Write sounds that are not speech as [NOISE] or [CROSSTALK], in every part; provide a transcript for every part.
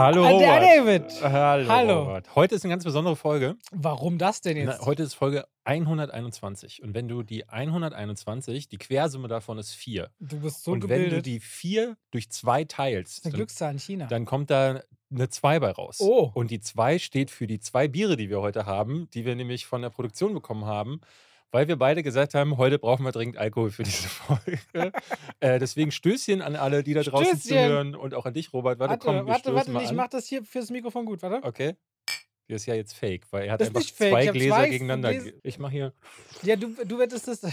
Hallo Robert. David. Hallo, Hallo. Robert. Heute ist eine ganz besondere Folge. Warum das denn Na, jetzt? heute ist Folge 121. Und wenn du die 121, die Quersumme davon ist 4. Du bist so und wenn du gebildet. die 4 durch 2 teilst, eine dann, Glückszahl in China. dann kommt da eine 2 bei raus. Oh. Und die 2 steht für die zwei Biere, die wir heute haben, die wir nämlich von der Produktion bekommen haben. Weil wir beide gesagt haben, heute brauchen wir dringend Alkohol für diese [LAUGHS] Folge. äh, deswegen Stößchen an alle, die da draußen Stößchen. zuhören und auch an dich, Robert. Warte, warte, komm, wir warte, warte, ich mach das hier fürs Mikrofon gut, warte. Okay. Die ist ja jetzt fake, weil er hat Das einfach zwei ich Gläser zwei gegeneinander. Gläser- Ich mache hier. Ja, du, du wettest das.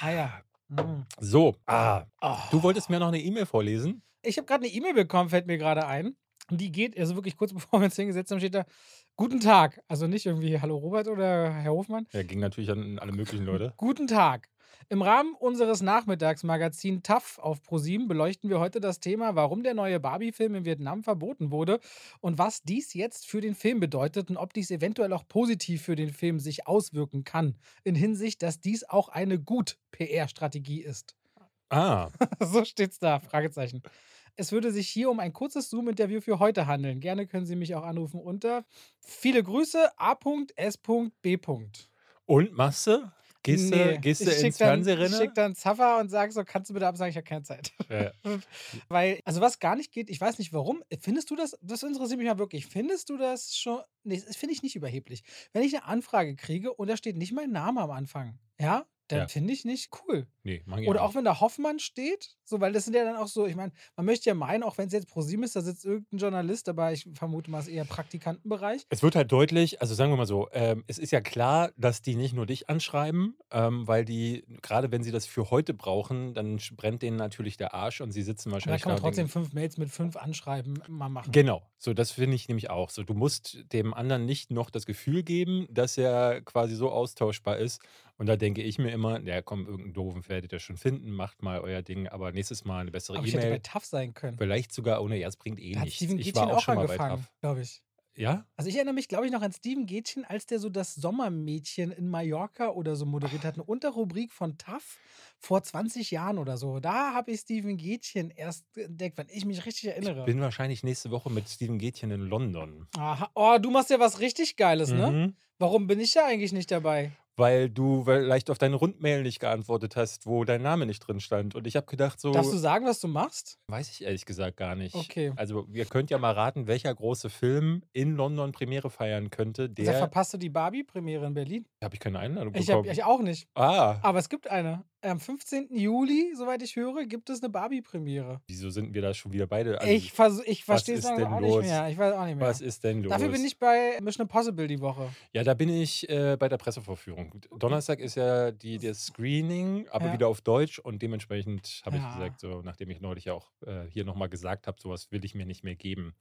ah ja. Mm. So. Ah. Oh. Du wolltest mir noch eine E-Mail vorlesen? Ich habe gerade eine E-Mail bekommen, fällt mir gerade ein. Und die geht, also wirklich kurz bevor wir uns hingesetzt haben, steht da, Guten Tag. Also nicht irgendwie Hallo Robert oder Herr Hofmann. Ja, ging natürlich an alle möglichen Leute. Guten Tag. Im Rahmen unseres Nachmittagsmagazin TAF auf ProSieben beleuchten wir heute das Thema, warum der neue Barbie-Film in Vietnam verboten wurde und was dies jetzt für den Film bedeutet und ob dies eventuell auch positiv für den Film sich auswirken kann, in Hinsicht, dass dies auch eine gut PR-Strategie ist. Ah. [LAUGHS] so steht's da, Fragezeichen. Es würde sich hier um ein kurzes Zoom-Interview für heute handeln. Gerne können Sie mich auch anrufen unter viele Grüße A.S.B. Und machst du? Gehst du, gehst du ins dann, Ich Fernsehrennen? schick dann Zaffer und sag so, kannst du bitte absagen, ich habe keine Zeit. Ja. [LAUGHS] Weil, also was gar nicht geht, ich weiß nicht warum. Findest du das, das interessiert mich mal wirklich, findest du das schon, nee, das finde ich nicht überheblich. Wenn ich eine Anfrage kriege und da steht nicht mein Name am Anfang, ja, dann Ja. finde ich nicht cool. Nee, ich Oder auch wenn da Hoffmann steht, so, weil das sind ja dann auch so, ich meine, man möchte ja meinen, auch wenn es jetzt ProSieben ist, da sitzt irgendein Journalist, aber ich vermute mal, es ist eher Praktikantenbereich. Es wird halt deutlich, also sagen wir mal so, ähm, es ist ja klar, dass die nicht nur dich anschreiben, ähm, weil die, gerade wenn sie das für heute brauchen, dann brennt denen natürlich der Arsch und sie sitzen da wahrscheinlich kann man da und denken, trotzdem fünf Mails mit fünf Anschreiben mal machen. Genau, so das finde ich nämlich auch. So, du musst dem anderen nicht noch das Gefühl geben, dass er quasi so austauschbar ist. Und da denke ich mir immer, ja komm, irgendeinen doofen werdet ihr schon finden, macht mal euer Ding, aber nächstes Mal eine bessere aber ich hätte bei E-Mail. TAF sein können. Vielleicht sogar ohne, ja, es bringt eh Da hat nichts. Steven Ich war auch auch schon mal bei TAF. glaube ich. Ja? Also ich erinnere mich, glaube ich, noch an Steven Gätchen, als der so das Sommermädchen in Mallorca oder so moderiert hat. Eine Unterrubrik von TAF vor 20 Jahren oder so. Da habe ich Steven Gätchen erst entdeckt, wenn ich mich richtig erinnere. Ich bin wahrscheinlich nächste Woche mit Steven Gätchen in London. Aha. Oh, du machst ja was richtig Geiles, ne? Mhm. Warum bin ich da eigentlich nicht dabei? Weil du vielleicht auf deine Rundmail nicht geantwortet hast, wo dein Name nicht drin stand. Und ich habe gedacht, so. Darfst du sagen, was du machst? Weiß ich ehrlich gesagt gar nicht. Okay. Also, ihr könnt ja mal raten, welcher große Film in London Premiere feiern könnte. Der. verpasst du die Barbie-Premiere in Berlin. Habe ich keine Einladung Ich, hab, bekommen. ich auch nicht. ah, Aber es gibt eine. Am 15. Juli, soweit ich höre, gibt es eine Barbie-Premiere. wieso sind wir da schon wieder beide? Also, Ich, vers- ich was verstehe es ist langsam denn auch los? nicht mehr. Ich weiß auch nicht mehr. was ist denn los? Dafür bin ich bei Mission Impossible die Woche. ja, da bin ich äh, bei der Pressevorführung. Donnerstag ist ja die, das Screening, aber Ja. wieder auf Deutsch und dementsprechend habe Ja. ich gesagt, so nachdem ich neulich ja auch äh, hier nochmal gesagt habe, sowas will ich mir nicht mehr geben.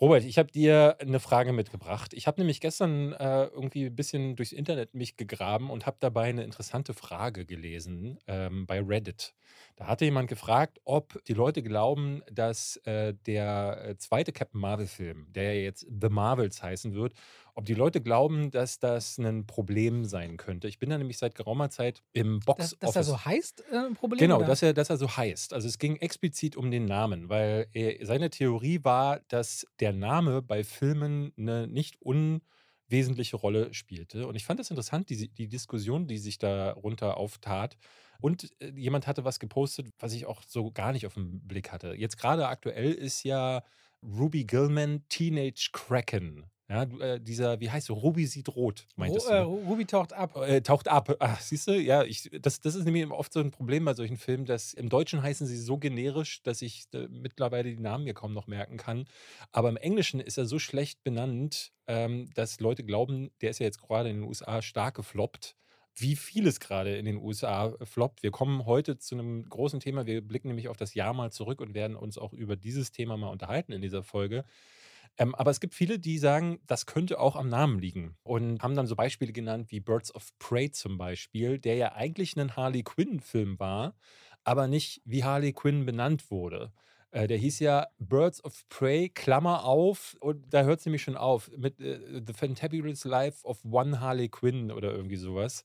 Robert, ich habe dir eine Frage mitgebracht. Ich habe nämlich gestern äh, irgendwie ein bisschen durchs Internet mich gegraben und habe dabei eine interessante Frage gelesen ähm, bei Reddit. Da hatte jemand gefragt, ob die Leute glauben, dass äh, der äh, zweite Captain Marvel-Film, der jetzt The Marvels heißen wird, ob die Leute glauben, dass das ein Problem sein könnte. Ich bin da nämlich seit geraumer Zeit im Box Dass, dass er so heißt, äh, ein Problem? Genau, oder? dass er, dass er so heißt. Also es ging explizit um den Namen, weil er, seine Theorie war, dass der Name bei Filmen eine nicht unwesentliche Rolle spielte. Und ich fand das interessant, die, die Diskussion, die sich darunter auftat. Und äh, jemand hatte was gepostet, was ich auch so gar nicht auf den Blick hatte. Jetzt gerade aktuell ist ja Ruby Gillman Teenage Kraken. Ja, äh, dieser, wie heißt du? Ruby sieht rot, meintest Ru du. äh? Ruby taucht ab. Äh, taucht ab. Ach, siehst du, ja, ich, das, das ist nämlich oft so ein Problem bei solchen Filmen, dass im Deutschen heißen sie so generisch, dass ich äh, mittlerweile die Namen mir kaum noch merken kann. Aber im Englischen ist er so schlecht benannt, ähm, dass Leute glauben, der ist ja jetzt gerade in den USA stark gefloppt. Wie vieles gerade in den USA floppt. Wir kommen heute zu einem großen Thema. Wir blicken nämlich auf das Jahr mal zurück und werden uns auch über dieses Thema mal unterhalten in dieser Folge. Ähm, aber es gibt viele, die sagen, das könnte auch am Namen liegen und haben dann so Beispiele genannt wie Birds of Prey zum Beispiel, der ja eigentlich ein Harley Quinn-Film war, aber nicht wie Harley Quinn benannt wurde. Äh, der hieß ja Birds of Prey, Klammer auf, und da hört es nämlich schon auf, mit äh, The Fantabulous Life of One Harley Quinn oder irgendwie sowas.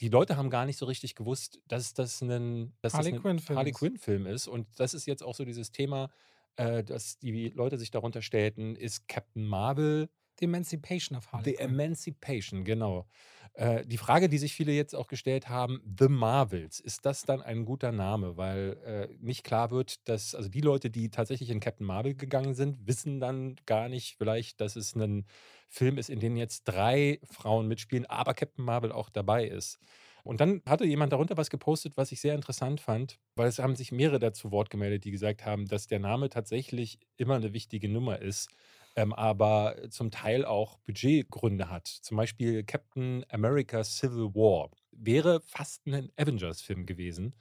Die Leute haben gar nicht so richtig gewusst, dass das ein, dass Harley das ein Harley ist. Quinn-Film ist. Und das ist jetzt auch so dieses Thema, äh, das die Leute sich darunter stellten, ist Captain Marvel. The Emancipation of Harley The Emancipation, genau. Äh, die Frage, die sich viele jetzt auch gestellt haben, The Marvels, ist das dann ein guter Name? Weil äh, nicht klar wird, dass, also die Leute, die tatsächlich in Captain Marvel gegangen sind, wissen dann gar nicht vielleicht, dass es ein Film ist, in dem jetzt drei Frauen mitspielen, aber Captain Marvel auch dabei ist. Und dann hatte jemand darunter was gepostet, was ich sehr interessant fand, weil es haben sich mehrere dazu Wort gemeldet, die gesagt haben, dass der Name tatsächlich immer eine wichtige Nummer ist ähm, aber zum Teil auch Budgetgründe hat. Zum Beispiel Captain America Civil War wäre fast ein Avengers-Film gewesen.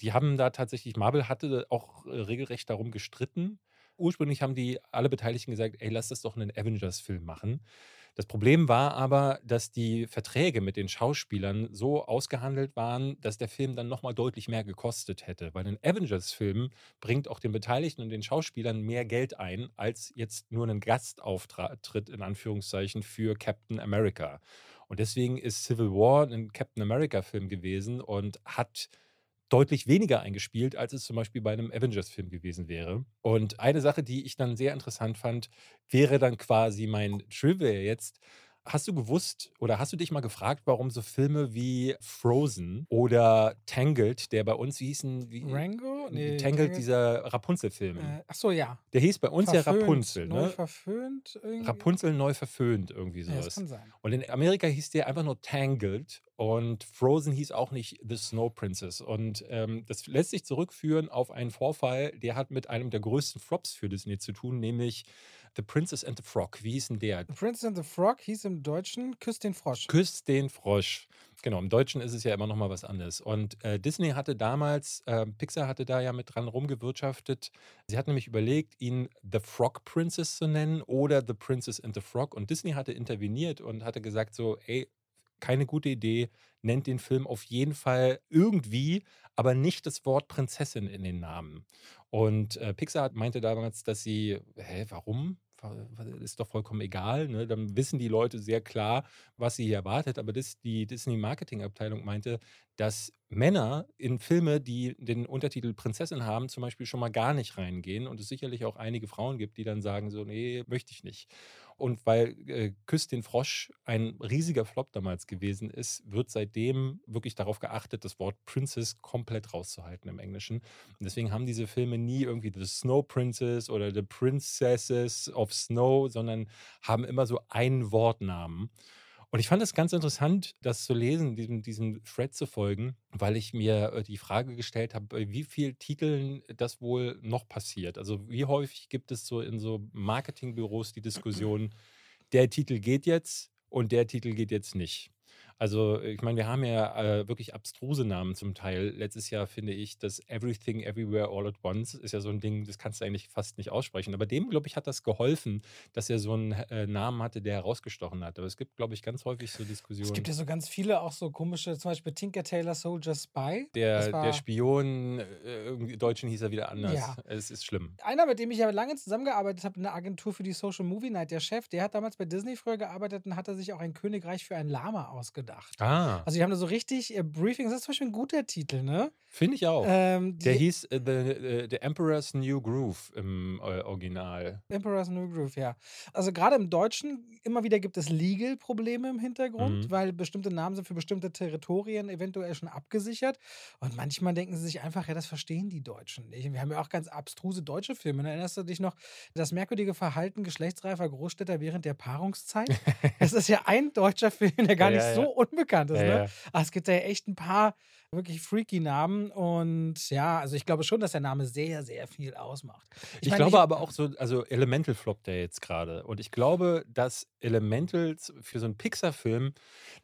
Die haben da tatsächlich, Marvel hatte auch regelrecht darum gestritten. Ursprünglich haben die alle Beteiligten gesagt, ey, lass das doch einen Avengers-Film machen. Das Problem war aber, dass die Verträge mit den Schauspielern so ausgehandelt waren, dass der Film dann nochmal deutlich mehr gekostet hätte. Weil ein Avengers-Film bringt auch den Beteiligten und den Schauspielern mehr Geld ein, als jetzt nur einen Gastauftritt in Anführungszeichen für Captain America. Und deswegen ist Civil War ein Captain America-Film gewesen und hat deutlich weniger eingespielt, als es zum Beispiel bei einem Avengers-Film gewesen wäre. Und eine Sache, die ich dann sehr interessant fand, wäre dann quasi mein Trivia jetzt. Hast du gewusst oder hast du dich mal gefragt, warum so Filme wie Frozen oder Tangled, der bei uns, hießen, wie, Rango? Nee, Tangled, Tangled, dieser Rapunzel-Film. Äh, ach so, ja. Der hieß bei uns verföhnt, ja Rapunzel, ne? Neu verföhnt irgendwie. Rapunzel neu verföhnt, irgendwie sowas. Ja, das kann sein. Und in Amerika hieß der einfach nur Tangled und Frozen hieß auch nicht The Snow Princess. Und ähm, das lässt sich zurückführen auf einen Vorfall, der hat mit einem der größten Flops für Disney zu tun, nämlich The Princess and the Frog. Wie hieß denn der? The Princess and the Frog hieß im Deutschen Küss den Frosch. Küss den Frosch. Genau, im Deutschen ist es ja immer noch mal was anderes. Und äh, Disney hatte damals, äh, Pixar hatte da ja mit dran rumgewirtschaftet. Sie hat nämlich überlegt, ihn The Frog Princess zu nennen oder The Princess and the Frog. Und Disney hatte interveniert und hatte gesagt so, ey, keine gute Idee. Nennt den Film auf jeden Fall irgendwie, aber nicht das Wort Prinzessin in den Namen. Und äh, Pixar meinte damals, dass sie, hä, warum? ist doch vollkommen egal. Ne? Dann wissen die Leute sehr klar, was sie hier erwartet. Aber das, die Disney-Marketing-Abteilung meinte, dass Männer in Filme, die den Untertitel Prinzessin haben, zum Beispiel schon mal gar nicht reingehen. Und es sicherlich auch einige Frauen gibt, die dann sagen: so, nee, möchte ich nicht. Und weil äh, Küss den Frosch ein riesiger Flop damals gewesen ist, wird seitdem wirklich darauf geachtet, das Wort Princess komplett rauszuhalten im Englischen. Und deswegen haben diese Filme nie irgendwie The Snow Princess oder The Princesses of Snow, sondern haben immer so einen Wortnamen. Und ich fand es ganz interessant, das zu lesen, diesem, diesem Thread zu folgen, weil ich mir äh, die Frage gestellt habe, bei wie vielen Titeln das wohl noch passiert. Also wie häufig gibt es so in so Marketingbüros die Diskussion, der Titel geht jetzt und der Titel geht jetzt nicht. Also, ich meine, wir haben ja äh, wirklich abstruse Namen zum Teil. Letztes Jahr finde ich, das Everything Everywhere All at Once ist ja so ein Ding, das kannst du eigentlich fast nicht aussprechen. Aber dem, glaube ich, hat das geholfen, dass er so einen äh, Namen hatte, der herausgestochen hat. Aber es gibt, glaube ich, ganz häufig so Diskussionen. Es gibt ja so ganz viele auch so komische, zum Beispiel Tinker Taylor Soldier Spy. Der, der Spion, äh, im Deutschen hieß er wieder anders. Ja. Es ist schlimm. Einer, mit dem ich ja lange zusammengearbeitet habe, eine Agentur für die Social Movie Night, der Chef, der hat damals bei Disney früher gearbeitet und hat er sich auch ein Königreich für ein Lama ausgedacht gedacht. Ah. Also die haben da so richtig äh, Briefings, das ist zum Beispiel ein guter Titel, ne? Finde ich auch. Ähm, Der hieß äh, the, the, Emperor's New Groove im äh, Original. Emperor's New Groove, ja. Also gerade im Deutschen immer wieder gibt es Legal-Probleme im Hintergrund, mhm. weil bestimmte Namen sind für bestimmte Territorien eventuell schon abgesichert. Und manchmal denken sie sich einfach, ja, das verstehen die Deutschen nicht. Wir haben ja auch ganz abstruse deutsche Filme. Erinnerst du dich noch, das merkwürdige Verhalten geschlechtsreifer Großstädter während der Paarungszeit? [LAUGHS] das ist ja ein deutscher Film, der gar ja, nicht ja, so unbekannt ist. Ja, ne? Aber es gibt da ja echt ein paar wirklich freaky Namen. Und ja, also ich glaube schon, dass der Name sehr, sehr viel ausmacht. Ich, ich meine, glaube ich, aber auch so, also Elemental floppt der jetzt gerade. Und ich glaube, dass Elementals für so einen Pixar-Film,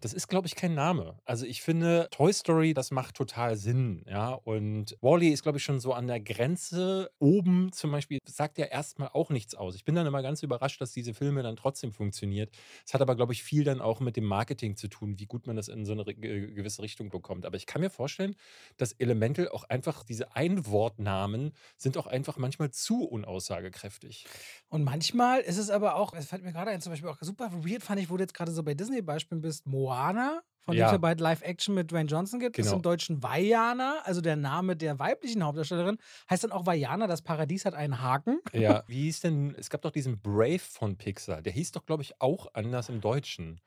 das ist, glaube ich, kein Name. Also ich finde, Toy Story, das macht total Sinn. Ja, und Wally ist, glaube ich, schon so an der Grenze. Oben zum Beispiel sagt ja erstmal auch nichts aus. Ich bin dann immer ganz überrascht, dass diese Filme dann trotzdem funktioniert. Es hat aber, glaube ich, viel dann auch mit dem Marketing zu tun, wie gut man das in so eine gewisse Richtung bekommt. Aber ich kann mir vorstellen, dass Elemental auch einfach diese Einwortnamen sind auch einfach manchmal zu unaussagekräftig. Und manchmal ist es aber auch, es fällt mir gerade ein, zum Beispiel auch super weird, fand ich, wo du jetzt gerade so bei Disney-Beispielen bist, Moana, von dem es ja Ja, bald Live-Action mit Dwayne Johnson gibt, ist im genau. Deutschen Vaiana, also der Name der weiblichen Hauptdarstellerin, heißt dann auch Vaiana, das Paradies hat einen Haken. Ja, [LAUGHS] wie hieß denn, es gab doch diesen Brave von Pixar, der hieß doch, glaube ich, auch anders im Deutschen.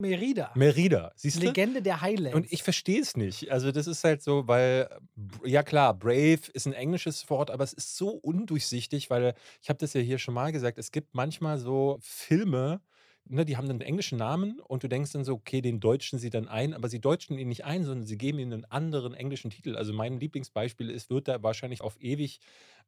Merida, Merida, siehst du? Legende der Und Highlands. ich verstehe es nicht. Also, das ist halt so, weil, ja klar, brave ist ein englisches Wort, aber es ist so undurchsichtig, weil ich habe das ja hier schon mal gesagt, es gibt manchmal so Filme, ne, die haben einen englischen Namen und du denkst dann so, okay, den deutschen sie dann ein, aber sie deutschen ihn nicht ein, sondern sie geben ihm einen anderen englischen Titel. Also mein Lieblingsbeispiel ist, wird da wahrscheinlich auf ewig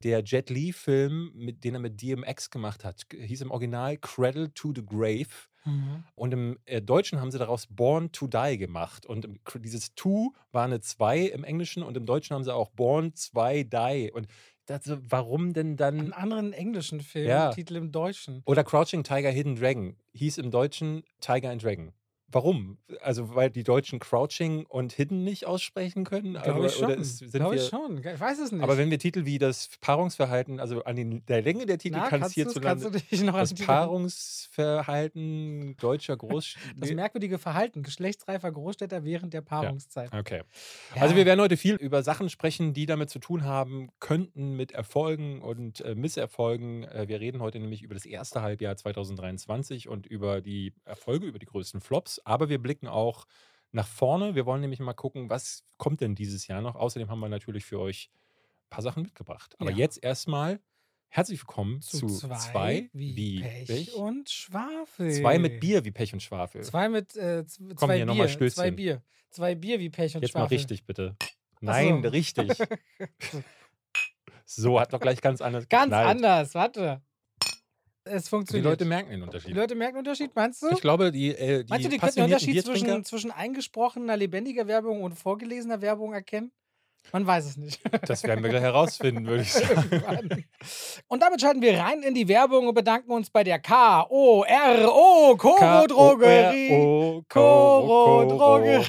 der Jet Li-Film, mit, den er mit DMX gemacht hat, hieß im Original Cradle to the Grave. Mhm. Und im äh, Deutschen haben sie daraus Born to Die gemacht. Und dieses To war eine 2 im Englischen und im Deutschen haben sie auch Born 2 Die. Und dachte, warum denn Einen dann. anderen englischen Film, Ja. Titel im Deutschen. Oder Crouching Tiger, Hidden Dragon hieß im Deutschen Tiger and Dragon. Warum? Also, weil die Deutschen Crouching und Hidden nicht aussprechen können? Glaube ich Also, oder schon. ist, sind Glaube ich wir. schon. Ich weiß es nicht. Aber wenn wir Titel wie das Paarungsverhalten, also an den, der Länge der Titel Na, kannst, du's, kannst hierzulande. du dich noch Das? Paarungsverhalten deutscher Groß. [LAUGHS] Das merkwürdige Verhalten geschlechtsreifer Großstädter während der Paarungszeit. Okay. Ja. Also wir werden heute viel über Sachen sprechen, die damit zu tun haben könnten mit Erfolgen und äh, Misserfolgen. Äh, wir reden heute nämlich über das erste Halbjahr 2023 und über die Erfolge, über die größten Flops. Aber wir blicken auch nach vorne. Wir wollen nämlich mal gucken, was kommt denn dieses Jahr noch. Außerdem haben wir natürlich für euch ein paar Sachen mitgebracht. Aber Ja. jetzt erstmal herzlich willkommen zu, zu zwei, zwei, wie, wie Pech, Pech. und Schwafel. Zwei mit Bier wie Pech und Schwafel. Zwei mit äh, Komm, zwei hier Bier. mal zwei Stößchen. Bier. Zwei Bier wie Pech und Jetzt mal Schwafel. richtig, bitte. Nein, so. richtig. [LAUGHS] So, hat doch gleich ganz anders Ganz geknallt. anders, warte. Es Die funktioniert. Leute merken den Die Unterschied. Leute merken den Unterschied, meinst du? Ich glaube, die, äh, die Meinst du, die könnten den Unterschied zwischen, zwischen eingesprochener, lebendiger Werbung und vorgelesener Werbung erkennen? Man weiß es nicht. [LAUGHS] das werden wir gleich herausfinden, würde ich sagen. Und damit schalten wir rein in die Werbung und bedanken uns bei der K-O-R-O Koro Drogerie. K-O-R-O, Drogerie.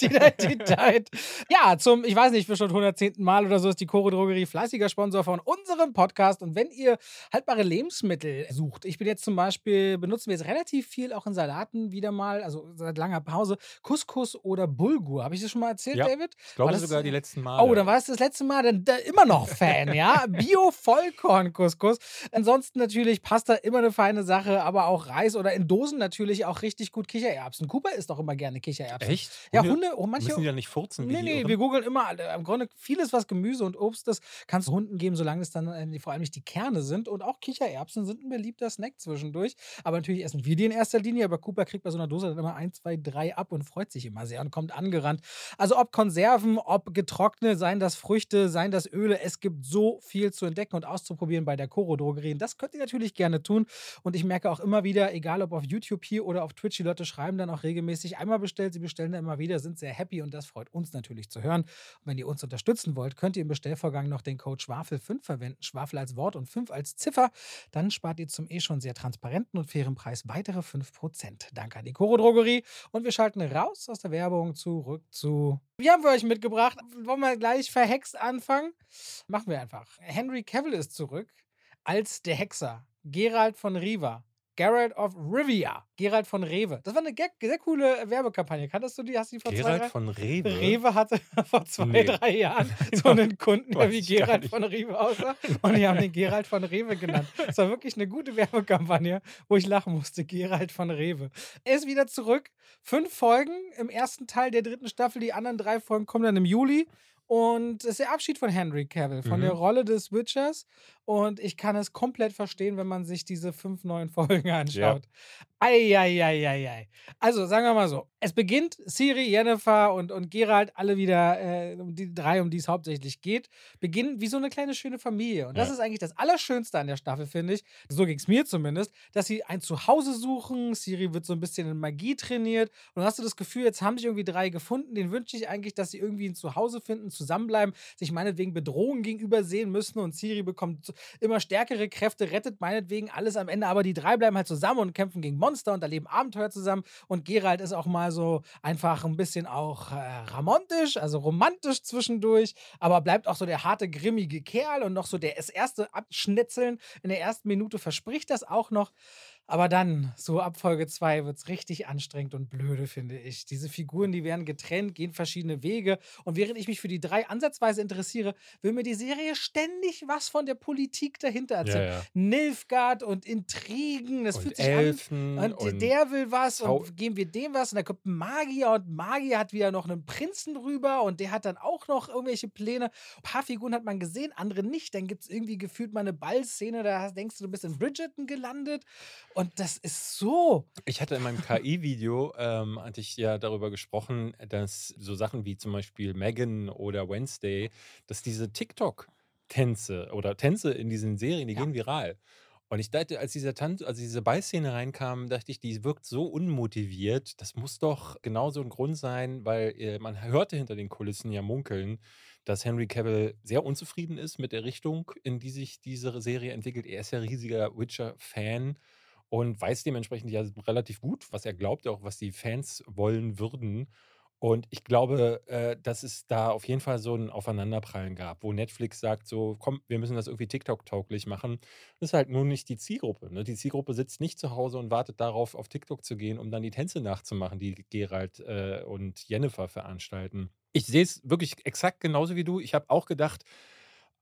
Identität. Ja, zum, ich weiß nicht, für schon 110. Mal oder so ist die Koro Drogerie fleißiger Sponsor von unserem Podcast. Und wenn ihr haltbare Lebensmittel sucht, ich bin jetzt zum Beispiel, benutzen wir jetzt relativ viel auch in Salaten wieder mal, also seit langer Pause, Couscous oder Bulgur. Habe ich das schon mal erzählt, Ja. David? Ich glaube sogar die letzten Male. Oh, dann war es das letzte Mal dann, da immer noch Fan, ja? [LAUGHS] Bio-Vollkorn-Couscous. Ansonsten natürlich Pasta immer eine feine Sache, aber auch Reis oder in Dosen natürlich auch richtig gut Kichererbsen. Cooper isst auch immer gerne Kichererbsen. Echt? Ja, Hunde, oh, manche. Müssen die ja nicht furzen Nee, nee, wir googeln immer, äh, im Grunde vieles, was Gemüse und Obst ist, kannst du Hunden geben, solange es dann äh, vor allem nicht die Kerne sind. Und auch Kichererbsen sind ein beliebter Snack zwischendurch. Aber natürlich essen wir die in erster Linie. Aber Cooper kriegt bei so einer Dose dann immer ein, zwei, drei ab und freut sich immer sehr und kommt angerannt. Also ob Konserven, ob getrocknet, seien das Früchte, seien das Öle. Es gibt so viel zu entdecken und auszuprobieren bei der Koro Drogerie. Und das könnt ihr natürlich gerne tun. Und ich merke auch immer wieder, egal ob auf YouTube hier oder auf Twitch, die Leute schreiben dann auch regelmäßig einmal bestellt, sie bestellen dann immer wieder, sind sehr happy und das freut uns natürlich zu hören. Und wenn ihr uns unterstützen wollt, könnt ihr im Bestellvorgang noch den Code Schwafel5 verwenden, Schwafel als Wort und 5 als Ziffer. Dann spart ihr zum eh schon sehr transparenten und fairen Preis weitere 5%. Danke an die Koro Drogerie und wir schalten raus aus der Werbung zurück zu. Wir haben für euch mitgebracht. Wollen wir gleich verhext anfangen? Machen wir einfach. Henry Cavill ist zurück als der Hexer. Gerald von Riva. Geralt of Rivia. Gerald von Rewe. Das war eine sehr coole Werbekampagne. Kanntest du die? Hast du die vor zwei, drei? Gerald von Rewe? Rewe hatte [LAUGHS] vor zwei, Nee. drei Jahren [LAUGHS] so einen Kunden, der wie nicht. von Rewe aussah. Und die haben den Gerald von Rewe genannt. Das war wirklich eine gute Werbekampagne, wo ich lachen musste. Gerald von Rewe. Er ist wieder zurück. Fünf Folgen im ersten Teil der dritten Staffel. Die anderen drei Folgen kommen dann im Juli. Und es ist der Abschied von Henry Cavill, von Mhm. der Rolle des Witchers. Und ich kann es komplett verstehen, wenn man sich diese fünf neuen [LAUGHS] Folgen anschaut. Eieieiei. Also, sagen wir mal so. Es beginnt Siri, Jennifer und, und Gerald, alle wieder, äh, die drei, um die es hauptsächlich geht, beginnen wie so eine kleine schöne Familie. Und das Ja. ist eigentlich das Allerschönste an der Staffel, finde ich. So ging es mir zumindest, dass sie ein Zuhause suchen. Siri wird so ein bisschen in Magie trainiert. Und dann hast du das Gefühl, jetzt haben sich irgendwie drei gefunden. Den wünsche ich eigentlich, dass sie irgendwie ein Zuhause finden, zusammenbleiben, sich meinetwegen Bedrohungen gegenüber sehen müssen. Und Siri bekommt immer stärkere Kräfte rettet meinetwegen alles am Ende, aber die drei bleiben halt zusammen und kämpfen gegen Monster und erleben Abenteuer zusammen. Und Geralt ist auch mal so einfach ein bisschen auch äh, romantisch, also romantisch zwischendurch, aber bleibt auch so der harte, grimmige Kerl und noch so der, das erste Abschnitzeln in der ersten Minute verspricht das auch noch. Aber dann, so ab Folge 2, wird es richtig anstrengend und blöde, finde ich. Diese Figuren, die werden getrennt, gehen verschiedene Wege. Und während ich mich für die drei ansatzweise interessiere, will mir die Serie ständig was von der Politik dahinter erzählen. Ja, ja. Nilfgaard und Intrigen, das und fühlt sich Elfen an. Und, und, der will was und geben wir dem was. Und dann kommt ein Magier und Magier hat wieder noch einen Prinzen rüber und der hat dann auch noch irgendwelche Pläne. Ein paar Figuren hat man gesehen, andere nicht. Dann gibt es irgendwie gefühlt mal eine Ballszene, da denkst du, du bist in Bridgerton gelandet. Und das ist so. Ich hatte in meinem KI-Video, ähm, hatte ich ja darüber gesprochen, dass so Sachen wie zum Beispiel Megan oder Wednesday, dass diese TikTok-Tänze oder Tänze in diesen Serien, die ja. gehen viral. Und ich dachte, als dieser Tanz, als diese Ballszene reinkam, dachte ich, die wirkt so unmotiviert. Das muss doch genauso ein Grund sein, weil äh, man hörte hinter den Kulissen ja munkeln, dass Henry Cavill sehr unzufrieden ist mit der Richtung, in die sich diese Serie entwickelt. Er ist ja riesiger Witcher-Fan und weiß dementsprechend ja relativ gut, was er glaubt, auch was die Fans wollen würden. Und ich glaube, äh, dass es da auf jeden Fall so ein Aufeinanderprallen gab, wo Netflix sagt, so, komm, wir müssen das irgendwie TikTok-tauglich machen. Das ist halt nur nicht die Zielgruppe. Ne? Die Zielgruppe sitzt nicht zu Hause und wartet darauf, auf TikTok zu gehen, um dann die Tänze nachzumachen, die Gerald äh, und Jennifer veranstalten. Ich sehe es wirklich exakt genauso wie du. Ich habe auch gedacht,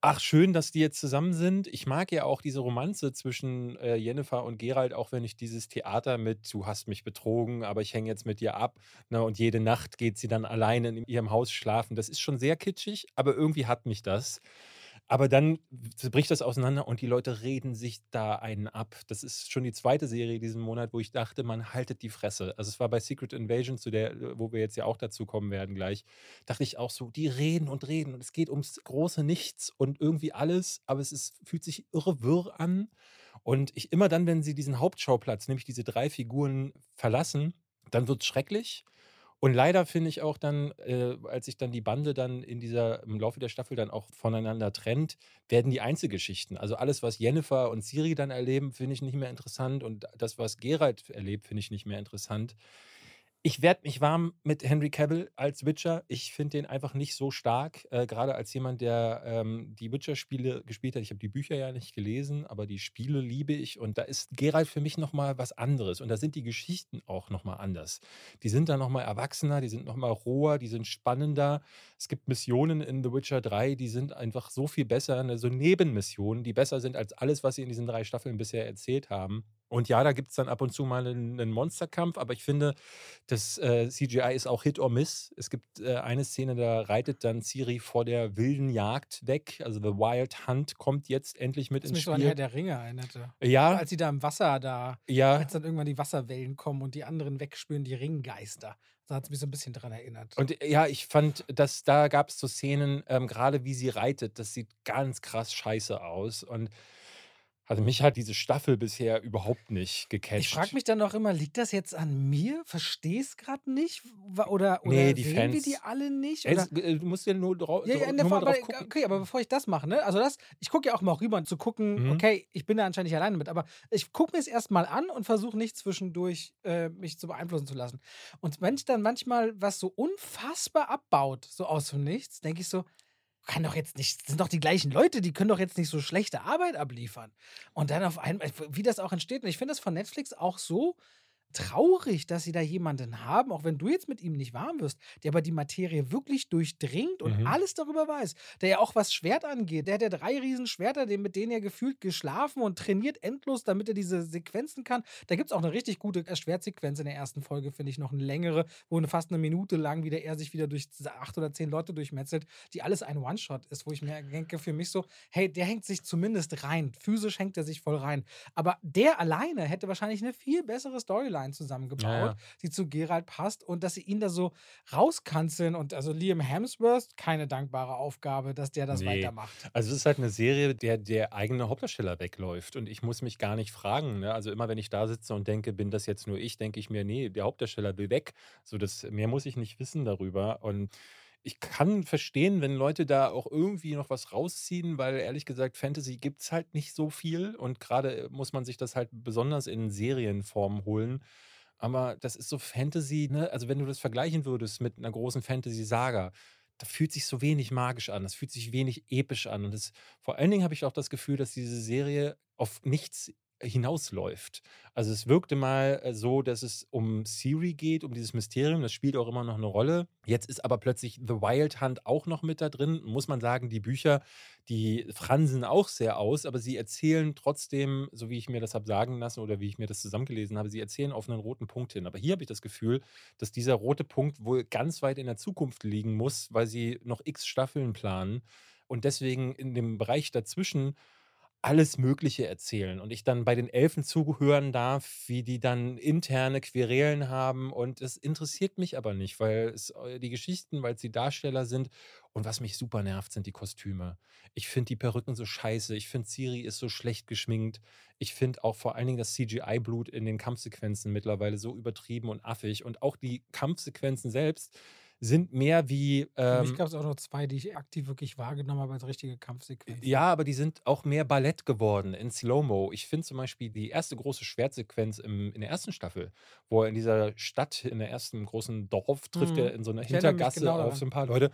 Ach, schön, dass die jetzt zusammen sind. Ich mag ja auch diese Romanze zwischen äh, Jennifer und Gerald, auch wenn ich dieses Theater mit „Du hast mich betrogen, aber ich hänge jetzt mit dir ab“, ne, und jede Nacht geht sie dann alleine in ihrem Haus schlafen. Das ist schon sehr kitschig, aber irgendwie hat mich das. Aber dann bricht das auseinander und die Leute reden sich da einen ab. Das ist schon die zweite Serie diesen Monat, wo ich dachte, man haltet die Fresse. Also es war bei Secret Invasion, zu der, wo wir jetzt ja auch dazu kommen werden gleich, dachte ich auch so, die reden und reden und es geht ums große Nichts und irgendwie alles, aber es ist, fühlt sich irre wirr an. Und ich immer dann, wenn sie diesen Hauptschauplatz, nämlich diese drei Figuren verlassen, dann wird es schrecklich. Und leider finde ich auch dann, äh, als sich dann die Bande dann in dieser, im Laufe der Staffel dann auch voneinander trennt, werden die Einzelgeschichten. Also alles, was Jennifer und Siri dann erleben, finde ich nicht mehr interessant. Und das, was Geralt erlebt, finde ich nicht mehr interessant. Ich werde mich warm mit Henry Cavill als Witcher. Ich finde den einfach nicht so stark, äh, gerade als jemand, der ähm, die Witcher-Spiele gespielt hat. Ich habe die Bücher ja nicht gelesen, aber die Spiele liebe ich und da ist Geralt für mich nochmal was anderes und da sind die Geschichten auch nochmal anders. Die sind da nochmal erwachsener, die sind nochmal roher, die sind spannender. Es gibt Missionen in The Witcher 3, die sind einfach so viel besser, ne, so Nebenmissionen, die besser sind als alles, was sie in diesen drei Staffeln bisher erzählt haben. Und ja, da gibt es dann ab und zu mal einen, einen Monsterkampf, aber ich finde, das äh, CGI ist auch Hit or Miss. Es gibt äh, eine Szene, da reitet dann Ciri vor der wilden Jagd weg. Also The Wild Hunt kommt jetzt endlich mit das ins mich Spiel. mich an Herr der Ringe erinnerte. Ja. Als sie da im Wasser da, ja. als dann irgendwann die Wasserwellen kommen und die anderen wegspüren, die Ringgeister. Da hat es mich so ein bisschen dran erinnert. Und ja, ich fand, dass da gab es so Szenen, ähm, gerade wie sie reitet, das sieht ganz krass scheiße aus. Und also mich hat diese Staffel bisher überhaupt nicht Ich frage mich dann auch immer, liegt das jetzt an mir? Verstehe es gerade nicht? Oder, oder Nee, die sehen wir die alle nicht? Oder? äh, du musst ja nur, drau Ja, ja, nur mal drauf gucken. okay, aber bevor ich das mache, ne? Also das, ich gucke ja auch mal rüber, um zu gucken, Mhm. okay, ich bin da anscheinend nicht alleine mit, aber ich gucke mir es erstmal an und versuche nicht zwischendurch äh, mich zu beeinflussen zu lassen. Und wenn ich dann manchmal was so unfassbar abbaut, so aus dem Nichts, denke ich so, kann doch jetzt nicht, sind doch die gleichen Leute, die können doch jetzt nicht so schlechte Arbeit abliefern. Und dann auf einmal, wie das auch entsteht. Und ich finde das von Netflix auch so traurig, dass sie da jemanden haben, auch wenn du jetzt mit ihm nicht warm wirst, der aber die Materie wirklich durchdringt und mhm. alles darüber weiß. Der ja auch was Schwert angeht. Der hat ja drei Riesenschwerter, mit denen er gefühlt geschlafen und trainiert endlos, damit er diese Sequenzen kann. Da gibt es auch eine richtig gute Schwertsequenz in der ersten Folge, finde ich, noch eine längere, wo eine fast eine Minute lang wieder er sich wieder durch acht oder zehn Leute durchmetzelt, die alles ein One-Shot ist, wo ich mir denke, für mich so, hey, der hängt sich zumindest rein. Physisch hängt er sich voll rein. Aber der alleine hätte wahrscheinlich eine viel bessere Storyline Storyline zusammengebaut, ja, ja. die zu Gerald passt und dass sie ihn da so rauskanzeln und also Liam Hemsworth, keine dankbare Aufgabe, dass der das nee. weitermacht. Also es ist halt eine Serie, der der eigene Hauptdarsteller wegläuft und ich muss mich gar nicht fragen. Ne? Also immer wenn ich da sitze und denke, bin das jetzt nur ich, denke ich mir, nee, der Hauptdarsteller will weg. So das mehr muss ich nicht wissen darüber und ich kann verstehen, wenn Leute da auch irgendwie noch was rausziehen, weil ehrlich gesagt, Fantasy gibt es halt nicht so viel und gerade muss man sich das halt besonders in Serienform holen. Aber das ist so Fantasy, ne? Also wenn du das vergleichen würdest mit einer großen Fantasy-Saga, da fühlt sich so wenig magisch an, das fühlt sich wenig episch an. Und das, vor allen Dingen habe ich auch das Gefühl, dass diese Serie auf nichts hinausläuft. Also es wirkte mal äh, so, dass es um Siri geht, um dieses Mysterium. Das spielt auch immer noch eine Rolle. Jetzt ist aber plötzlich The Wild Hunt auch noch mit da drin. Muss man sagen, die Bücher, die fransen auch sehr aus, aber sie erzählen trotzdem, so wie ich mir das habe sagen lassen oder wie ich mir das zusammengelesen habe, sie erzählen auf einen roten Punkt hin. Aber hier habe ich das Gefühl, dass dieser rote Punkt wohl ganz weit in der Zukunft liegen muss, weil sie noch x Staffeln planen und deswegen in dem Bereich dazwischen alles Mögliche erzählen und ich dann bei den Elfen zuhören darf, wie die dann interne Querelen haben und es interessiert mich aber nicht, weil es äh, die Geschichten, weil sie Darsteller sind und was mich super nervt, sind die Kostüme. Ich finde die Perücken so scheiße, ich finde Siri ist so schlecht geschminkt. Ich finde auch vor allen Dingen das CGI-Blut in den Kampfsequenzen mittlerweile so übertrieben und affig und auch die Kampfsequenzen selbst sind mehr wie. Für mich ähm gab es auch noch zwei, die ich aktiv wirklich wahrgenommen habe als richtige Kampfsequenzen. Ja, aber die sind auch mehr Ballett geworden in Slow-Mo. Ich finde zum Beispiel die erste große Schwertsequenz im, in der ersten Staffel, wo er in dieser Stadt, in der ersten großen Dorf, trifft er Mhm. in so einer Ich Hintergasse genau auf so ein paar Leute.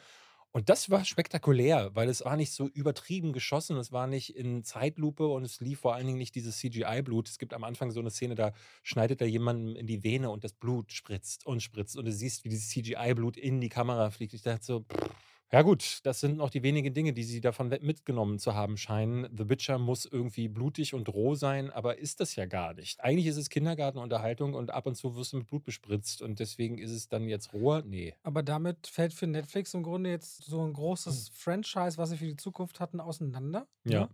Und das war spektakulär, weil es war nicht so übertrieben geschossen, es war nicht in Zeitlupe und es lief vor allen Dingen nicht dieses CGI-Blut. Es gibt am Anfang so eine Szene, da schneidet er jemandem in die Vene und das Blut spritzt und spritzt und du siehst, wie dieses CGI-Blut in die Kamera fliegt. Ich dachte so, pff, ja gut, das sind noch die wenigen Dinge, die sie davon mitgenommen zu haben scheinen. The Witcher muss irgendwie blutig und roh sein, aber ist das ja gar nicht. Eigentlich ist es Kindergartenunterhaltung und ab und zu wirst du mit Blut bespritzt und deswegen ist es dann jetzt roher? Nee. Aber damit fällt für Netflix im Grunde jetzt so ein großes Franchise, was sie für die Zukunft hatten, auseinander. Ja. Ne?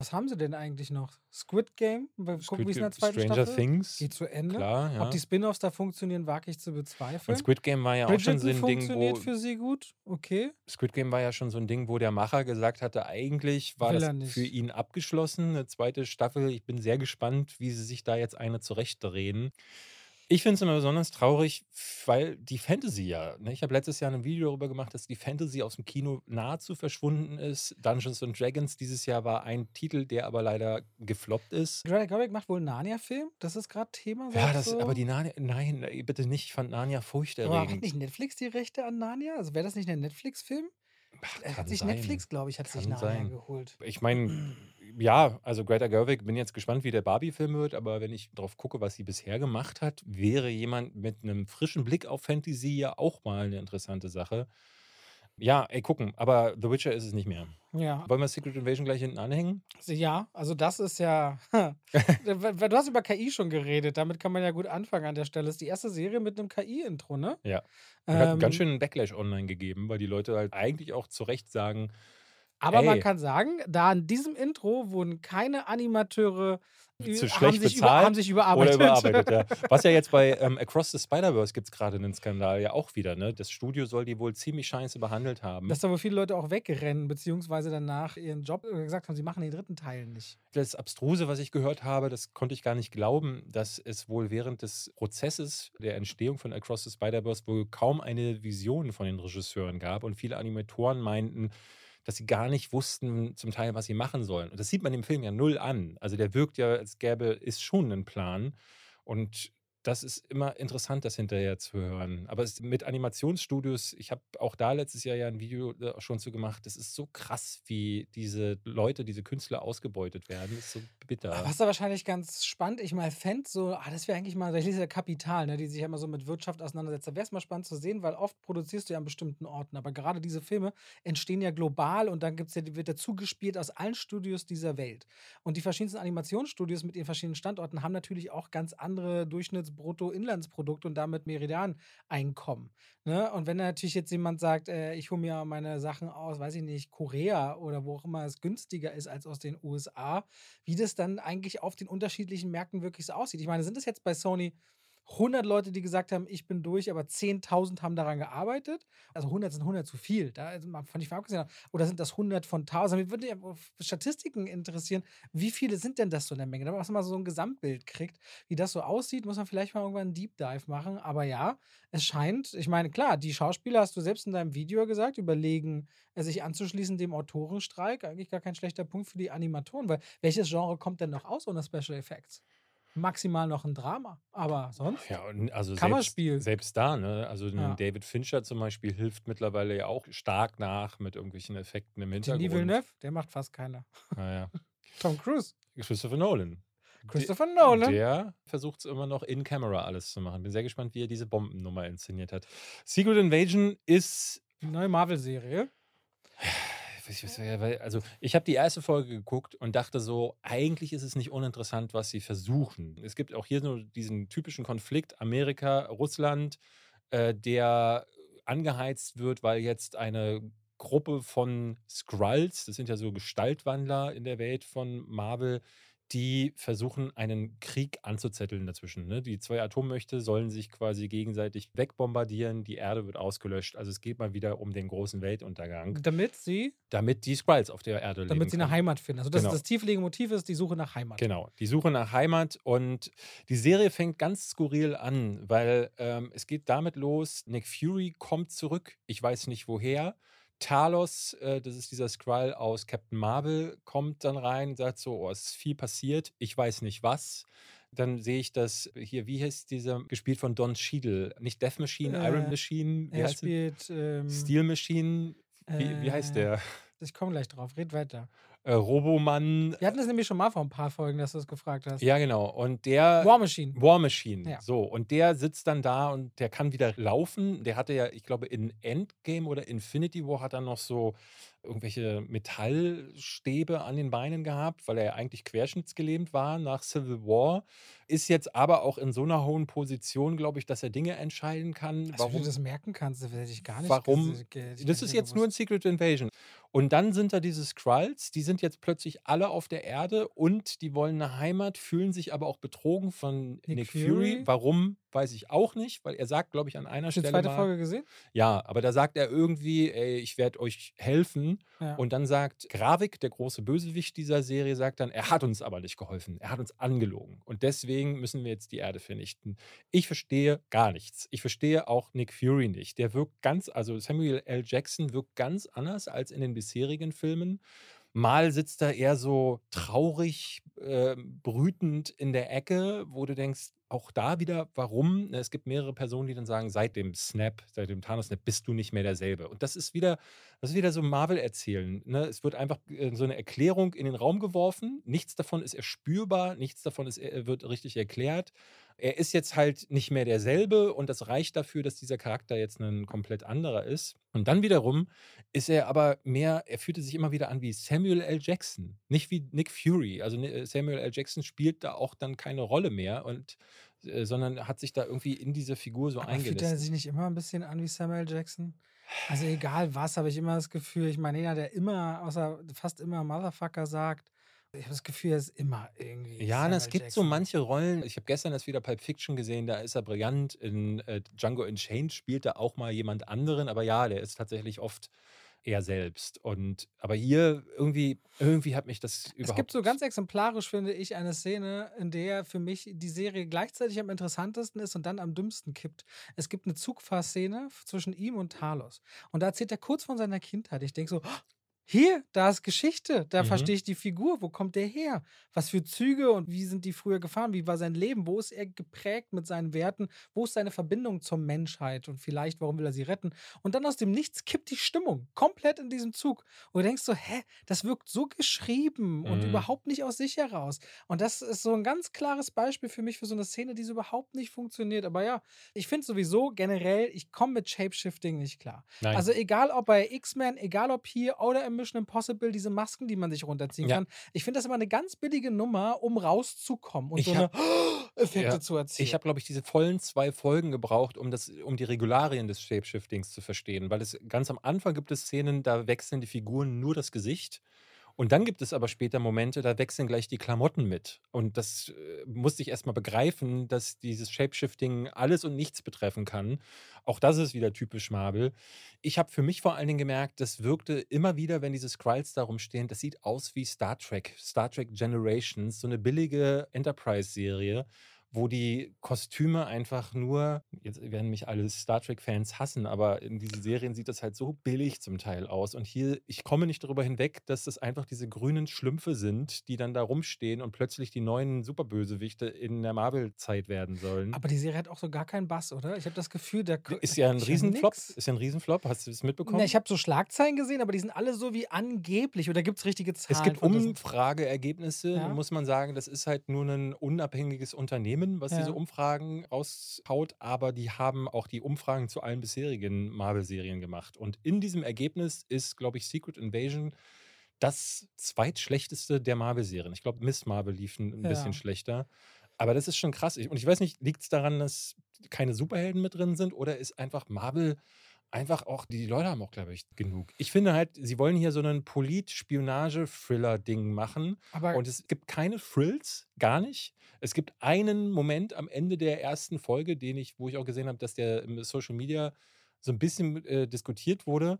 Was haben sie denn eigentlich noch? Squid Game? Wir gucken, wie es in der zweiten Stranger Staffel Things, geht zu Ende. klar, ja. Ob die Spin-offs da funktionieren, wage ich zu Und bezweifeln. Squid Game war ja auch schon so Bridgerton ein Ding, funktioniert wo für sie gut, okay. Squid Game war ja schon so ein Ding, wo der Macher gesagt hatte, eigentlich war Will das für ihn abgeschlossen. Eine zweite Staffel. Ich bin sehr gespannt, wie sie sich da jetzt eine zurechtdrehen. Ich finde es immer besonders traurig, weil die Fantasy ja, ne, ich habe letztes Jahr ein Video darüber gemacht, dass die Fantasy aus dem Kino nahezu verschwunden ist. Dungeons and Dragons dieses Jahr war ein Titel, der aber leider gefloppt ist. Greta Gerwig macht wohl einen Narnia-Film. Das ist gerade Thema. Ja, das, du? aber die Narnia, nein, bitte nicht, ich fand Narnia Aber hat furchterregend. nicht Netflix die Rechte an Narnia? Also wäre das nicht ein Netflix-Film? Äh, Hat sich sein. Netflix, glaube ich, hat sich Kann Narnia sein. geholt. Ich meine, [CLEARS THROAT] ja, also Greta Gerwig, bin jetzt gespannt, wie der Barbie-Film wird, aber wenn ich drauf gucke, was sie bisher gemacht hat, wäre jemand mit einem frischen Blick auf Fantasy ja auch mal eine interessante Sache. Ja, ey, gucken, aber The Witcher ist es nicht mehr. Ja, Wollen wir Secret Invasion gleich hinten anhängen? also ja, also das ist ja. [LAUGHS] [LAUGHS] du hast über KI schon geredet, damit kann man ja gut anfangen an der Stelle. Das ist die erste Serie mit einem KI-Intro, ne? Ja. Hat Ähm, ganz schön einen Backlash online gegeben, weil die Leute halt eigentlich auch zu Recht sagen, Aber man ey, kann sagen, da in diesem Intro wurden keine Animateure zu haben schlecht sich, über, bezahlt haben sich oder überarbeitet. überarbeitet. Ja. [LAUGHS] Was ja jetzt bei ähm, Across the Spider-Verse gibt es gerade einen Skandal ja auch wieder. Ne? Das Studio soll die wohl ziemlich scheiße behandelt haben. Dass da wohl viele Leute auch wegrennen, beziehungsweise danach ihren Job äh, gesagt haben, sie machen den dritten Teil nicht. Das Abstruse, was ich gehört habe, das konnte ich gar nicht glauben, dass es wohl während des Prozesses der Entstehung von Across the Spider-Verse wohl kaum eine Vision von den Regisseuren gab und viele Animatoren meinten, dass sie gar nicht wussten, zum Teil, was sie machen sollen. Und das sieht man im Film ja null an. Also der wirkt ja, als gäbe ist schon ein Plan. Und das ist immer interessant, das hinterher zu hören. Aber es, mit Animationsstudios, ich habe auch da letztes Jahr ja ein Video äh, schon zu gemacht, das ist so krass, wie diese Leute, diese Künstler ausgebeutet werden. Das ist so bitter. Was da wahrscheinlich ganz spannend, ich mal fände, so, ah, das wäre eigentlich mal, ich lese ja Kapital, ne, die sich ja immer so mit Wirtschaft auseinandersetzt. Da wäre es mal spannend zu sehen, weil oft produzierst du ja an bestimmten Orten, aber gerade diese Filme entstehen ja global und dann gibt's ja, wird ja zugespielt aus allen Studios dieser Welt. Und die verschiedensten Animationsstudios mit ihren verschiedenen Standorten haben natürlich auch ganz andere Durchschnittsbrutto-Inlandsprodukte und damit Meridian-Einkommen. Ne? Und wenn natürlich jetzt jemand sagt, äh, ich hole mir meine Sachen aus, weiß ich nicht, Korea oder wo auch immer es günstiger ist als aus den USA, wie das dann eigentlich auf den unterschiedlichen Märkten wirklich so aussieht. Ich meine, sind das jetzt bei Sony 100 Leute, die gesagt haben, ich bin durch, aber 10.000 haben daran gearbeitet. Also 100 sind 100 zu viel. Da fand ich mal abgesehen. Oder sind das 100 von 1000? Mich würde Statistiken interessieren. Wie viele sind denn das so in der Menge? Damit man mal so ein Gesamtbild kriegt, wie das so aussieht, muss man vielleicht mal irgendwann einen Deep Dive machen. Aber ja, es scheint, ich meine, klar, die Schauspieler, hast du selbst in deinem Video gesagt, überlegen, äh, sich anzuschließen dem Autorenstreik. Eigentlich gar kein schlechter Punkt für die Animatoren, weil welches Genre kommt denn noch aus ohne Special Effects? Maximal noch ein Drama. Aber sonst Ja, also selbst, Kammerspiel. selbst da, ne? Also Ja. David Fincher zum Beispiel hilft mittlerweile ja auch stark nach mit irgendwelchen Effekten im Denis Hintergrund. Villeneuve, der macht fast keiner. Naja. [LAUGHS] Tom Cruise, Christopher Nolan. Christopher Nolan. Der versucht es immer noch in Camera alles zu machen. Bin sehr gespannt, wie er diese Bombennummer inszeniert hat. Secret Invasion ist Die neue Marvel-Serie. Also, ich habe die erste Folge geguckt und dachte so, eigentlich ist es nicht uninteressant, was sie versuchen. Es gibt auch hier nur diesen typischen Konflikt Amerika, Russland, äh, der angeheizt wird, weil jetzt eine Gruppe von Skrulls, das sind ja so Gestaltwandler in der Welt von Marvel, die versuchen, einen Krieg anzuzetteln dazwischen. Ne? Die zwei Atommächte sollen sich quasi gegenseitig wegbombardieren, die Erde wird ausgelöscht. Also es geht mal wieder um den großen Weltuntergang Damit sie, damit die Skrulls auf der Erde leben. damit sie eine. Heimat finden. Also das, Genau. das tiefliegende Motiv ist die Suche nach Heimat. Genau, die Suche nach Heimat und die Serie fängt ganz skurril an, weil ähm, es geht damit los, Nick Fury kommt zurück, ich weiß nicht woher. Talos, äh, das ist dieser Skrull aus Captain Marvel, kommt dann rein und sagt so, oh, es ist viel passiert, ich weiß nicht was. Dann sehe ich das hier, wie heißt dieser, gespielt von Don Cheadle, nicht Death Machine, Äh, Iron Machine, wie Er heißt der? spielt. Ähm, Steel Machine, wie, wie heißt äh, der? Ich komme gleich drauf. Red weiter. Äh, Roboman, Wir hatten das nämlich schon mal vor ein paar Folgen, dass du es gefragt hast. ja genau, und der... War Machine. War Machine. Ja. So, und der sitzt dann da und der kann wieder laufen. Der hatte ja, ich glaube, in Endgame oder Infinity War hat er noch so irgendwelche Metallstäbe an den Beinen gehabt, weil er ja eigentlich querschnittsgelähmt war nach Civil War. Ist jetzt aber auch in so einer hohen Position, glaube ich, dass er Dinge entscheiden kann. Du Warum? dir das merken kannst, das hätte ich gar nicht Warum? Das ist jetzt nur ein gewusst. Secret Invasion. Und dann sind da diese Skrulls, die sind jetzt plötzlich alle auf der Erde und die wollen eine Heimat, fühlen sich aber auch betrogen von Nick, Nick Fury. Fury? Warum, weiß ich auch nicht, weil er sagt, glaube ich, an einer Hast du die Stelle zweite mal, Folge gesehen? ja, aber da sagt er irgendwie, ey, ich werde euch helfen. Ja. Und dann sagt Gravik, der große Bösewicht dieser Serie, sagt dann, er hat uns aber nicht geholfen, er hat uns angelogen. Und deswegen müssen wir jetzt die Erde vernichten. Ich verstehe gar nichts. Ich verstehe auch Nick Fury nicht. Der wirkt ganz, also Samuel L. Jackson wirkt ganz anders als in den bisherigen Filmen. Mal sitzt er eher so traurig, äh, brütend in der Ecke, wo du denkst, auch da wieder, warum? Es gibt mehrere Personen, die dann sagen, seit dem Snap, seit dem Thanos-Snap bist du nicht mehr derselbe. Und das ist wieder, das ist wieder so Marvel-Erzählen. Ne? Es wird einfach äh, so eine Erklärung in den Raum geworfen. Nichts davon ist erspürbar, nichts davon ist, äh, wird richtig erklärt. Er ist jetzt halt nicht mehr derselbe und das reicht dafür, dass dieser Charakter jetzt ein komplett anderer ist. Und dann wiederum ist er aber mehr, er fühlte sich immer wieder an wie Samuel L. Jackson, nicht wie Nick Fury. Also ne, Samuel L. Jackson spielt da auch dann keine Rolle mehr und äh, sondern hat sich da irgendwie in diese Figur so Aber fühlt er sich nicht immer ein bisschen an wie Samuel Jackson? Also egal was, habe ich immer das Gefühl, ich meine, jeder, der immer, außer fast immer Motherfucker sagt, ich habe das Gefühl, er ist immer irgendwie. Ja, es gibt so manche Rollen. Ich habe gestern erst wieder Pulp Fiction gesehen, da ist er brillant. In äh, Django Unchained spielt er auch mal jemand anderen, aber ja, der ist tatsächlich oft er selbst. Und aber hier irgendwie, irgendwie hat mich das überhaupt. Es gibt so ganz exemplarisch, finde ich, eine Szene, in der für mich die Serie gleichzeitig am interessantesten ist und dann am dümmsten kippt. Es gibt eine Zugfahrszene zwischen ihm und Talos. Und da erzählt er kurz von seiner Kindheit. Ich denke so, "Oh, hier, da ist Geschichte, da Mhm. verstehe ich die Figur, wo kommt der her? Was für Züge und wie sind die früher gefahren? Wie war sein Leben? Wo ist er geprägt mit seinen Werten? Wo ist seine Verbindung zur Menschheit? Und vielleicht, warum will er sie retten? Und dann aus dem Nichts kippt die Stimmung komplett in diesem Zug. Und du denkst so, hä, das wirkt so geschrieben und Mhm. überhaupt nicht aus sich heraus. Und das ist so ein ganz klares Beispiel für mich für so eine Szene, die so überhaupt nicht funktioniert. Aber ja, ich finde sowieso generell, ich komme mit Shapeshifting nicht klar. Nein. Also egal ob bei X-Men, egal ob hier oder im Mission Impossible, diese Masken, die man sich runterziehen Ja. kann. Ich finde das immer eine ganz billige Nummer, um rauszukommen und Ich so hab- eine [GASPS] Effekte Ja, zu erzielen. Ich habe, glaube ich, diese vollen zwei Folgen gebraucht, um, das, um die Regularien des Shapeshiftings zu verstehen. Weil es ganz am Anfang gibt es Szenen, da wechseln die Figuren nur das Gesicht. Und dann gibt es aber später Momente, da wechseln gleich die Klamotten mit. Und das äh, musste ich erstmal begreifen, dass dieses Shapeshifting alles und nichts betreffen kann. Auch das ist wieder typisch Marvel. Ich habe für mich vor allen Dingen gemerkt, das wirkte immer wieder, wenn diese Skrulls da rumstehen, das sieht aus wie Star Trek, Star Trek Generations, so eine billige Enterprise-Serie wo die Kostüme einfach nur, jetzt werden mich alle Star Trek-Fans hassen, aber in diesen Serien sieht das halt so billig zum Teil aus. Und hier, ich komme nicht darüber hinweg, dass das einfach diese grünen Schlümpfe sind, die dann da rumstehen und plötzlich die neuen Superbösewichte in der Marvel-Zeit werden sollen. Aber die Serie hat auch so gar keinen Bass, oder? Ich habe das Gefühl, der ist ja ein Riesenflop. Ist ja ein Riesenflop. Hast du das mitbekommen? Ne, ich habe so Schlagzeilen gesehen, aber die sind alle so wie angeblich. Oder gibt es richtige Zahlen? Es gibt Umfrageergebnisse, ja? muss man sagen. Das ist halt nur ein unabhängiges Unternehmen Unternehmen, was ja. diese Umfragen raushaut, aber die haben auch die Umfragen zu allen bisherigen Marvel-Serien gemacht. Und in diesem Ergebnis ist, glaube ich, Secret Invasion das zweitschlechteste der Marvel-Serien. Ich glaube, Miss Marvel lief ein, ja. bisschen schlechter. Aber das ist schon krass. Und ich weiß nicht, liegt es daran, dass keine Superhelden mit drin sind oder ist einfach Marvel einfach auch, die Leute haben auch, glaube ich, genug. Ich finde halt, sie wollen hier so einen Polit-Spionage-Thriller-Ding machen. Aber und es gibt keine Thrills, gar nicht. Es gibt einen Moment am Ende der ersten Folge, den ich, wo ich auch gesehen habe, dass der im Social Media so ein bisschen äh, diskutiert wurde.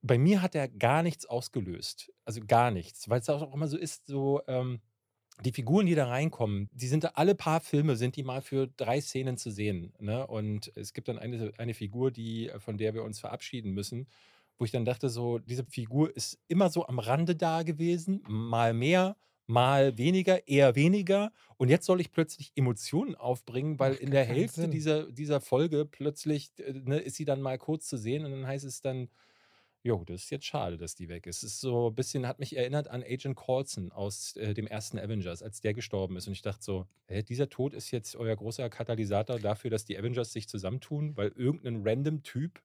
Bei mir hat er gar nichts ausgelöst. Also gar nichts. Weil es auch immer so ist, so, ähm, die Figuren, die da reinkommen, die sind da alle paar Filme, sind die mal für drei Szenen zu sehen. Ne? Und es gibt dann eine, eine Figur, die, von der wir uns verabschieden müssen, wo ich dann dachte, so, diese Figur ist immer so am Rande da gewesen, mal mehr, mal weniger, eher weniger. Und jetzt soll ich plötzlich Emotionen aufbringen, weil Ach, in der Hälfte dieser, dieser Folge plötzlich äh, ne, ist sie dann mal kurz zu sehen und dann heißt es dann, Jo, das ist jetzt schade, dass die weg ist. Es ist so ein bisschen, hat mich erinnert an Agent Coulson aus äh, dem ersten Avengers, als der gestorben ist. Und ich dachte so, hä, dieser Tod ist jetzt euer großer Katalysator dafür, dass die Avengers sich zusammentun, weil irgendein random Typ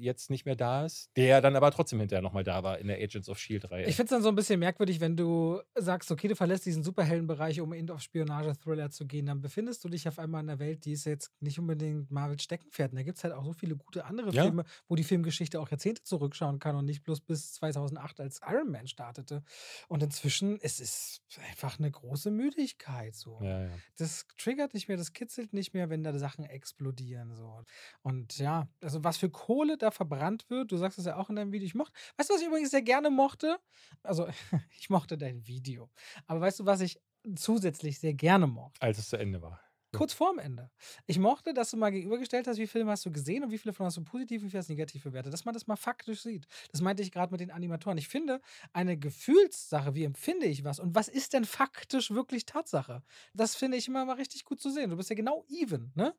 jetzt nicht mehr da ist, der dann aber trotzdem hinterher nochmal da war in der Agents of Shield-Reihe. Ich finde es dann so ein bisschen merkwürdig, wenn du sagst, okay, du verlässt diesen Superheldenbereich, um in auf Spionage-Thriller zu gehen, dann befindest du dich auf einmal in einer Welt, die ist jetzt nicht unbedingt Marvel Steckenpferd. Und da gibt es halt auch so viele gute andere ja. Filme, wo die Filmgeschichte auch Jahrzehnte zurückschauen kann und nicht bloß bis 2008, als Iron Man startete. Und inzwischen, es ist einfach eine große Müdigkeit. So. Ja, ja. Das triggert nicht mehr, das kitzelt nicht mehr, wenn da Sachen explodieren. So. Und ja, also was für Kohle da verbrannt wird. Du sagst es ja auch in deinem Video. Ich mochte, weißt du, was ich übrigens sehr gerne mochte? Also, [LAUGHS] ich mochte dein Video. Aber weißt du, was ich zusätzlich sehr gerne mochte? Als es zu Ende war. Kurz vorm Ende. Ich mochte, dass du mal gegenübergestellt hast, wie viele Filme hast du gesehen und wie viele von hast du positiv und wie viele hast du negativ bewertet. Dass man das mal faktisch sieht. Das meinte ich gerade mit den Animatoren. Ich finde, eine Gefühlssache, wie empfinde ich was und was ist denn faktisch wirklich Tatsache? Das finde ich immer mal richtig gut zu sehen. Du bist ja genau even, ne?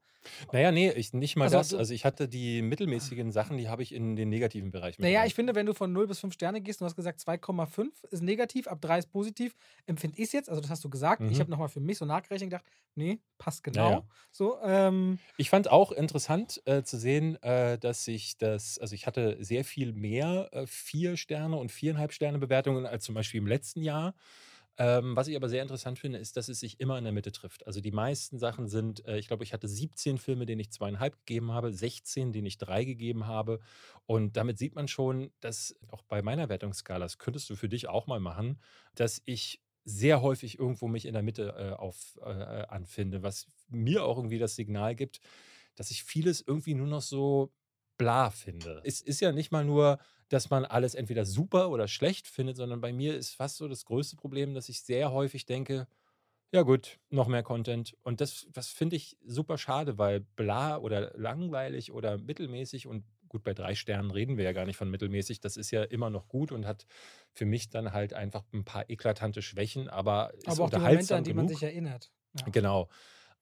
Naja, nee, ich, nicht mal also, das. Also ich hatte die mittelmäßigen Sachen, die habe ich in den negativen Bereich. Naja, ich finde, wenn du von 0 bis 5 Sterne gehst, du hast gesagt 2,5 ist negativ, ab 3 ist positiv, empfinde ich es jetzt, also das hast du gesagt. Mhm. Ich habe nochmal für mich so nachgerechnet gedacht, nee, passt genau. Naja. So, ähm, ich fand auch interessant äh, zu sehen, äh, dass ich das, also ich hatte sehr viel mehr äh, vier Sterne und viereinhalb Sterne Bewertungen als zum Beispiel im letzten Jahr. Ähm, was ich aber sehr interessant finde, ist, dass es sich immer in der Mitte trifft. Also die meisten Sachen sind, äh, ich glaube, ich hatte 17 Filme, denen ich zweieinhalb gegeben habe, 16, denen ich drei gegeben habe. Und damit sieht man schon, dass auch bei meiner Wertungsskala, das könntest du für dich auch mal machen, dass ich sehr häufig irgendwo mich in der Mitte äh, auf, äh, anfinde, was mir auch irgendwie das Signal gibt, dass ich vieles irgendwie nur noch so bla finde. Es ist ja nicht mal nur, dass man alles entweder super oder schlecht findet, sondern bei mir ist fast so das größte Problem, dass ich sehr häufig denke, ja gut, noch mehr Content. Und das, das finde ich super schade, weil bla oder langweilig oder mittelmäßig und gut, bei drei Sternen reden wir ja gar nicht von mittelmäßig. Das ist ja immer noch gut und hat für mich dann halt einfach ein paar eklatante Schwächen, aber ist aber auch unterhaltsam die Momente, an die genug. man sich erinnert. Ja. Genau.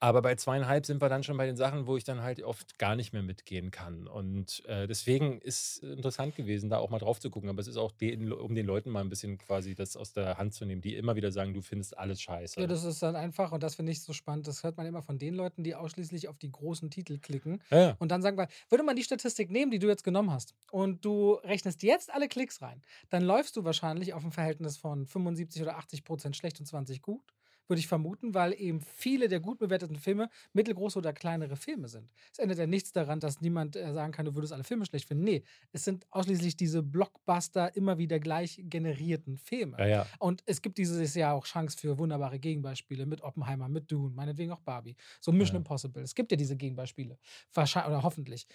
Aber bei zweieinhalb sind wir dann schon bei den Sachen, wo ich dann halt oft gar nicht mehr mitgehen kann. Und äh, deswegen ist interessant gewesen, da auch mal drauf zu gucken. Aber es ist auch, den, um den Leuten mal ein bisschen quasi das aus der Hand zu nehmen, die immer wieder sagen, du findest alles scheiße. Ja, das ist dann einfach, und das finde ich so spannend, das hört man immer von den Leuten, die ausschließlich auf die großen Titel klicken. Ja, ja. Und dann sagen wir, würde man die Statistik nehmen, die du jetzt genommen hast, und du rechnest jetzt alle Klicks rein, dann läufst du wahrscheinlich auf ein Verhältnis von 75 oder 80 Prozent schlecht und 20 gut würde ich vermuten, weil eben viele der gut bewerteten Filme mittelgroße oder kleinere Filme sind. Es ändert ja nichts daran, dass niemand äh, sagen kann, du würdest alle Filme schlecht finden. Nee, es sind ausschließlich diese Blockbuster immer wieder gleich generierten Filme. Ja, ja. Und es gibt dieses Jahr auch Chance für wunderbare Gegenbeispiele mit Oppenheimer, mit Dune, meinetwegen auch Barbie. So Mission Ja. Impossible. Es gibt ja diese Gegenbeispiele. Wahrscheinlich oder hoffentlich.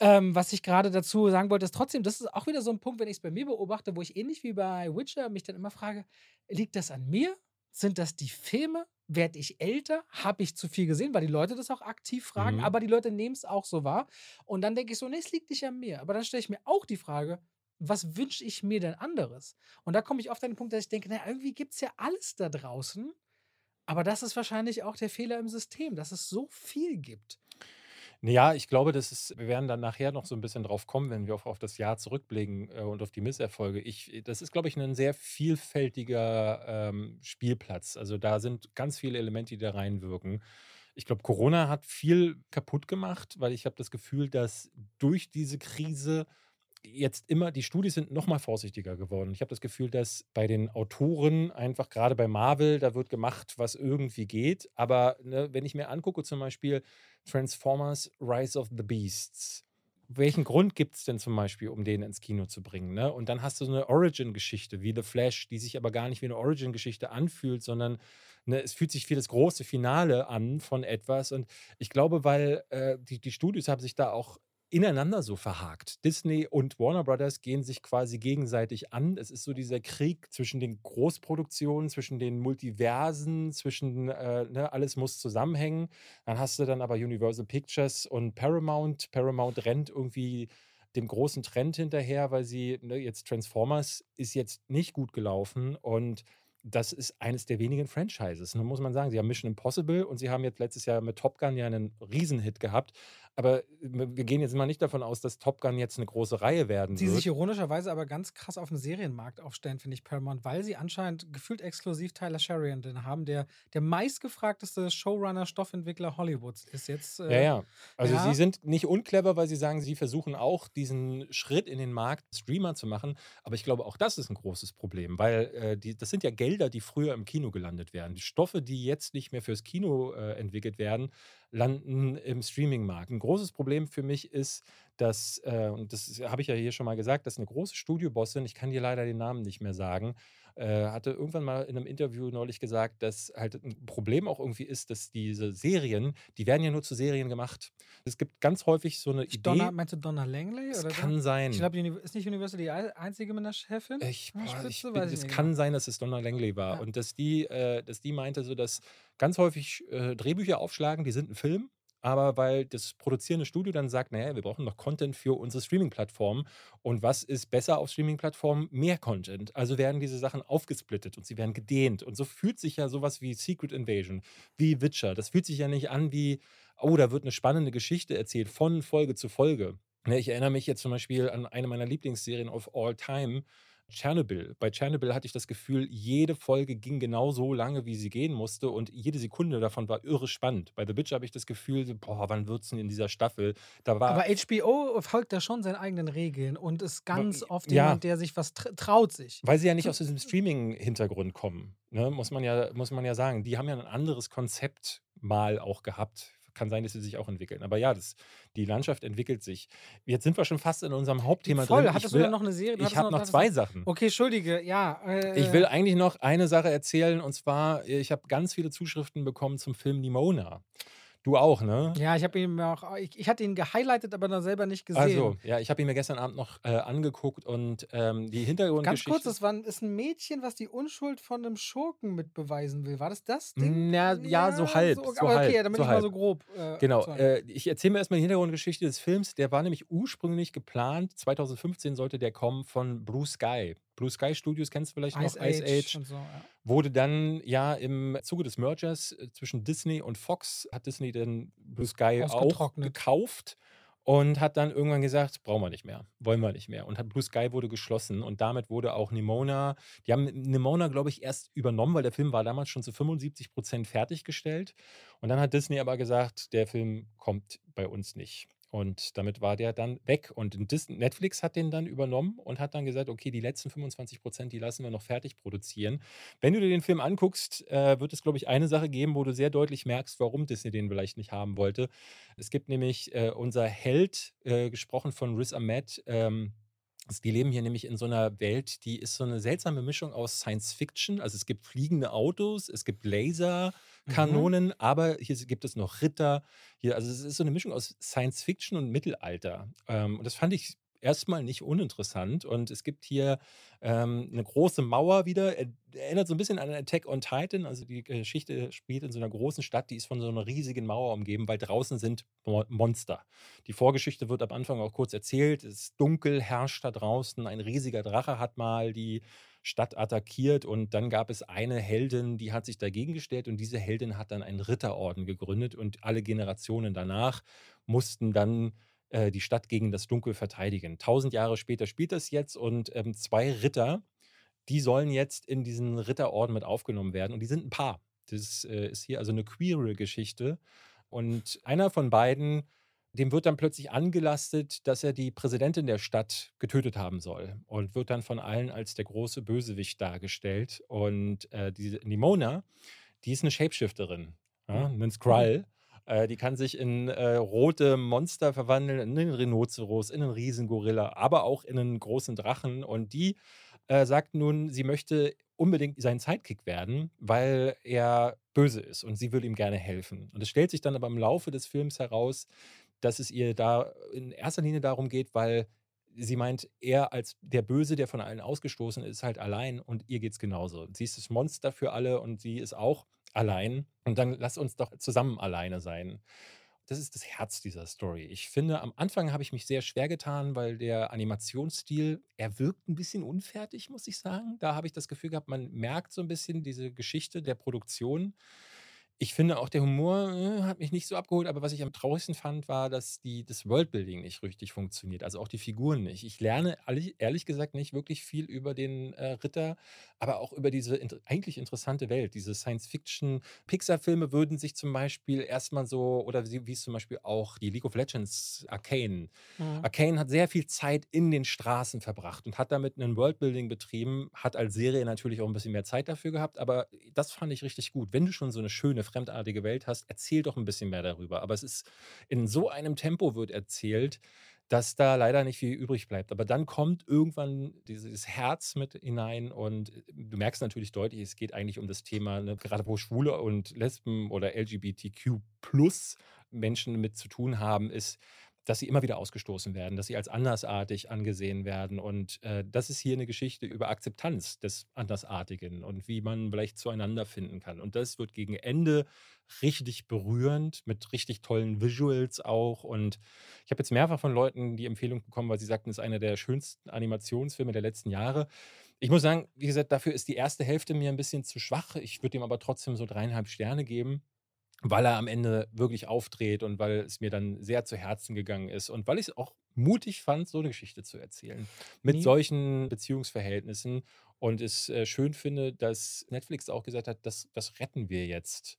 Ähm, was ich gerade dazu sagen wollte, ist trotzdem, das ist auch wieder so ein Punkt, wenn ich es bei mir beobachte, wo ich ähnlich wie bei Witcher mich dann immer frage, liegt das an mir? Sind das die Filme? Werde ich älter? Habe ich zu viel gesehen? Weil die Leute das auch aktiv fragen, Mhm. aber die Leute nehmen es auch so wahr. Und dann denke ich so, nee, es liegt nicht an mir. Aber dann stelle ich mir auch die Frage, was wünsche ich mir denn anderes? Und da komme ich oft an den Punkt, dass ich denke, na, irgendwie gibt es ja alles da draußen. Aber das ist wahrscheinlich auch der Fehler im System, dass es so viel gibt. Ja, ich glaube, das ist wir werden dann nachher noch so ein bisschen drauf kommen, wenn wir auf auf das Jahr zurückblicken, äh, und auf die Misserfolge. Ich das ist, glaube ich, ein sehr vielfältiger, ähm, Spielplatz. Also, da sind ganz viele Elemente, die da reinwirken. Ich glaube, Corona hat viel kaputt gemacht, weil ich habe das Gefühl, dass durch diese Krise jetzt immer die Studis sind noch mal vorsichtiger geworden. Ich habe das Gefühl, dass bei den Autoren einfach gerade bei Marvel, da wird gemacht, was irgendwie geht. Aber, ne, wenn ich mir angucke, zum Beispiel Transformers: Rise of the Beasts. Welchen Grund gibt es denn zum Beispiel, um den ins Kino zu bringen, ne? Und dann hast du so 'ne Origin-Geschichte wie The Flash, die sich aber gar nicht wie eine Origin-Geschichte anfühlt, sondern, ne, es fühlt sich wie das große Finale an von etwas. Und ich glaube, weil, äh, die die Studios haben sich da auch ineinander so verhakt. Disney und Warner Brothers gehen sich quasi gegenseitig an. Es ist so dieser Krieg zwischen den Großproduktionen, zwischen den Multiversen, zwischen, äh, ne, alles muss zusammenhängen. Dann hast du dann aber Universal Pictures und Paramount. Paramount rennt irgendwie dem großen Trend hinterher, weil sie ne, jetzt Transformers ist jetzt nicht gut gelaufen und das ist eines der wenigen Franchises, ne, muss man sagen. Sie haben Mission Impossible und sie haben jetzt letztes Jahr mit Top Gun ja einen Riesenhit gehabt. Aber wir gehen jetzt mal nicht davon aus, dass Top Gun jetzt eine große Reihe werden Die wird. sich ironischerweise aber ganz krass auf dem Serienmarkt aufstellen, finde ich, Paramount, weil sie anscheinend gefühlt exklusiv Tyler Sheridan haben, der der meistgefragteste Showrunner, Stoffentwickler Hollywoods ist jetzt. Ja, Äh, ja. Also ja. sie sind nicht unclever, weil sie sagen, sie versuchen auch diesen Schritt in den Markt Streamer zu machen. Aber ich glaube, auch das ist ein großes Problem, weil äh, die, das sind ja Gelder, die früher im Kino gelandet wären. Die Stoffe, die jetzt nicht mehr fürs Kino äh, entwickelt werden, landen im Streaming-Markt. Ein großes Problem für mich ist, dass, äh, und das habe ich ja hier schon mal gesagt, dass eine große Studiobossin, ich kann dir leider den Namen nicht mehr sagen, hatte irgendwann mal in einem Interview neulich gesagt, dass halt ein Problem auch irgendwie ist, dass diese Serien, die werden ja nur zu Serien gemacht. Es gibt ganz häufig so eine Ich Idee. Donna, meinst du Donna Langley? Es oder kann so? sein. Ich glaube, ist nicht Universal die ei- einzige mit einer Chefin? Ich, boah, ich Spitze? bin, ich es nicht kann sein, dass es Donna Langley war. Ja. Und dass die, äh, dass die meinte, so dass ganz häufig äh, Drehbücher aufschlagen, die sind ein Film. Aber weil das produzierende Studio dann sagt, naja, wir brauchen noch Content für unsere Streaming-Plattformen. Und was ist besser auf Streaming-Plattformen? Mehr Content. Also werden diese Sachen aufgesplittet und sie werden gedehnt. Und so fühlt sich ja sowas wie Secret Invasion, wie Witcher. Das fühlt sich ja nicht an wie, oh, da wird eine spannende Geschichte erzählt von Folge zu Folge. Ne, Ich erinnere mich jetzt zum Beispiel an eine meiner Lieblingsserien of all time, Chernobyl. Bei Chernobyl hatte ich das Gefühl, jede Folge ging genau so lange, wie sie gehen musste und jede Sekunde davon war irre spannend. Bei The Witcher habe ich das Gefühl, boah, wann wird's denn in dieser Staffel? Da war Aber HBO folgt da schon seinen eigenen Regeln und ist ganz oft ja. jemand, der sich was tr traut sich. Weil sie ja nicht aus diesem Streaming-Hintergrund kommen, ne? muss, man ja, muss man ja sagen. Die haben ja ein anderes Konzept mal auch gehabt. Kann sein, dass sie sich auch entwickeln. Aber ja, das, die Landschaft entwickelt sich. Jetzt sind wir schon fast in unserem Hauptthema Voll, drin. hattest ich du will, denn noch eine Serie? Du ich hattest habe noch hattest zwei Sachen. Okay, Entschuldige, ja. Äh, Ich will eigentlich noch eine Sache erzählen und zwar, ich habe ganz viele Zuschriften bekommen zum Film Nimona. Du auch, ne? Ja, ich habe ihn mir auch, ich, ich hatte ihn gehighlightet, aber dann selber nicht gesehen. Also, ja, ich habe ihn mir gestern Abend noch äh, angeguckt und ähm, die Ganz Hintergrundgeschichte. kurz, das war, ein- ist ein Mädchen, was die Unschuld von einem Schurken mitbeweisen will. War das das Ding? Na, ja, so halb, so aber okay, halb, damit so ich mal halb. so grob. Äh, Genau, äh, ich erzähle mir erstmal die Hintergrundgeschichte des Films. Der war nämlich ursprünglich geplant, 2015 sollte der kommen von Blue Sky. Blue Sky Studios kennst du vielleicht noch, Ice Ice Age, Age. und so. Ja. Wurde dann ja im Zuge des Mergers äh, zwischen Disney und Fox, hat Disney dann Blue Sky auch gekauft und hat dann irgendwann gesagt, brauchen wir nicht mehr, wollen wir nicht mehr. Und hat Blue Sky wurde geschlossen und damit wurde auch Nimona, die haben Nimona, glaube ich, erst übernommen, weil der Film war damals schon zu 75 Prozent fertiggestellt. Und dann hat Disney aber gesagt, der Film kommt bei uns nicht. Und damit war der dann weg. Und Netflix hat den dann übernommen und hat dann gesagt, okay, die letzten 25 Prozent, die lassen wir noch fertig produzieren. Wenn du dir den Film anguckst, äh, wird es, glaube ich, eine Sache geben, wo du sehr deutlich merkst, warum Disney den vielleicht nicht haben wollte. Es gibt nämlich äh, unser Held, äh, gesprochen von Riz Ahmed, ähm, die leben hier nämlich in so einer Welt, die ist so eine seltsame Mischung aus Science Fiction. Also es gibt fliegende Autos, es gibt Laserkanonen, mhm. aber hier gibt es noch Ritter. Hier, also es ist so eine Mischung aus Science Fiction und Mittelalter. Ähm, und das fand ich erstmal nicht uninteressant. Und es gibt hier ähm, eine große Mauer wieder. Er, erinnert so ein bisschen an Attack on Titan. Also die Geschichte spielt in so einer großen Stadt, die ist von so einer riesigen Mauer umgeben, weil draußen sind Monster. Die Vorgeschichte wird am Anfang auch kurz erzählt. Es ist dunkel, herrscht da draußen. Ein riesiger Drache hat mal die Stadt attackiert und dann gab es eine Heldin, die hat sich dagegen gestellt und diese Heldin hat dann einen Ritterorden gegründet und alle Generationen danach mussten dann äh, die Stadt gegen das Dunkel verteidigen. Tausend Jahre später spielt das jetzt und ähm, zwei Ritter, die sollen jetzt in diesen Ritterorden mit aufgenommen werden und die sind ein Paar. Das äh, ist hier also eine queere Geschichte. Und einer von beiden, dem wird dann plötzlich angelastet, dass er die Präsidentin der Stadt getötet haben soll und wird dann von allen als der große Bösewicht dargestellt. Und äh, die Nimona, die ist eine Shapeshifterin, ja, ein Skrull. Äh, die kann sich in äh, rote Monster verwandeln, in einen Rhinoceros, in einen Riesengorilla, aber auch in einen großen Drachen. Und die äh, sagt nun, sie möchte unbedingt sein Sidekick werden, weil er böse ist und sie will ihm gerne helfen. Und es stellt sich dann aber im Laufe des Films heraus, dass es ihr da in erster Linie darum geht, weil sie meint, er als der Böse, der von allen ausgestoßen ist, halt allein und ihr geht es genauso. Sie ist das Monster für alle und sie ist auch allein und dann lass uns doch zusammen alleine sein. Das ist das Herz dieser Story. Ich finde, am Anfang habe ich mich sehr schwer getan, weil der Animationsstil, er wirkt ein bisschen unfertig, muss ich sagen. Da habe ich das Gefühl gehabt, man merkt so ein bisschen diese Geschichte der Produktion. Ich finde auch der Humor äh, hat mich nicht so abgeholt, aber was ich am traurigsten fand, war, dass die, das Worldbuilding nicht richtig funktioniert, also auch die Figuren nicht. Ich lerne ehrlich, gesagt nicht wirklich viel über den äh, Ritter, aber auch über diese int eigentlich interessante Welt. Diese Science-Fiction-Pixar-Filme würden sich zum Beispiel erstmal so, oder wie, es zum Beispiel auch die League of Legends Arcane. Mhm. Arcane hat sehr viel Zeit in den Straßen verbracht und hat damit ein Worldbuilding betrieben, hat als Serie natürlich auch ein bisschen mehr Zeit dafür gehabt, aber das fand ich richtig gut. Wenn du schon so eine schöne fremdartige Welt hast, erzähl doch ein bisschen mehr darüber. Aber es ist in so einem Tempo wird erzählt, dass da leider nicht viel übrig bleibt. Aber dann kommt irgendwann dieses Herz mit hinein und äh, du merkst natürlich deutlich, es geht eigentlich um das Thema, ne, gerade wo Schwule und Lesben oder LGBTQ plus Menschen mit zu tun haben, ist, dass sie immer wieder ausgestoßen werden, dass sie als andersartig angesehen werden. Und äh, das ist hier eine Geschichte über Akzeptanz des Andersartigen und wie man vielleicht zueinander finden kann. Und das wird gegen Ende richtig berührend, mit richtig tollen Visuals auch. Und ich habe jetzt mehrfach von Leuten die Empfehlung bekommen, weil sie sagten, es ist einer der schönsten Animationsfilme der letzten Jahre. Ich muss sagen, wie gesagt, dafür ist die erste Hälfte mir ein bisschen zu schwach. Ich würde ihm aber trotzdem so dreieinhalb Sterne geben weil er am Ende wirklich aufdreht und weil es mir dann sehr zu Herzen gegangen ist und weil ich es auch mutig fand, so eine Geschichte zu erzählen. Mit Nie. solchen Beziehungsverhältnissen und es äh, schön finde, dass Netflix auch gesagt hat, das, das retten wir jetzt.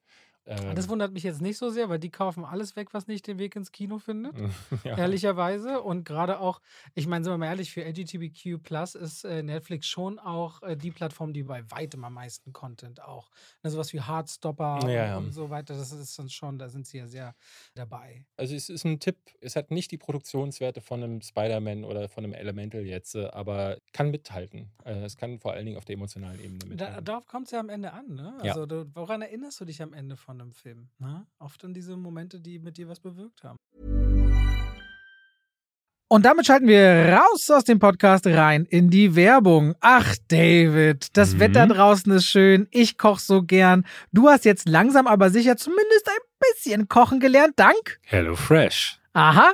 Ähm, das wundert mich jetzt nicht so sehr, weil die kaufen alles weg, was nicht den Weg ins Kino findet. [LAUGHS] ja. Ehrlicherweise. Und gerade auch, ich meine, sind wir mal ehrlich, für LGBTQ Plus ist äh, Netflix schon auch äh, die Plattform, die bei weitem am meisten Content auch. Also was wie Hardstopper ja, und, und, so weiter, das ist dann schon, da sind sie ja sehr dabei. Also es ist ein Tipp, es hat nicht die Produktionswerte von einem Spider-Man oder von einem Elemental jetzt, äh, aber kann mithalten. Äh, es kann vor allen Dingen auf der emotionalen Ebene mithalten. Da, darauf kommt es ja am Ende an, ne? Also ja. du, woran erinnerst du dich am Ende von einem Film. Ne? Oft an diese Momente, die mit dir was bewirkt haben. Und damit schalten wir raus aus dem Podcast rein in die Werbung. Ach, David, das mhm. Wetter draußen ist schön. Ich koche so gern. Du hast jetzt langsam aber sicher zumindest ein bisschen kochen gelernt, dank Hello Fresh. Aha.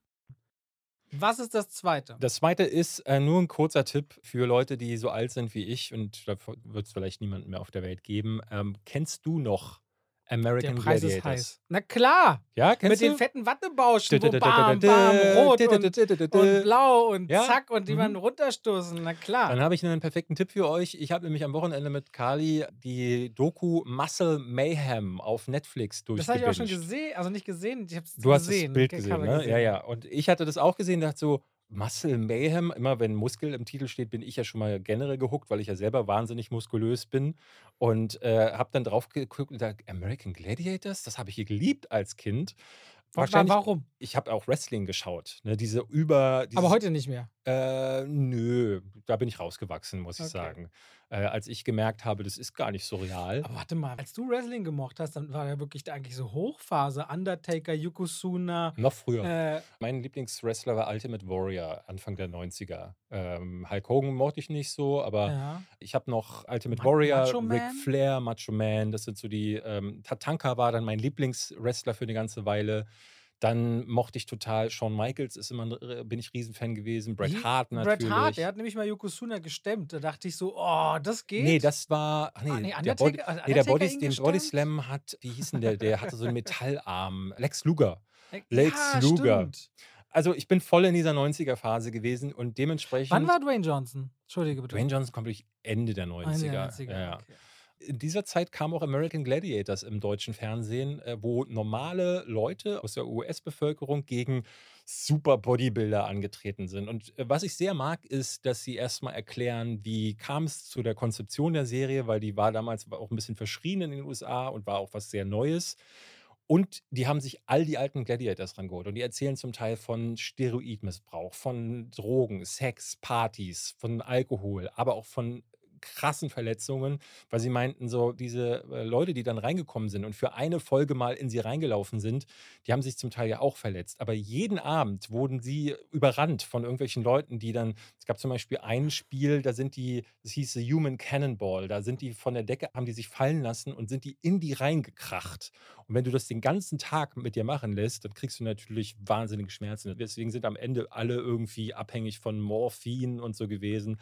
Was ist das zweite? Das zweite ist äh, nur ein kurzer Tipp für Leute, die so alt sind wie ich und da wird es vielleicht niemanden mehr auf der Welt geben. Ähm, kennst du noch Der American Preis ist Gladiators? heiß. Na klar, Ja, mit kennst den du? fetten Wattebauschen, wo bam, bam, rot und, und blau und Ja. zack und die Mhm. man runterstoßen. Na klar. Dann habe ich einen perfekten Tipp für euch. Ich habe nämlich am Wochenende mit Kali die Doku Muscle Mayhem auf Netflix Das habe ich auch schon gesehen, also nicht gesehen, ich habe es Du hast gesehen. das Bild gesehen, ne? Ja, ja. Und ich hatte das auch gesehen, dachte so, Muscle Mayhem, immer wenn Muskel im Titel steht, bin ich ja schon mal generell gehuckt, weil ich ja selber wahnsinnig muskulös bin. Und äh, habe dann drauf geguckt und gesagt, American Gladiators, das habe ich hier geliebt als Kind. Wa- Wahrscheinlich, Warum? ich habe auch Wrestling geschaut. Ne? Diese über. Dieses, Aber heute nicht mehr. Äh, nö, da bin ich rausgewachsen, muss ich Okay. sagen. Äh, als ich gemerkt habe, das ist gar nicht so real. Aber warte mal, als du Wrestling gemocht hast, dann war ja wirklich eigentlich so Hochphase. Undertaker, Yokozuna. Noch früher. Äh, Mein Lieblingswrestler war Ultimate Warrior, Anfang der 90er. Ähm, Hulk Hogan mochte ich nicht so, aber ja. ich habe noch Ultimate Ma- Warrior, Macho Ric Man? Flair, Macho Man, das sind so die. Ähm, Tatanka war dann mein Lieblingswrestler für eine ganze Weile. Dann mochte ich total Shawn Michaels, ist immer, ein- äh, bin ich Riesenfan gewesen. Bret Wie? Hart natürlich. Bret Hart, der hat nämlich mal Yokozuna gestemmt. Da dachte ich so, oh, das geht. Nee, das war. Ach nee, Ah, nee, der Body, hat nee, der Body, den? Body Slam hat, wie hieß denn der? Der hatte so einen Metallarm. Lex Luger. Äh, Lex ja, Luger. stimmt. Also ich bin voll in dieser 90er-Phase gewesen und dementsprechend. Wann war Dwayne Johnson? Entschuldige bitte. Dwayne Johnson kommt durch Ende der Ah, 90er. in der 90er, Ja, ja. okay. In dieser Zeit kam auch American Gladiators im deutschen Fernsehen, äh, wo normale Leute aus der US-Bevölkerung gegen super Bodybuilder angetreten sind. Und äh, was ich sehr mag, ist, dass sie erstmal erklären, wie kam es zu der Konzeption der Serie, weil die war damals auch ein bisschen verschrien in den USA und war auch was sehr Neues. Und die haben sich all die alten Gladiators rangeholt. Und die erzählen zum Teil von Steroidmissbrauch, von Drogen, Sex, Partys, von Alkohol, aber auch von krassen Verletzungen, weil sie meinten, so diese äh, Leute, die dann reingekommen sind und für eine Folge mal in sie reingelaufen sind, die haben sich zum Teil ja auch verletzt. Aber jeden Abend wurden sie überrannt von irgendwelchen Leuten, die dann, es gab zum Beispiel ein Spiel, da sind die, das hieß The Human Cannonball, da sind die von der Decke, haben die sich fallen lassen und sind die in die reingekracht. Und wenn du das den ganzen Tag mit dir machen lässt, dann kriegst du natürlich wahnsinnige Schmerzen. Deswegen sind am Ende alle irgendwie abhängig von Morphin und so gewesen.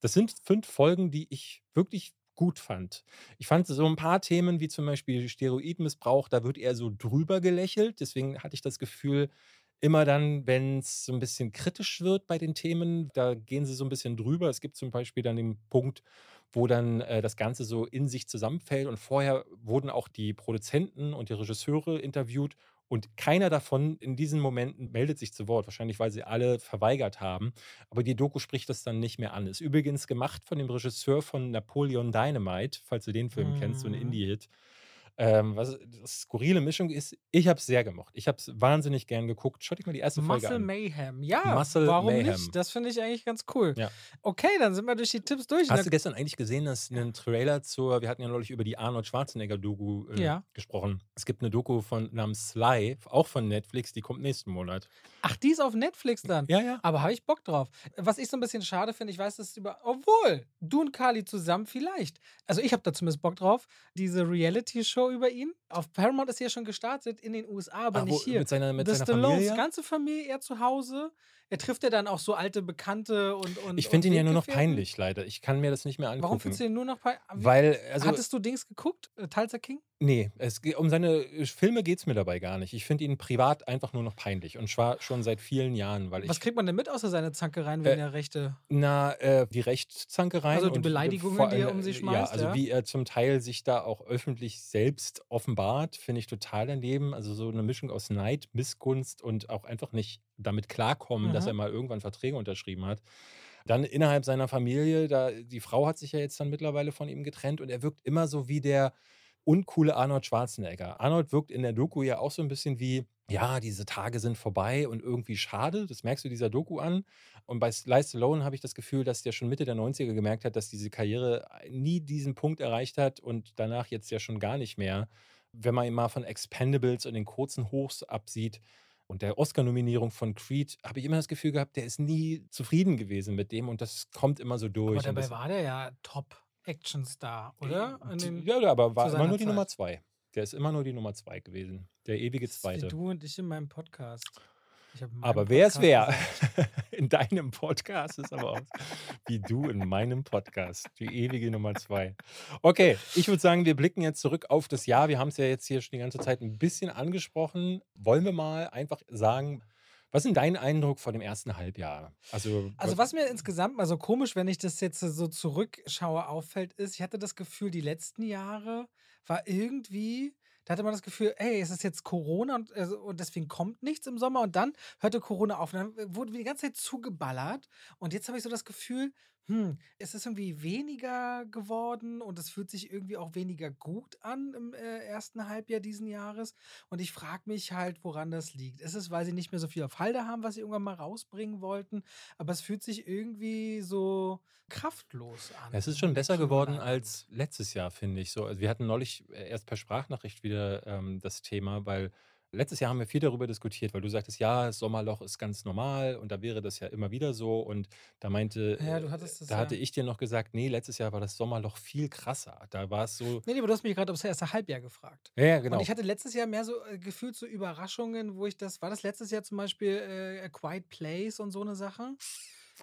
Das sind fünf Folgen, die ich wirklich gut fand. Ich fand so ein paar Themen wie zum Beispiel Steroidmissbrauch, da wird eher so drüber gelächelt. Deswegen hatte ich das Gefühl, immer dann, wenn es so ein bisschen kritisch wird bei den Themen, da gehen sie so ein bisschen drüber. Es gibt zum Beispiel dann den Punkt, wo dann äh, das Ganze so in sich zusammenfällt. Und vorher wurden auch die Produzenten und die Regisseure interviewt. Und keiner davon in diesen Momenten meldet sich zu Wort. Wahrscheinlich, weil sie alle verweigert haben. Aber die Doku spricht das dann nicht mehr an. Ist übrigens gemacht von dem Regisseur von Napoleon Dynamite, falls du den Film kennst, so ein Mhm. Indie-Hit. Ähm, was das skurrile Mischung ist, ich habe es sehr gemocht. Ich habe es wahnsinnig gern geguckt. Schau dich mal die erste Folge Muscle an. Mayhem. Ja, Muscle warum Mayhem. nicht? Das finde ich eigentlich ganz cool. Ja. Okay, dann sind wir durch die Tipps durch. Hast du gestern eigentlich gesehen, dass ein Trailer zur, wir hatten ja neulich über die Arnold Schwarzenegger-Doku äh, Ja. gesprochen. Es gibt eine Doku von namens Sly, auch von Netflix, die kommt nächsten Monat. Ach, die ist auf Netflix dann. Ja, ja. Aber habe ich Bock drauf. Was ich so ein bisschen schade finde, ich weiß, dass es über. Obwohl, du und Kali zusammen vielleicht. Also, ich habe da zumindest Bock drauf. Diese Reality-Show über ihn. Auf Paramount ist ja schon gestartet in den USA, aber Ah, wo- nicht hier. Mit seiner, mit The seiner Stallones, Familie. ganze Familie, er zu Hause. Er trifft ja dann auch so alte Bekannte und. und Ich finde und ihn ja nur noch peinlich, leider. Ich kann mir das nicht mehr angucken. Warum findest du ihn nur noch peinlich? Weil, also, Hattest du Dings geguckt? Äh, Tulsa King? nee, es, um seine äh, Filme geht es mir dabei gar nicht. Ich finde ihn privat einfach nur noch peinlich und zwar schon seit vielen Jahren, weil ich. Was kriegt man denn mit außer seine Zankereien wegen Äh, der Rechte? Na, äh, die Rechtszankereien. Also die und Beleidigungen, vor die er um sich äh, schmeißt, Ja, also ja? wie er zum Teil sich da auch öffentlich selbst offenbart, finde ich total daneben. Also so eine Mischung aus Neid, Missgunst und auch einfach nicht damit klarkommen, dass er mal irgendwann Verträge unterschrieben hat. Dann innerhalb seiner Familie, da, die Frau hat sich ja jetzt dann mittlerweile von ihm getrennt und er wirkt immer so wie der uncoole Arnold Schwarzenegger. Arnold wirkt in der Doku ja auch so ein bisschen wie, ja, diese Tage sind vorbei und irgendwie schade. Das merkst du dieser Doku an. Und bei Sly Stallone habe ich das Gefühl, dass der schon Mitte der 90er gemerkt hat, dass diese Karriere nie diesen Punkt erreicht hat und danach jetzt ja schon gar nicht mehr. Wenn man ihn mal von Expendables und den kurzen Hochs absieht und der Oscar-Nominierung von Creed, habe ich immer das Gefühl gehabt, der ist nie zufrieden gewesen mit dem und das kommt immer so durch. Aber dabei das, war der ja Top-Action-Star, oder? Ja, aber war immer nur die Nummer Zeit. zwei. Der ist immer nur die Nummer zwei gewesen. Der ewige Zweite. du und ich in meinem Podcast. Aber wer es Podcast wer, gesagt, [LAUGHS] in deinem Podcast ist aber auch wie du in meinem Podcast, die ewige Nummer zwei. Okay, ich würde sagen, wir blicken jetzt zurück auf das Jahr. Wir haben es ja jetzt hier schon die ganze Zeit ein bisschen angesprochen. Wollen wir mal einfach sagen, was ist dein Eindruck vor dem ersten Halbjahr? Also, Also was mir insgesamt mal so komisch, wenn ich das jetzt so zurückschaue, auffällt, ist, ich hatte das Gefühl, die letzten Jahre war irgendwie, da hatte man das Gefühl, ey, es ist jetzt Corona und, also, und deswegen kommt nichts im Sommer. Und dann hörte Corona auf. Und dann wurde die ganze Zeit zugeballert. Und jetzt habe ich so das Gefühl, hm, es ist irgendwie weniger geworden und es fühlt sich irgendwie auch weniger gut an im äh, ersten Halbjahr diesen Jahres und ich frage mich halt, woran das liegt. Ist es, weil sie nicht mehr so viel auf Halde haben, was sie irgendwann mal rausbringen wollten? Aber es fühlt sich irgendwie so kraftlos an. Es ist schon besser geworden als letztes Jahr, finde ich. So, also wir hatten neulich äh, erst per Sprachnachricht wieder ähm, das Thema, weil letztes Jahr haben wir viel darüber diskutiert, weil du sagtest, ja, das Sommerloch ist ganz normal und da wäre das ja immer wieder so. Und da meinte, Ja, du äh, hattest das da hatte ja. ich dir noch gesagt, nee, letztes Jahr war das Sommerloch viel krasser. Da war es so, Nee, nee, aber du hast mich gerade ums erste Halbjahr gefragt. ja, ja, Und genau. ich hatte letztes Jahr mehr so äh, gefühlt so Überraschungen, wo ich das, war das letztes Jahr zum Beispiel äh, A Quiet Place und so eine Sache?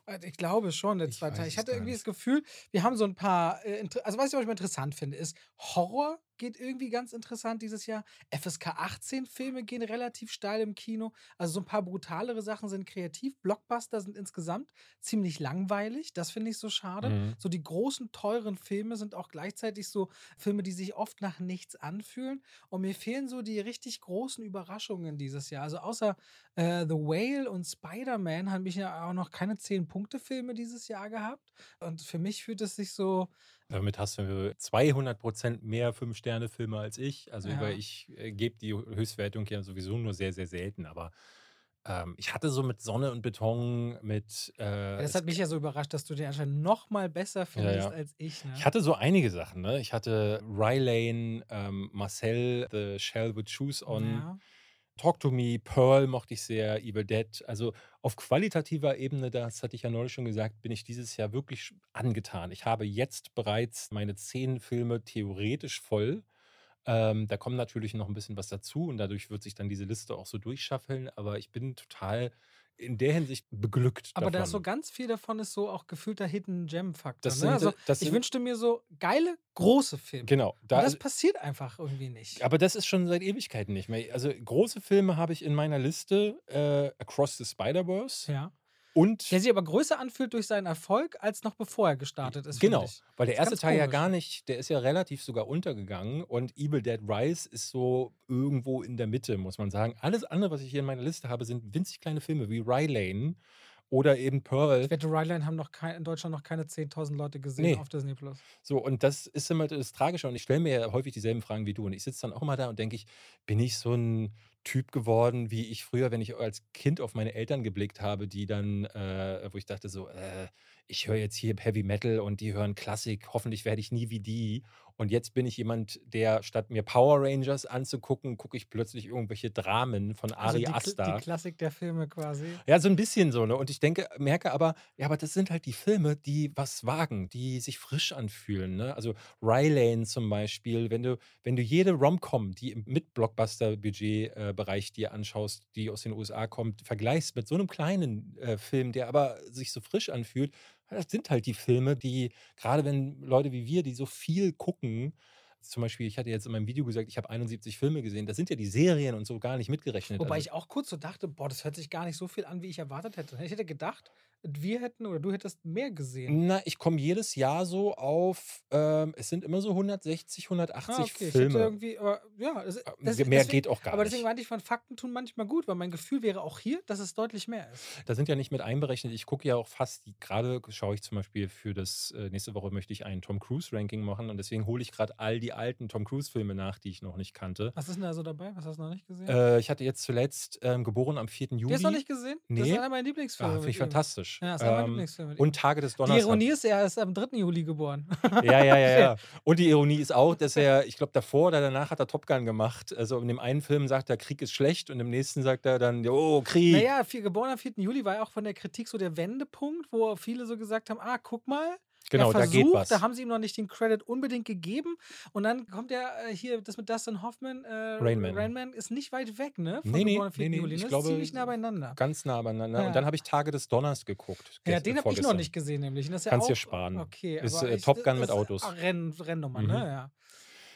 Äh, Ich glaube schon, der zweite Teil. Ich hatte irgendwie nicht. das Gefühl, wir haben so ein paar, äh, also was ich manchmal interessant finde, ist Horror geht irgendwie ganz interessant dieses Jahr. FSK 18 Filme gehen relativ steil im Kino. Also so ein paar brutalere Sachen sind kreativ. Blockbuster sind insgesamt ziemlich langweilig. Das finde ich so schade. Mhm. So die großen, teuren Filme sind auch gleichzeitig so Filme, die sich oft nach nichts anfühlen. Und mir fehlen so die richtig großen Überraschungen dieses Jahr. Also außer äh, The Whale und Spider-Man habe ich ja auch noch keine 10-Punkte-Filme dieses Jahr gehabt. Und für mich fühlt es sich so, Damit hast du 200 Prozent mehr Fünf-Sterne-Filme als ich. Also, Ja. ich äh, gebe die Höchstwertung ja sowieso nur sehr, sehr selten. Aber ähm, ich hatte so mit Sonne und Beton, mit. ja, Äh, das es, hat mich ja so überrascht, dass du den anscheinend noch mal besser ja, findest ja. als ich. Ich Ne? hatte so einige Sachen, ne? Ich hatte Rylane, ähm, Marcel, The Shell with Shoes on, Ja. Talk to Me, Pearl mochte ich sehr, Evil Dead. Also auf qualitativer Ebene, das hatte ich ja neulich schon gesagt, bin ich dieses Jahr wirklich angetan. Ich habe jetzt bereits meine zehn Filme theoretisch voll. Ähm, da kommt natürlich noch ein bisschen was dazu und dadurch wird sich dann diese Liste auch so durchschaffeln. Aber ich bin total in der Hinsicht beglückt Aber da ist so davon. ganz viel davon ist so auch gefühlter Hidden Gem Faktor. Das Ne? Also das ich sind, wünschte mir so geile große Filme. genau, da, das passiert einfach irgendwie nicht. Aber das ist schon seit Ewigkeiten nicht mehr. Also große Filme habe ich in meiner Liste äh, Across the Spider-Verse Ja. Und Der sich aber größer anfühlt durch seinen Erfolg, als noch bevor er gestartet ist, genau, weil der erste Teil ja komisch. gar nicht, der ist ja relativ sogar untergegangen und Evil Dead Rise ist so irgendwo in der Mitte, muss man sagen. Alles andere, was ich hier in meiner Liste habe, sind winzig kleine Filme wie Rylane oder eben Pearl. Ich wette, Ryline haben noch kein, in Deutschland noch keine 10.000 Leute gesehen Nee. auf Disney Plus. So, und das ist immer das Tragische. Und ich stelle mir ja häufig dieselben Fragen wie du. Und ich sitze dann auch immer da und denke ich, bin ich so ein Typ geworden, wie ich früher, wenn ich als Kind auf meine Eltern geblickt habe, die dann, äh, wo ich dachte so, äh, ich höre jetzt hier Heavy Metal und die hören Klassik, hoffentlich werde ich nie wie die. Und jetzt bin ich jemand, der statt mir Power Rangers anzugucken, gucke ich plötzlich irgendwelche Dramen von Also Ari die, Kl- Aster. die Klassik der Filme quasi. Ja, so ein bisschen so, ne? Und ich denke, merke aber, ja, aber das sind halt die Filme, die was wagen, die sich frisch anfühlen, ne? Also Rylane zum Beispiel, wenn du, wenn du jede Rom-Com, die im mit Blockbuster-Budget-Bereich dir anschaust, die aus den USA kommt, vergleichst mit so einem kleinen äh, Film, der aber sich so frisch anfühlt, das sind halt die Filme, die, gerade wenn Leute wie wir, die so viel gucken, zum Beispiel, ich hatte jetzt in meinem Video gesagt, ich habe 71 Filme gesehen, da sind ja die Serien und so gar nicht mitgerechnet. Wobei Also- ich auch kurz so dachte, boah, das hört sich gar nicht so viel an, wie ich erwartet hätte. Ich hätte gedacht, wir hätten oder du hättest mehr gesehen. Na, ich komme jedes Jahr so auf, ähm, es sind immer so 160, 180 Ah, okay. Ich Filme. irgendwie, aber ja, das, das, Mehr deswegen, geht auch gar aber nicht. deswegen meinte ich von Fakten tun manchmal gut, weil mein Gefühl wäre auch hier, dass es deutlich mehr ist. Da sind ja nicht mit einberechnet. Ich gucke ja auch fast, gerade schaue ich zum Beispiel für das, äh, nächste Woche möchte ich ein Tom Cruise-Ranking machen und deswegen hole ich gerade all die alten Tom Cruise-Filme nach, die ich noch nicht kannte. Was ist denn da so dabei? Was hast du noch nicht gesehen? Äh, ich hatte jetzt zuletzt ähm, geboren am 4. Juli. Der ist noch nicht gesehen? Das Nee. ist einer meiner Lieblingsfilme. Ah, Finde ich ihm. fantastisch. Ja, ist Ähm, ihm. und Tage des Die Donners. Ironie ist, er ist am 3. Juli geboren. [LAUGHS] Ja, ja, ja, ja. Und die Ironie ist auch, dass er, ich glaube, davor oder danach hat er Top Gun gemacht. Also in dem einen Film sagt er, Krieg ist schlecht und im nächsten sagt er dann, oh, Krieg. Naja, geboren am 4. Juli war ja auch von der Kritik so der Wendepunkt, wo viele so gesagt haben, ah, guck mal, genau, er da geht was. da haben sie ihm noch nicht den Credit unbedingt gegeben und dann kommt er äh, hier, das mit Dustin Hoffman, äh, Rain Man. Rain Man ist nicht weit weg, ne? Von Nee, nee, geboren am 4. nee, nee, ich ne? Ist glaube, ziemlich nah beieinander. Ganz nah beieinander. Ja. Und dann habe ich Tage des Donners geguckt. Ja, den habe ich noch nicht gesehen, nämlich. Das ist ja Kannst auch, dir sparen. Okay, Ist, äh, ich- Top Gun das mit Autos. Renn, Rennnummer, Mhm. ne? Ja.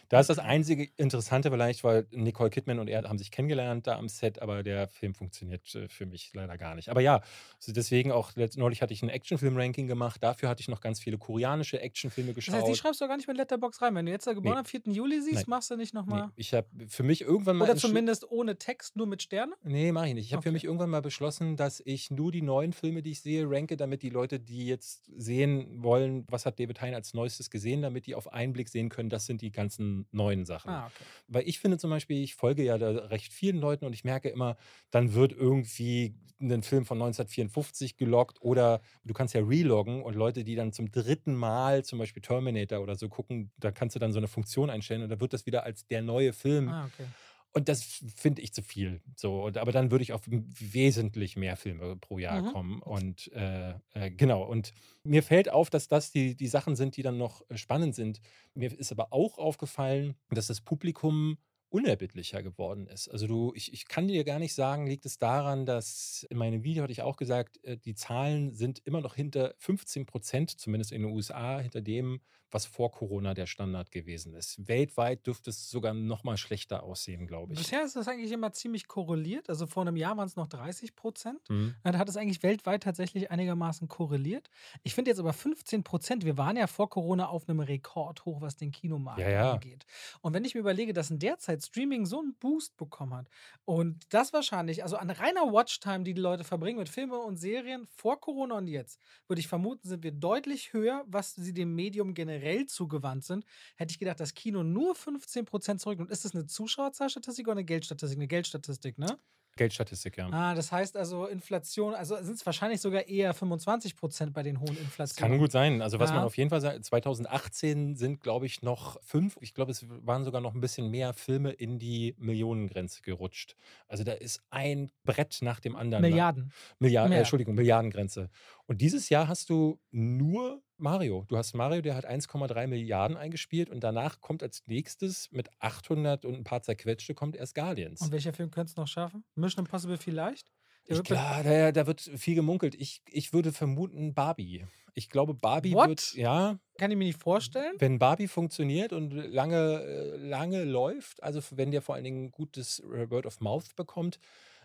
Da ist das einzige Interessante vielleicht, weil Nicole Kidman und er haben sich kennengelernt da am Set, aber der Film funktioniert äh, für mich leider gar nicht. Aber ja, also deswegen auch, neulich hatte ich ein Actionfilm-Ranking gemacht. Dafür hatte ich noch ganz viele koreanische Actionfilme Das geschaut. heißt, die schreibst du gar nicht mit Letterbox rein. Wenn du jetzt da geboren Nee. am 4. Juli siehst, Nein. machst du nicht nee, nochmal. ich habe für mich irgendwann mal Oder zumindest ohne Text, nur mit Sterne? Nee, mache ich nicht. Ich habe für Okay. mich irgendwann mal beschlossen, dass ich nur die neuen Filme, die ich sehe, ranke, damit die Leute, die jetzt sehen wollen, was hat David Hein als neuestes gesehen, damit die auf einen Blick sehen können, das sind die ganzen neuen Sachen. Ah, okay. Weil ich finde zum Beispiel, ich folge ja da recht vielen Leuten und ich merke immer, dann wird irgendwie ein Film von 1954 geloggt oder du kannst ja reloggen und Leute, die dann zum dritten Mal zum Beispiel Terminator oder so gucken, da kannst du dann so eine Funktion einstellen und da wird das wieder als der neue Film Ah, okay. Und das finde ich zu viel. So, und, aber dann würde ich auf wesentlich mehr Filme pro Jahr Mhm. kommen. Und äh, äh, genau. Und mir fällt auf, dass das die, die Sachen sind, die dann noch äh, spannend sind. Mir ist aber auch aufgefallen, dass das Publikum unerbittlicher geworden ist. Also du, ich, ich kann dir gar nicht sagen, liegt es daran, dass in meinem Video hatte ich auch gesagt, äh, die Zahlen sind immer noch hinter 15 Prozent, zumindest in den USA, hinter dem, was vor Corona der Standard gewesen ist. Weltweit dürfte es sogar noch mal schlechter aussehen, glaube ich. Bisher ist das eigentlich immer ziemlich korreliert. Also vor einem Jahr waren es noch 30 Prozent. Mhm. Dann hat es eigentlich weltweit tatsächlich einigermaßen korreliert. Ich finde jetzt aber 15 Prozent, wir waren ja vor Corona auf einem Rekordhoch, was den Kinomarkt Ja, ja. angeht. Und wenn ich mir überlege, dass in der Zeit Streaming so einen Boost bekommen hat und das wahrscheinlich, also an reiner Watchtime, die die Leute verbringen mit Filmen und Serien vor Corona und jetzt, würde ich vermuten, sind wir deutlich höher, was sie dem Medium generell zugewandt sind. Hätte ich gedacht, das Kino nur 15 Prozent zurück. Und ist das eine Zuschauerzahlstatistik oder eine Geldstatistik? Eine Geldstatistik, ne? Geldstatistik, ja. Ah, das heißt also Inflation, also sind es wahrscheinlich sogar eher 25 Prozent bei den hohen Inflationen. kann gut sein. Also was man Ja. auf jeden Fall sagt, 2018 sind, glaube ich, noch fünf, ich glaube, es waren sogar noch ein bisschen mehr Filme in die Millionengrenze gerutscht. Also da ist ein Brett nach dem anderen. Milliarden. Milliarden, äh. Entschuldigung, Milliardengrenze. Und dieses Jahr hast du nur Mario. Du hast Mario, der hat 1,3 Milliarden eingespielt und danach kommt als nächstes mit 800 und ein paar zerquetschte kommt erst Guardians. Und welcher Film könnte es noch schaffen? Mission Impossible vielleicht? Ich glaube, da, da wird viel gemunkelt. Ich, ich würde vermuten Barbie. Ich glaube, Barbie What? wird, ja, Kann ich mir nicht vorstellen. wenn Barbie funktioniert und lange, äh, lange läuft, also wenn der vor allen Dingen gutes äh, Word of Mouth bekommt.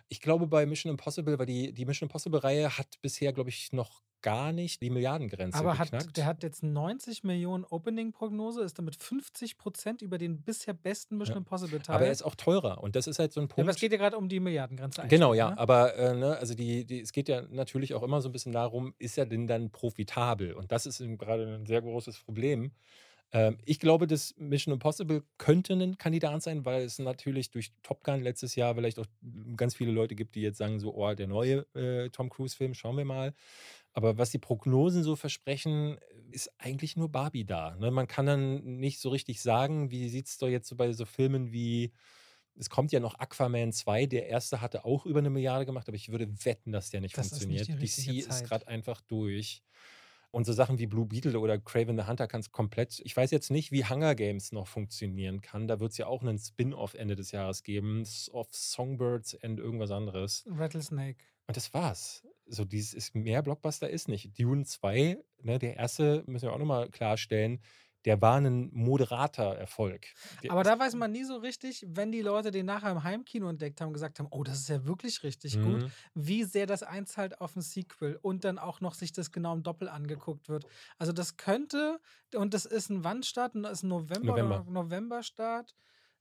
Ich glaube, bei Mission Impossible, weil die, die Mission Impossible-Reihe hat bisher, glaube ich, noch gar nicht die Milliardengrenze Aber hat, geknackt. der hat jetzt 90 Millionen Opening-Prognose, ist damit 50 Prozent über den bisher besten Mission Ja. Impossible Teil. Aber er ist auch teurer. Und das ist halt so ein ja, Punkt. aber es geht ja gerade um die Milliardengrenze. Genau, ja, ne? aber äh, ne, also die, die, es geht ja natürlich auch immer so ein bisschen darum, ist er denn dann profitabel? Und das ist eben gerade ein sehr großes Problem. Ähm, ich glaube, dass Mission Impossible könnte ein Kandidat sein, weil es natürlich durch Top Gun letztes Jahr vielleicht auch ganz viele Leute gibt, die jetzt sagen so, oh, der neue äh, Tom Cruise-Film, schauen wir mal. Aber was die Prognosen so versprechen, ist eigentlich nur Barbie da. Ne? Man kann dann nicht so richtig sagen, wie sieht es doch jetzt so bei so Filmen wie es kommt ja noch Aquaman 2. Der erste hatte auch über eine Milliarde gemacht, aber ich würde wetten, dass der nicht Das ist nicht funktioniert. die DC ist Zeit. gerade einfach durch. Und so Sachen wie Blue Beetle oder Craven the Hunter kann es komplett. Ich weiß jetzt nicht, wie Hunger Games noch funktionieren kann. Da wird es ja auch einen Spin-off Ende des Jahres geben. Of Songbirds and irgendwas anderes. Rattlesnake. Und das war's. So, dieses ist mehr Blockbuster ist nicht. Dune 2, ne, der erste, müssen wir auch nochmal klarstellen, der war ein moderater Erfolg. Der Aber da weiß man nie so richtig, wenn die Leute den nachher im Heimkino entdeckt haben und gesagt haben, oh, das ist ja wirklich richtig gut, Mhm. wie sehr das einzahlt auf ein Sequel und dann auch noch sich das genau im Doppel angeguckt wird. Also das könnte, und das ist ein Wannstart, das ist ein November, November. November-Start.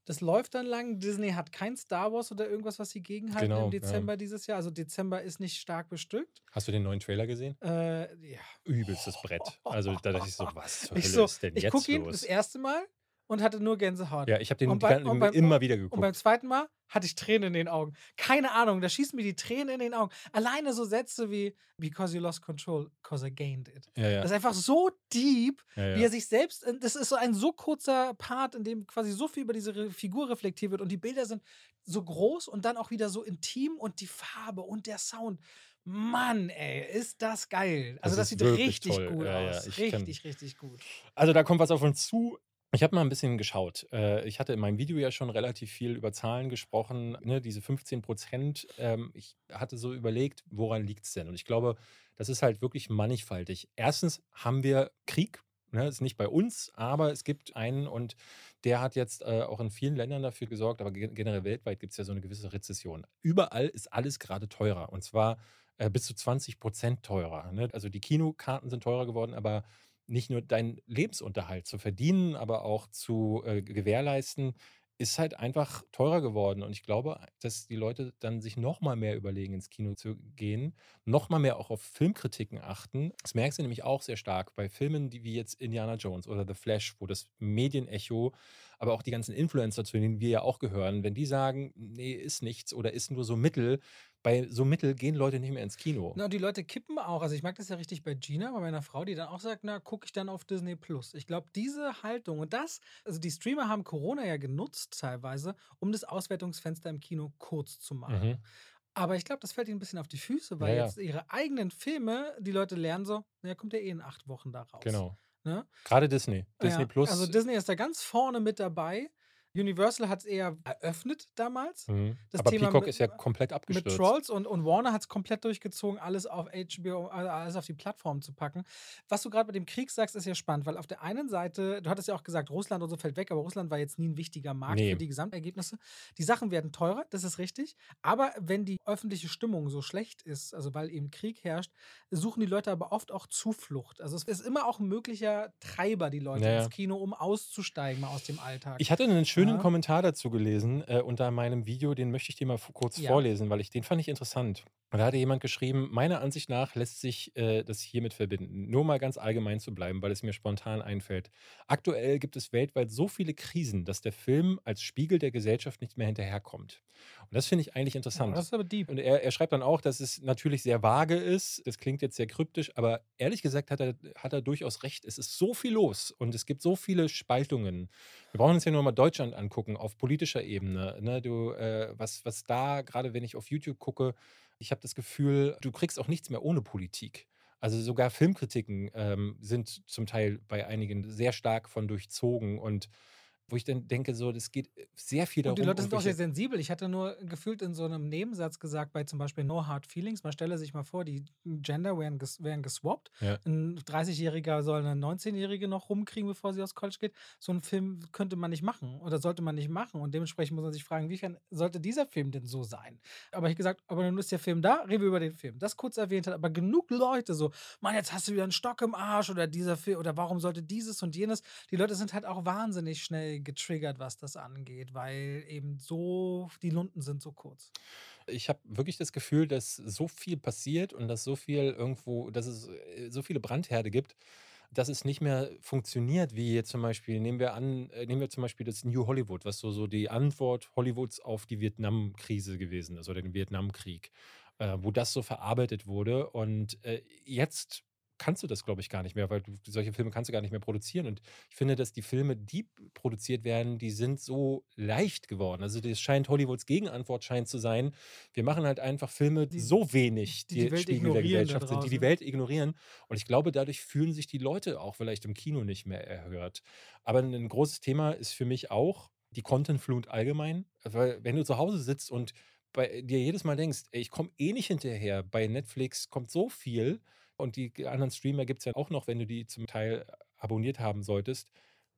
Das läuft dann lang. Disney hat kein Star Wars oder irgendwas, was sie gegenhalten Genau, im ja. Dezember dieses Jahr. Also Dezember ist nicht stark bestückt. Hast du den neuen Trailer gesehen? Äh, ja. Übelstes Brett. Also da dachte ich so, was zur [LAUGHS] Ich Hölle so, ist denn ich jetzt gucke ihn los? das erste Mal und hatte nur Gänsehaut. Ja, ich habe den bei- beim- immer wieder Und beim geguckt. zweiten Mal hatte ich Tränen in den Augen. Keine Ahnung, da schießen mir die Tränen in den Augen. Alleine so Sätze wie Because you lost control, because I gained it. Ja, ja. Das ist einfach so deep, ja, wie er sich selbst. Das ist so ein so kurzer Part, in dem quasi so viel über diese Figur reflektiert wird und die Bilder sind so groß und dann auch wieder so intim und die Farbe und der Sound. Mann, ey, ist das geil. Also, Das das, sieht richtig toll. gut aus. ich kann- richtig, richtig gut. Also da kommt was auf uns zu. Ich habe mal ein bisschen geschaut. Äh, Ich hatte in meinem Video ja schon relativ viel über Zahlen gesprochen, ne, diese 15 Prozent. Ähm, Ich hatte so überlegt, woran liegt es denn? Und ich glaube, das ist halt wirklich mannigfaltig. Erstens haben wir Krieg. Ne, ist nicht bei uns, aber es gibt einen und der hat jetzt äh, auch in vielen Ländern dafür gesorgt, aber ge- generell weltweit gibt es ja so eine gewisse Rezession. Überall ist alles gerade teurer und zwar äh, bis zu 20 Prozent teurer. Ne? Also die Kinokarten sind teurer geworden, aber nicht nur deinen Lebensunterhalt zu verdienen, aber auch zu äh, gewährleisten, ist halt einfach teurer geworden. Und ich glaube, dass die Leute dann sich noch mal mehr überlegen, ins Kino zu gehen, noch mal mehr auch auf Filmkritiken achten. Das merkst du nämlich auch sehr stark bei Filmen, die wie jetzt Indiana Jones oder The Flash, wo das Medienecho, aber auch die ganzen Influencer, zu denen wir ja auch gehören, wenn die sagen, nee, ist nichts oder ist nur so Mittel, bei so Mittel gehen Leute nicht mehr ins Kino. Na, und die Leute kippen auch. Also ich mag das ja richtig bei Gina, bei meiner Frau, die dann auch sagt, na, gucke ich dann auf Disney Plus. Ich glaube, diese Haltung und das, also die Streamer haben Corona ja genutzt teilweise, um das Auswertungsfenster im Kino kurz zu machen. Mhm. Aber ich glaube, das fällt ihnen ein bisschen auf die Füße, weil Ja, ja. jetzt ihre eigenen Filme, die Leute lernen so, naja, kommt ja eh in acht Wochen da raus. Genau. Ne? Gerade Disney. Disney Ja, Plus. Also Disney ist da ganz vorne mit dabei. Universal hat es eher eröffnet damals. Mhm. das Aber Thema Peacock mit- ist ja komplett Mit abgestürzt. Trolls und, und Warner hat es komplett durchgezogen, alles auf HBO, also alles auf die Plattform zu packen. Was du gerade mit dem Krieg sagst, ist ja spannend, weil auf der einen Seite, du hattest ja auch gesagt, Russland und so fällt weg, aber Russland war jetzt nie ein wichtiger Markt Nee. für die Gesamtergebnisse. Die Sachen werden teurer, das ist richtig. Aber wenn die öffentliche Stimmung so schlecht ist, also weil eben Krieg herrscht, suchen die Leute aber oft auch Zuflucht. Also es ist immer auch ein möglicher Treiber, die Leute Ja, ja. ins Kino, um auszusteigen mal aus dem Alltag. Ich hatte einen schönen Ja. Kommentar dazu gelesen äh, unter meinem Video, den möchte ich dir mal kurz Ja. vorlesen, weil ich den fand ich interessant. Und da hatte jemand geschrieben, meiner Ansicht nach lässt sich äh, das hiermit verbinden. Nur mal ganz allgemein zu bleiben, weil es mir spontan einfällt. Aktuell gibt es weltweit so viele Krisen, dass der Film als Spiegel der Gesellschaft nicht mehr hinterherkommt. Und das finde ich eigentlich Ja, interessant. das ist aber deep. Und er, er schreibt dann auch, dass es natürlich sehr vage ist. Das klingt jetzt sehr kryptisch, aber ehrlich gesagt hat er, hat er durchaus recht. Es ist so viel los und es gibt so viele Spaltungen. Wir brauchen uns ja nur mal Deutschland angucken, auf politischer Ebene. Ne? Du, äh, was, was da, gerade wenn ich auf YouTube gucke, ich habe das Gefühl, du kriegst auch nichts mehr ohne Politik. Also sogar Filmkritiken ähm, sind zum Teil bei einigen sehr stark von durchzogen und wo ich dann denke, so, das geht äh, sehr viel darum. Und die Leute sind auch sehr sensibel. Ich hatte nur gefühlt in so einem Nebensatz gesagt, bei zum Beispiel No Hard Feelings, man stelle sich mal vor, die Gender werden, ges werden geswappt. Ja. Ein 30-Jähriger soll eine 19-Jährige noch rumkriegen, bevor sie aus College geht. So einen Film könnte man nicht machen oder sollte man nicht machen. Und dementsprechend muss man sich fragen, inwiefern sollte dieser Film denn so sein? Aber ich gesagt, aber nun ist der Film da, reden wir über den Film. Das kurz erwähnt hat, aber genug Leute so, Mann, jetzt hast du wieder einen Stock im Arsch oder dieser Film oder warum sollte dieses und jenes. Die Leute sind halt auch wahnsinnig schnell getriggert, was das angeht, weil eben so, die Lunden sind so kurz. Ich habe wirklich das Gefühl, dass so viel passiert und dass so viel irgendwo, dass es äh, so viele Brandherde gibt, dass es nicht mehr funktioniert, wie jetzt zum Beispiel, nehmen wir an, äh, nehmen wir zum Beispiel das New Hollywood, was so, so die Antwort Hollywoods auf die Vietnam-Krise gewesen ist oder den Vietnamkrieg, äh, wo das so verarbeitet wurde. Und äh, jetzt kannst du das, glaube ich, gar nicht mehr, weil du solche Filme kannst du gar nicht mehr produzieren. Und ich finde, dass die Filme, die produziert werden, die sind so leicht geworden. Also das scheint Hollywoods Gegenantwort scheint zu sein. Wir machen halt einfach Filme, die so wenig die, die, die Spiegel der Gesellschaft sind, die die Welt ignorieren. Und ich glaube, dadurch fühlen sich die Leute auch vielleicht im Kino nicht mehr erhört. Aber ein großes Thema ist für mich auch die Content Flut allgemein. Weil wenn du zu Hause sitzt und bei dir jedes Mal denkst, ey, ich komme eh nicht hinterher. Bei Netflix kommt so viel und die anderen Streamer gibt es ja auch noch, wenn du die zum Teil abonniert haben solltest.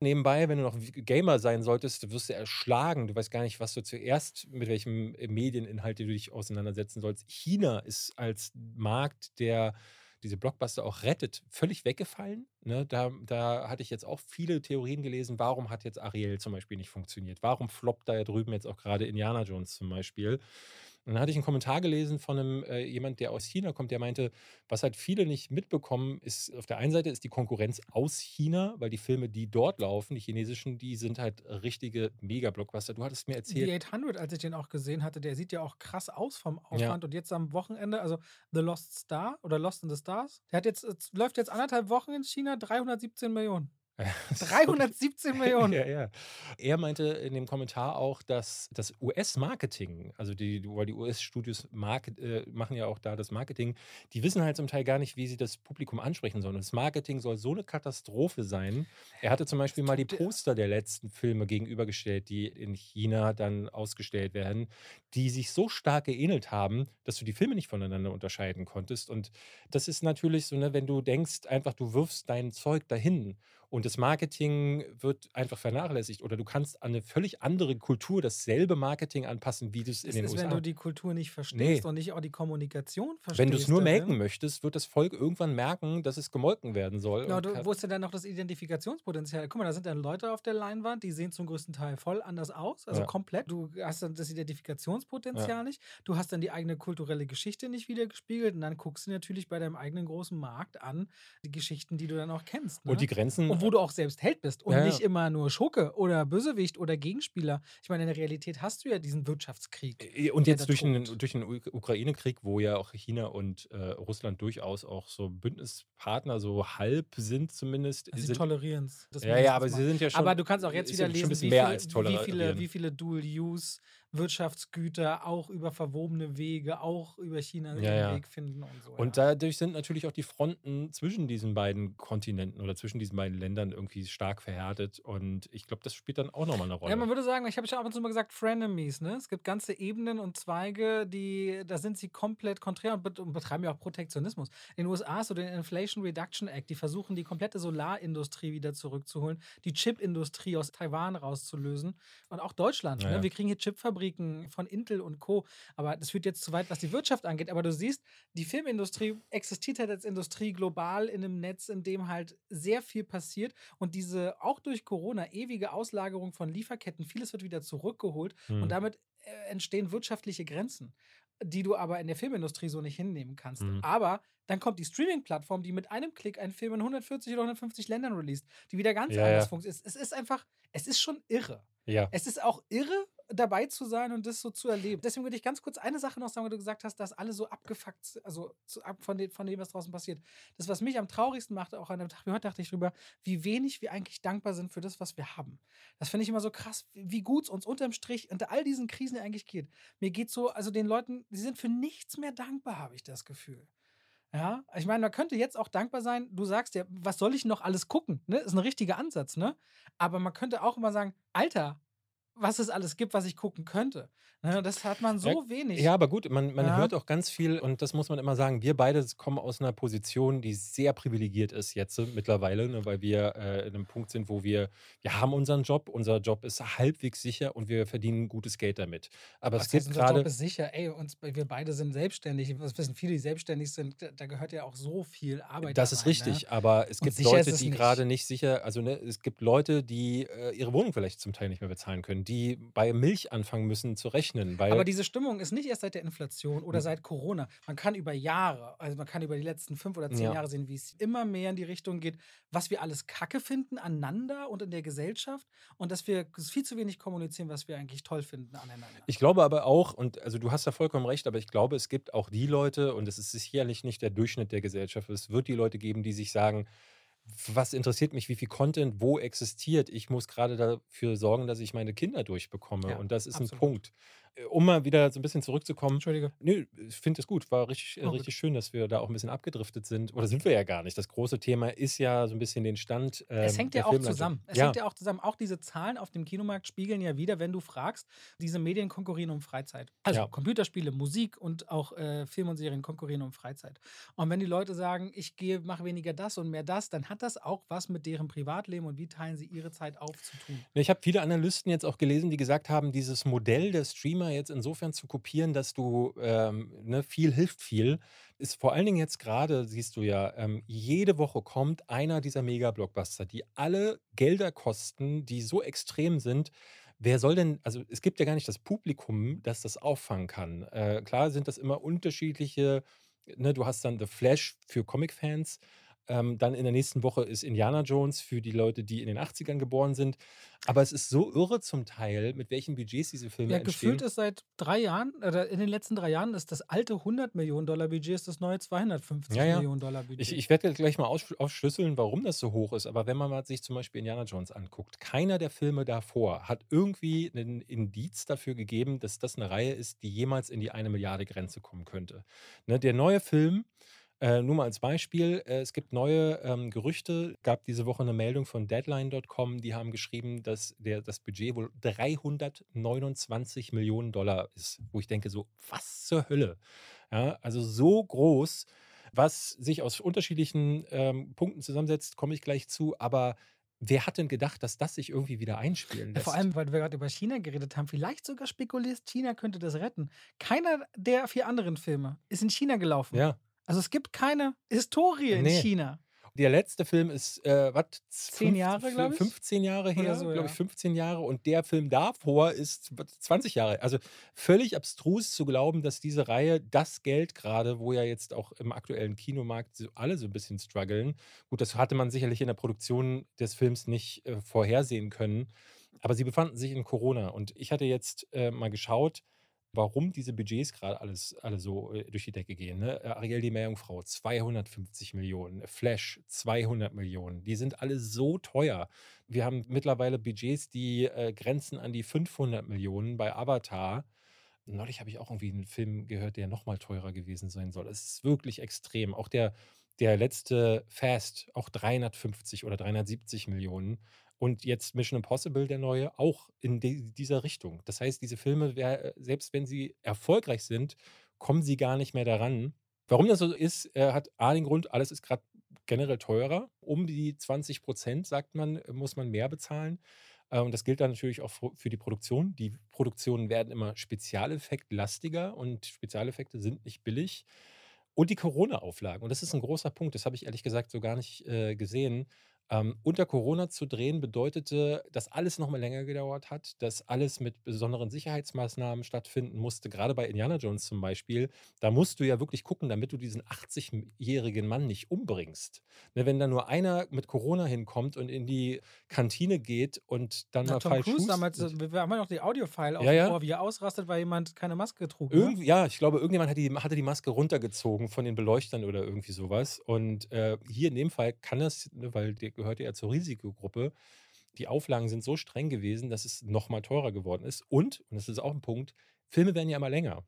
Nebenbei, wenn du noch Gamer sein solltest, wirst du erschlagen. Du weißt gar nicht, was du zuerst, mit welchem äh, Medieninhalt du dich auseinandersetzen sollst. China ist als Markt, der diese Blockbuster auch rettet, völlig weggefallen. Ne? Da, da hatte ich jetzt auch viele Theorien gelesen, warum hat jetzt Ariel zum Beispiel nicht funktioniert? Warum floppt da ja drüben jetzt auch gerade Indiana Jones zum Beispiel? Und dann hatte ich einen Kommentar gelesen von einem äh, jemand, der aus China kommt, der meinte, was halt viele nicht mitbekommen, ist auf der einen Seite ist die Konkurrenz aus China, weil die Filme, die dort laufen, die chinesischen, die sind halt richtige Mega-Blockbuster. Du hattest mir erzählt. Die 800, als ich den auch gesehen hatte, der sieht ja auch krass aus vom Aufwand. Ja. Und jetzt am Wochenende, also The Lost Star oder Lost in the Stars, der hat jetzt, läuft jetzt anderthalb Wochen in China, 317 Millionen. [LAUGHS] [LAUGHS] 317 Millionen. Ja, ja. Er meinte in dem Kommentar auch, dass das US-Marketing, also die, weil die US-Studios äh, machen ja auch da das Marketing, die wissen halt zum Teil gar nicht, wie sie das Publikum ansprechen sollen. das Marketing soll so eine Katastrophe sein. Er hatte zum Beispiel mal die Poster der letzten Filme gegenübergestellt, die in China dann ausgestellt werden, die sich so stark geähnelt haben, dass du die Filme nicht voneinander unterscheiden konntest. Und das ist natürlich so, ne, wenn du denkst, einfach du wirfst dein Zeug dahin und das Marketing wird einfach vernachlässigt oder du kannst an eine völlig andere Kultur dasselbe Marketing anpassen, wie du es in den ist, USA. Wenn du die Kultur nicht verstehst nee. und nicht auch die Kommunikation verstehst. Wenn du es nur melken möchtest, wird das Volk irgendwann merken, dass es gemolken werden soll. Genau, du, wo ist denn dann noch das Identifikationspotenzial? Guck mal, da sind dann Leute auf der Leinwand, die sehen zum größten Teil voll anders aus, also ja. komplett. Du hast dann das Identifikationspotenzial ja. nicht. Du hast dann die eigene kulturelle Geschichte nicht wieder gespiegelt und dann guckst du natürlich bei deinem eigenen großen Markt an die Geschichten, die du dann auch kennst. Ne? Und die Grenzen. Und wo du auch selbst Held bist und ja, nicht immer nur Schurke oder Bösewicht oder Gegenspieler. Ich meine, in der Realität hast du ja diesen Wirtschaftskrieg. Und jetzt durch den, durch den Ukraine-Krieg, wo ja auch China und äh, Russland durchaus auch so Bündnispartner, so halb sind zumindest. Also sie tolerieren es. Ja, ja, aber sie sind ja schon. Aber du kannst auch jetzt wieder lesen, wie, viel, wie, viele, wie viele Dual-Use Wirtschaftsgüter auch über verwobene Wege, auch über China ja, ja. Weg finden und so. Und ja. dadurch sind natürlich auch die Fronten zwischen diesen beiden Kontinenten oder zwischen diesen beiden Ländern irgendwie stark verhärtet. Und ich glaube, das spielt dann auch nochmal eine Rolle. Ja, man würde sagen, ich habe ja ab und zu mal gesagt, Frenemies, ne? Es gibt ganze Ebenen und Zweige, die, da sind sie komplett konträr und, und betreiben ja auch Protektionismus. In den USA so den Inflation Reduction Act, die versuchen, die komplette Solarindustrie wieder zurückzuholen, die Chipindustrie aus Taiwan rauszulösen. Und auch Deutschland. Ne? Wir kriegen hier Chipfabriken Fabriken von Intel und Co. Aber das führt jetzt zu weit, was die Wirtschaft angeht. Aber du siehst, die Filmindustrie existiert halt als Industrie global in einem Netz, in dem halt sehr viel passiert. Und diese auch durch Corona ewige Auslagerung von Lieferketten, vieles wird wieder zurückgeholt. Hm. Und damit äh, entstehen wirtschaftliche Grenzen die du aber in der Filmindustrie so nicht hinnehmen kannst. Mhm. Aber dann kommt die Streaming-Plattform, die mit einem Klick einen Film in 140 oder 150 Ländern released, die wieder ganz ja, anders ja. funktioniert. Es ist einfach, es ist schon irre. Ja. Es ist auch irre, dabei zu sein und das so zu erleben. Deswegen würde ich ganz kurz eine Sache noch sagen, weil du gesagt hast, dass alle so abgefuckt sind, also von dem, von dem, was draußen passiert. Das, was mich am traurigsten macht, auch an dem Tag wie heute, dachte ich drüber, wie wenig wir eigentlich dankbar sind für das, was wir haben. Das finde ich immer so krass, wie gut es uns unterm Strich unter all diesen Krisen eigentlich geht. Mir geht so, also den Leuten, die sind für nichts mehr dankbar, habe ich das Gefühl. Ja, ich meine, man könnte jetzt auch dankbar sein, du sagst ja, was soll ich noch alles gucken? Ne? Ist ein richtiger Ansatz, ne? Aber man könnte auch immer sagen, Alter, was es alles gibt, was ich gucken könnte. Ne, das hat man so Ja, wenig. ja, aber gut, man, man Ja, hört auch ganz viel und das muss man immer sagen. Wir beide kommen aus einer Position, die sehr privilegiert ist jetzt mittlerweile, ne, weil wir äh, in einem Punkt sind, wo wir, wir haben unseren Job, unser Job ist halbwegs sicher und wir verdienen gutes Geld damit. Aber es was heißt, gibt unser Job gerade, ist sicher, ey, uns, wir beide sind selbstständig. Das wissen viele, die selbstständig sind, da gehört ja auch so viel Arbeit da das ist rein, ne? richtig, aber es gibt ist Leute, es die gerade nicht sicher, also ne, es gibt Leute, die äh, ihre Wohnung vielleicht zum Teil nicht mehr bezahlen können, die bei Milch anfangen müssen zu rechnen, Aber diese Stimmung ist nicht erst seit der Inflation oder seit Corona. Man kann über Jahre, also man kann über die letzten fünf oder zehn ja. Jahre sehen, wie es immer mehr in die Richtung geht, was wir alles Kacke finden aneinander und in der Gesellschaft und dass wir viel zu wenig kommunizieren, was wir eigentlich toll finden aneinander. Ich glaube aber auch, und also du hast da vollkommen recht, aber ich glaube, es gibt auch die Leute, und es ist sicherlich nicht der Durchschnitt der Gesellschaft, es wird die Leute geben, die sich sagen, was interessiert mich, wie viel Content wo existiert. Ich muss gerade dafür sorgen, dass ich meine Kinder durchbekomme. Ja, Und das ist ein absolut. Punkt. Äh, Um mal wieder so ein bisschen zurückzukommen, Entschuldige. Nö, ich finde es gut. War richtig, äh, Oh, gut. richtig schön, dass wir da auch ein bisschen abgedriftet sind. Oder sind wir ja gar nicht. Das große Thema ist ja so ein bisschen den Stand Es ähm, hängt der ja auch zusammen. Es Ja, hängt ja auch zusammen. Auch diese Zahlen auf dem Kinomarkt spiegeln ja wieder, wenn du fragst, diese Medien konkurrieren um Freizeit. Also ja. Computerspiele, Musik und auch äh, Film und Serien konkurrieren um Freizeit. Und wenn die Leute sagen, ich gehe, mache weniger das und mehr das, dann hat das auch was mit deren Privatleben und wie teilen sie ihre Zeit auf zu tun. Ich habe viele Analysten jetzt auch gelesen, die gesagt haben, dieses Modell der Streamer jetzt insofern zu kopieren, dass du ähm, ne, viel hilft viel, ist vor allen Dingen jetzt gerade, siehst du ja, ähm, jede Woche kommt einer dieser Mega-Blockbuster, die alle Gelder kosten, die so extrem sind. Wer soll denn, also es gibt ja gar nicht das Publikum, das das auffangen kann. Äh, klar sind das immer unterschiedliche, ne, du hast dann The Flash für Comic-Fans, ähm, dann in der nächsten Woche ist Indiana Jones für die Leute, die in den 80ern geboren sind. Aber es ist so irre zum Teil, mit welchen Budgets diese Filme Ja, gefühlt entstehen. ist seit drei Jahren, oder in den letzten drei Jahren, ist das alte 100 Millionen Dollar Budget ist das neue 250 Ja, ja. Millionen Dollar Ich, Budget. ich werde gleich mal aufsch- aufschlüsseln, warum das so hoch ist. Aber wenn man mal sich zum Beispiel Indiana Jones anguckt, keiner der Filme davor hat irgendwie einen Indiz dafür gegeben, dass das eine Reihe ist, die jemals in die eine Milliarde Grenze kommen könnte. Ne, der neue Film, äh, nur mal als Beispiel, äh, es gibt neue ähm, Gerüchte, gab diese Woche eine Meldung von Deadline.com, die haben geschrieben, dass der, das Budget wohl 329 Millionen Dollar ist, wo ich denke so, was zur Hölle? Ja, also so groß, was sich aus unterschiedlichen ähm, Punkten zusammensetzt, komme ich gleich zu, aber wer hat denn gedacht, dass das sich irgendwie wieder einspielen Ja, vor lässt? allem, weil wir gerade über China geredet haben, vielleicht sogar spekuliert, China könnte das retten. Keiner der vier anderen Filme ist in China gelaufen. Ja, Also es gibt keine Historie in nee. China. Der letzte Film ist, äh, was? Zehn Jahre, glaub ich. 15 Jahre her, so, glaube ich, 15 Jahre. Und der Film davor ist was, 20 Jahre. Also völlig abstrus zu glauben, dass diese Reihe das Geld gerade, wo ja jetzt auch im aktuellen Kinomarkt alle so ein bisschen strugglen. Gut, das hatte man sicherlich in der Produktion des Films nicht äh, vorhersehen können. Aber sie befanden sich in Corona. Und ich hatte jetzt äh, mal geschaut, warum diese Budgets gerade alles alle so äh, durch die Decke gehen. Ne? Äh, Ariel die Meerjungfrau 250 Millionen, Flash 200 Millionen. Die sind alle so teuer. Wir haben mittlerweile Budgets, die äh, grenzen an die 500 Millionen bei Avatar. Neulich habe ich auch irgendwie einen Film gehört, der noch mal teurer gewesen sein soll. Es ist wirklich extrem. Auch der, der letzte Fast, auch 350 oder 370 Millionen. Und jetzt Mission Impossible, der neue, auch in di- dieser Richtung. Das heißt, diese Filme, wer- selbst wenn sie erfolgreich sind, kommen sie gar nicht mehr daran. Warum das so ist, äh, hat A den Grund, alles ist gerade generell teurer. Um die 20 Prozent, sagt man, äh, muss man mehr bezahlen. Äh, Und das gilt dann natürlich auch für für die Produktion. Die Produktionen werden immer spezialeffektlastiger und Spezialeffekte sind nicht billig. Und die Corona-Auflagen. Und das ist ein großer Punkt, das habe ich ehrlich gesagt so gar nicht äh, gesehen. Ähm, unter Corona zu drehen bedeutete, dass alles noch mal länger gedauert hat, dass alles mit besonderen Sicherheitsmaßnahmen stattfinden musste. Gerade bei Indiana Jones zum Beispiel, da musst du ja wirklich gucken, damit du diesen 80-jährigen Mann nicht umbringst. Ne, wenn da nur einer mit Corona hinkommt und in die Kantine geht und dann Na, mal Tom falsch Cruise damals, äh, wir haben ja noch die Audio-File auf Ja, ja. Ohr, wie er ausrastet, weil jemand keine Maske trug. Ne? Irgendwie, ja, ich glaube, irgendjemand hat die, hatte die Maske runtergezogen von den Beleuchtern oder irgendwie sowas. Und äh, hier in dem Fall kann das, ne, weil der gehört ja zur Risikogruppe, die Auflagen sind so streng gewesen, dass es noch mal teurer geworden ist. Und, und das ist auch ein Punkt, Filme werden ja immer länger.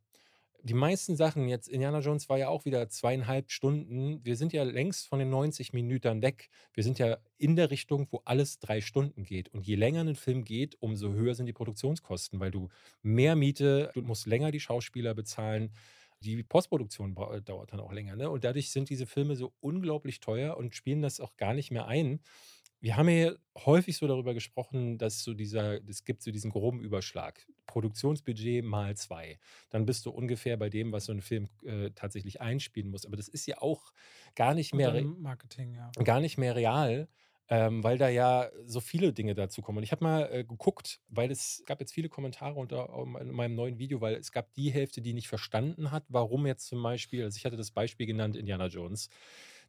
die meisten Sachen, jetzt Indiana Jones war ja auch wieder zweieinhalb Stunden. Wir sind ja längst von den 90 Minuten weg. Wir sind ja in der Richtung, wo alles drei Stunden geht. Und je länger ein Film geht, umso höher sind die Produktionskosten, weil du mehr Miete, du musst länger die Schauspieler bezahlen. Die Postproduktion dauert dann auch länger. Ne? Und dadurch sind diese Filme so unglaublich teuer und spielen das auch gar nicht mehr ein. Wir haben ja häufig so darüber gesprochen, dass so dieser, es gibt so diesen groben Überschlag. Produktionsbudget mal zwei. Dann bist du ungefähr bei dem, was so ein Film äh, tatsächlich einspielen muss. Aber das ist ja auch gar nicht mehr, Marketing, ja. gar nicht mehr real. Ähm, weil da ja so viele Dinge dazu kommen. Und ich habe mal äh, geguckt, weil es gab jetzt viele Kommentare unter in meinem neuen Video, weil es gab die Hälfte, die nicht verstanden hat, warum jetzt zum Beispiel, also ich hatte das Beispiel genannt, Indiana Jones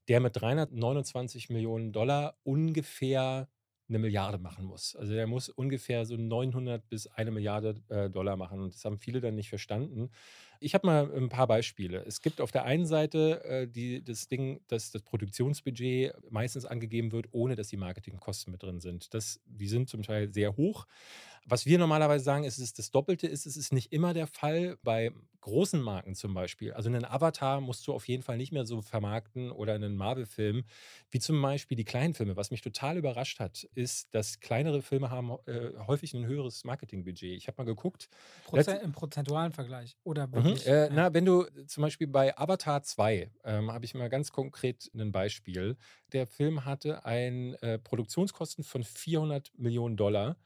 der mit 329 Millionen Dollar ungefähr eine Milliarde machen muss. Also der muss ungefähr so 900 bis eine Milliarde äh, Dollar machen. Und das haben viele dann nicht verstanden. Ich habe mal ein paar Beispiele. Es gibt auf der einen Seite äh, die, das Ding, dass das Produktionsbudget meistens angegeben wird, ohne dass die Marketingkosten mit drin sind. Das, die sind zum Teil sehr hoch. Was wir normalerweise sagen, ist, es das Doppelte ist, es ist nicht immer der Fall bei großen Marken zum Beispiel. Also einen Avatar musst du auf jeden Fall nicht mehr so vermarkten oder einen Marvel-Film, wie zum Beispiel die kleinen Filme. Was mich total überrascht hat, ist, dass kleinere Filme haben äh, häufig ein höheres Marketingbudget. Ich habe mal geguckt. Prozent, Im prozentualen Vergleich. Oder mhm, wirklich, mhm, äh. Na, wenn du zum Beispiel bei Avatar 2, ähm, habe ich mal ganz konkret ein Beispiel. Der Film hatte ein äh, Produktionskosten von 400 Millionen Dollar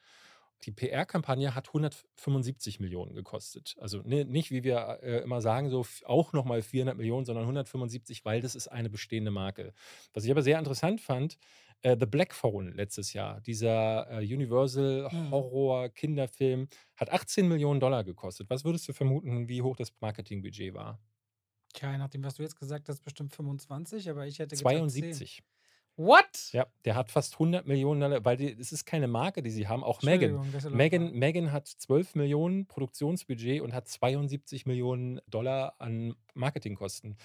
die PR-Kampagne hat 175 Millionen gekostet. Also ne, nicht, wie wir äh, immer sagen, so auch nochmal 400 Millionen, sondern 175, weil das ist eine bestehende Marke. Was ich aber sehr interessant fand, äh, The Black Phone letztes Jahr, dieser äh, Universal hm. Horror-Kinderfilm, hat 18 Millionen Dollar gekostet. Was würdest du vermuten, wie hoch das Marketingbudget war? Tja, nachdem, was du jetzt gesagt hast, bestimmt 25, aber ich hätte 72. What? Ja, der hat fast 100 Millionen Dollar, weil es ist keine Marke, die sie haben. Auch Megan. Megan, Megan hat 12 Millionen Produktionsbudget und hat 72 Millionen Dollar an Marketingkosten.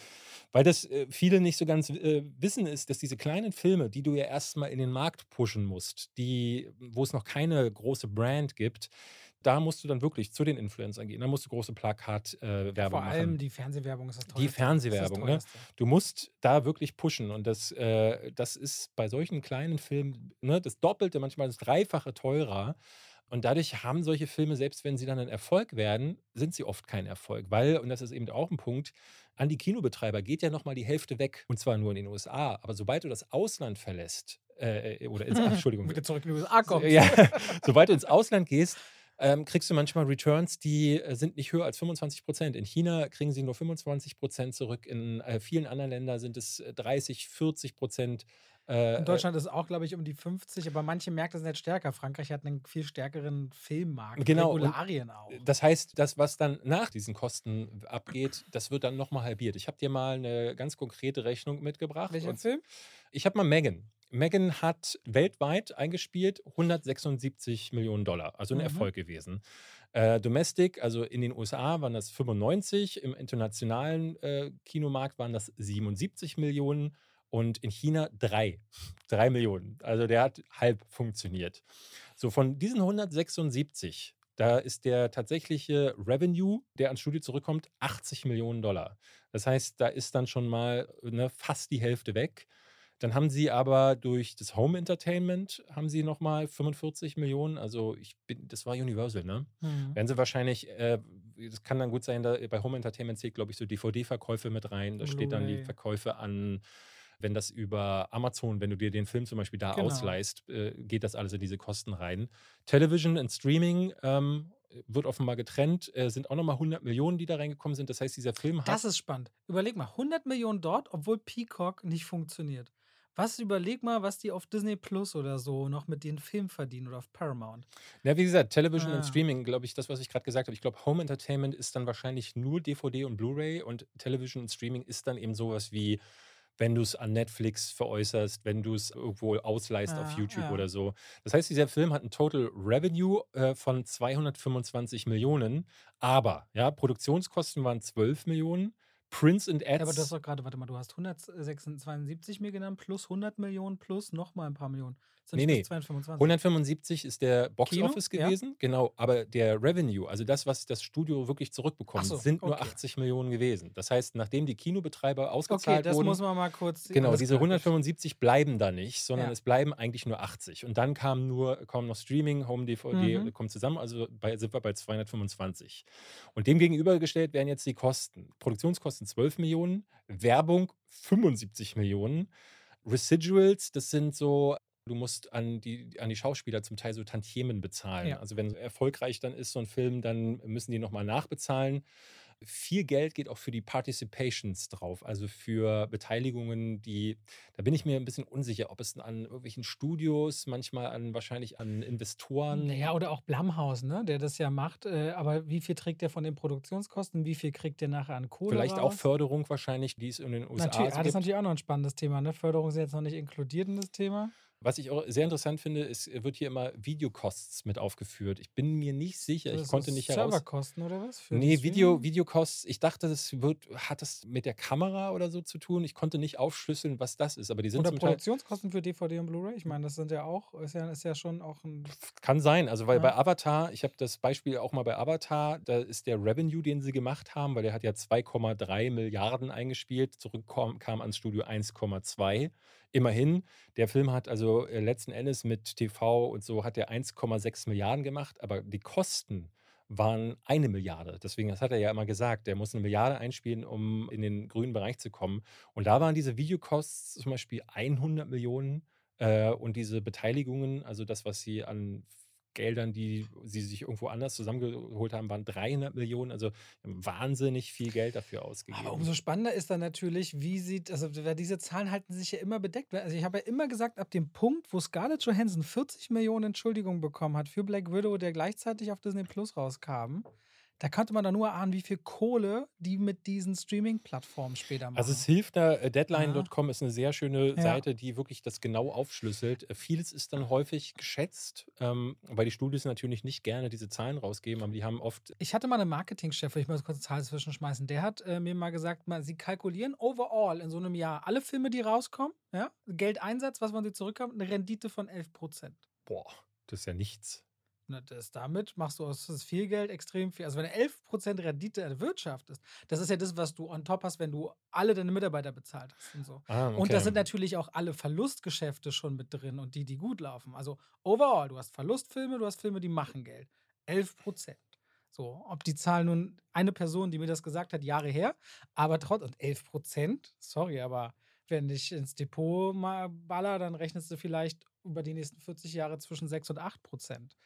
Weil das äh, viele nicht so ganz äh, wissen ist, dass diese kleinen Filme, die du ja erstmal in den Markt pushen musst, die, wo es noch keine große Brand gibt, da musst du dann wirklich zu den Influencern gehen. Da musst du große Plakatwerbung äh, Vor allem machen. die Fernsehwerbung ist das teuerste. Die Fernsehwerbung, ne? Du musst da wirklich pushen. Und das, äh, das ist bei solchen kleinen Filmen ne, das Doppelte, manchmal das Dreifache teurer. Und dadurch haben solche Filme, selbst wenn sie dann ein Erfolg werden, sind sie oft kein Erfolg. Weil, und das ist eben auch ein Punkt, an die Kinobetreiber geht ja nochmal die Hälfte weg. Und zwar nur in den USA. Aber sobald du das Ausland verlässt, äh, äh oder ins, [LAUGHS] Entschuldigung. Wieder zurück in die USA kommst. Ja, [LAUGHS] sobald du ins Ausland gehst, ähm, kriegst du manchmal Returns, die äh, sind nicht höher als 25 Prozent. In China kriegen sie nur 25 Prozent zurück. In äh, vielen anderen Ländern sind es 30, äh, 40 Prozent. Äh, in Deutschland ist es auch, glaube ich, um die 50, aber manche Märkte sind jetzt stärker. Frankreich hat einen viel stärkeren Filmmarkt, genau, Regularien auch. Das heißt, das, was dann nach diesen Kosten abgeht, das wird dann nochmal halbiert. Ich habe dir mal eine ganz konkrete Rechnung mitgebracht. Welcher Film? Ich habe mal Megan. Megan hat weltweit eingespielt 176 Millionen Dollar, also ein mhm. Erfolg gewesen. Äh, Domestic, also in den USA waren das 95, im internationalen äh, Kinomarkt waren das 77 Millionen und in China drei. Drei Millionen. Also der hat halb funktioniert. So, von diesen 176, da ist der tatsächliche Revenue, der ans Studio zurückkommt, 80 Millionen Dollar. Das heißt, da ist dann schon mal ne, fast die Hälfte weg. Dann haben sie aber durch das Home Entertainment haben sie nochmal 45 Millionen. Also ich bin, das war Universal, ne? Mhm. Werden sie wahrscheinlich, äh, das kann dann gut sein, da bei Home Entertainment zählt, glaube ich, so DVD-Verkäufe mit rein. Da steht dann die Verkäufe an, wenn das über Amazon, wenn du dir den Film zum Beispiel da genau. ausleihst, äh, geht das alles in diese Kosten rein. Television und Streaming ähm, wird offenbar getrennt, äh, sind auch nochmal 100 Millionen, die da reingekommen sind. Das heißt, dieser Film hat. Das ist spannend. Überleg mal, 100 Millionen dort, obwohl Peacock nicht funktioniert. Was, überleg mal, was die auf Disney Plus oder so noch mit den Filmen verdienen oder auf Paramount. Ja, wie gesagt, Television ah. und Streaming, glaube ich, das, was ich gerade gesagt habe. Ich glaube, Home Entertainment ist dann wahrscheinlich nur DVD und Blu-ray und Television und Streaming ist dann eben sowas wie wenn du es an Netflix veräußerst, wenn du es irgendwo ausleihst ja, auf YouTube ja. oder so. Das heißt, dieser Film hat ein Total Revenue äh, von 225 Millionen, aber ja, Produktionskosten waren 12 Millionen. Prince and Ads. Ja, aber du hast doch gerade, warte mal, du hast 172 mir genannt, plus 100 Millionen, plus nochmal ein paar Millionen. Sind Nee, nee. bis 225. 175 ist der Box Kino? Office Ja. gewesen, genau, aber der Revenue, also das, was das Studio wirklich zurückbekommt, so, sind nur okay. 80 Millionen gewesen. Das heißt, nachdem die Kinobetreiber Okay, ausgezahlt das wurden, muss man mal kurz. Genau, diese klar, gut. 175 bleiben da nicht, sondern Ja. es bleiben eigentlich nur 80. Und dann kam nur, kommen noch Streaming, Home DVD, Mhm. kommt zusammen, also bei, sind wir bei 225. Und dem gegenübergestellt werden jetzt die Kosten. Produktionskosten 12 Millionen, Werbung 75 Millionen, Residuals, das sind so, du musst an die, an die Schauspieler zum Teil so Tantiemen bezahlen. Ja. Also wenn erfolgreich dann ist so ein Film, dann müssen die nochmal nachbezahlen. Viel Geld geht auch für die Participations drauf, also für Beteiligungen, die, da bin ich mir ein bisschen unsicher, ob es an irgendwelchen Studios, manchmal an wahrscheinlich an Investoren. Naja, oder auch Blumhaus, ne, der das ja macht. Äh, aber wie viel trägt der von den Produktionskosten? Wie viel kriegt der nachher an Kohle? Vielleicht auch raus? Förderung wahrscheinlich, die es in den USA Natürlich, so ah, das ist natürlich auch noch ein spannendes Thema. Ne? Förderung ist jetzt noch nicht inkludiert in das Thema. Was ich auch sehr interessant finde, ist, wird hier immer Videocosts mit aufgeführt. Ich bin mir nicht sicher, ich Das konnte ist nicht heraus. Serverkosten oder was? Für Nee, Video? Videocosts, ich dachte, das wird, hat das mit der Kamera oder so zu tun. Ich konnte nicht aufschlüsseln, was das ist, aber die sind Oder zum Teil. Produktionskosten für DVD und Blu-ray? Ich meine, das sind ja auch, ist ja, ist ja schon auch ein. Kann sein, also weil Ja. bei Avatar, ich habe das Beispiel auch mal bei Avatar, da ist der Revenue, den sie gemacht haben, weil der hat ja 2,3 Milliarden eingespielt, zurückkam kam ans Studio 1,2. Immerhin, der Film hat also äh, letzten Endes mit TV und so hat er 1,6 Milliarden gemacht, aber die Kosten waren eine Milliarde. Deswegen, das hat er ja immer gesagt, der muss eine Milliarde einspielen, um in den grünen Bereich zu kommen. Und da waren diese Videocosts zum Beispiel 100 Millionen äh, und diese Beteiligungen, also das, was sie an Geldern, die sie sich irgendwo anders zusammengeholt haben, waren 300 Millionen. Also wahnsinnig viel Geld dafür ausgegeben. Aber umso spannender ist dann natürlich, wie sieht, also diese Zahlen halten sich ja immer bedeckt. Also ich habe ja immer gesagt, ab dem Punkt, wo Scarlett Johansson 40 Millionen Entschuldigungen bekommen hat für Black Widow, der gleichzeitig auf Disney Plus rauskam, da konnte man dann nur ahnen, wie viel Kohle die mit diesen Streaming-Plattformen später machen. Also es hilft da, äh, deadline.com ist eine sehr schöne Ja. Seite, die wirklich das genau aufschlüsselt. Äh, Vieles ist dann häufig geschätzt, ähm, weil die Studios natürlich nicht gerne diese Zahlen rausgeben, aber die haben oft Ich hatte mal einen Marketingchef, ich mal kurz eine Zahl zwischenschmeißen, der hat äh, mir mal gesagt, mal, sie kalkulieren overall in so einem Jahr alle Filme, die rauskommen, ja, Geldeinsatz, was man sie zurückkommt, eine Rendite von 11 Prozent. Boah, das ist ja nichts. Na, das, damit machst du aus viel Geld extrem viel. Also wenn du 11% Rendite erwirtschaftest, das ist ja das, was du on top hast, wenn du alle deine Mitarbeiter bezahlt hast und so. Ah, Und da okay. sind natürlich auch alle Verlustgeschäfte schon mit drin und die, die gut laufen. Also overall, du hast Verlustfilme, du hast Filme, die machen Geld. 11%. So, ob die Zahl nun eine Person, die mir das gesagt hat, Jahre her, aber trotzdem, und 11%, sorry, aber wenn ich ins Depot mal baller, dann rechnest du vielleicht über die nächsten 40 Jahre zwischen 6 und 8 Prozent.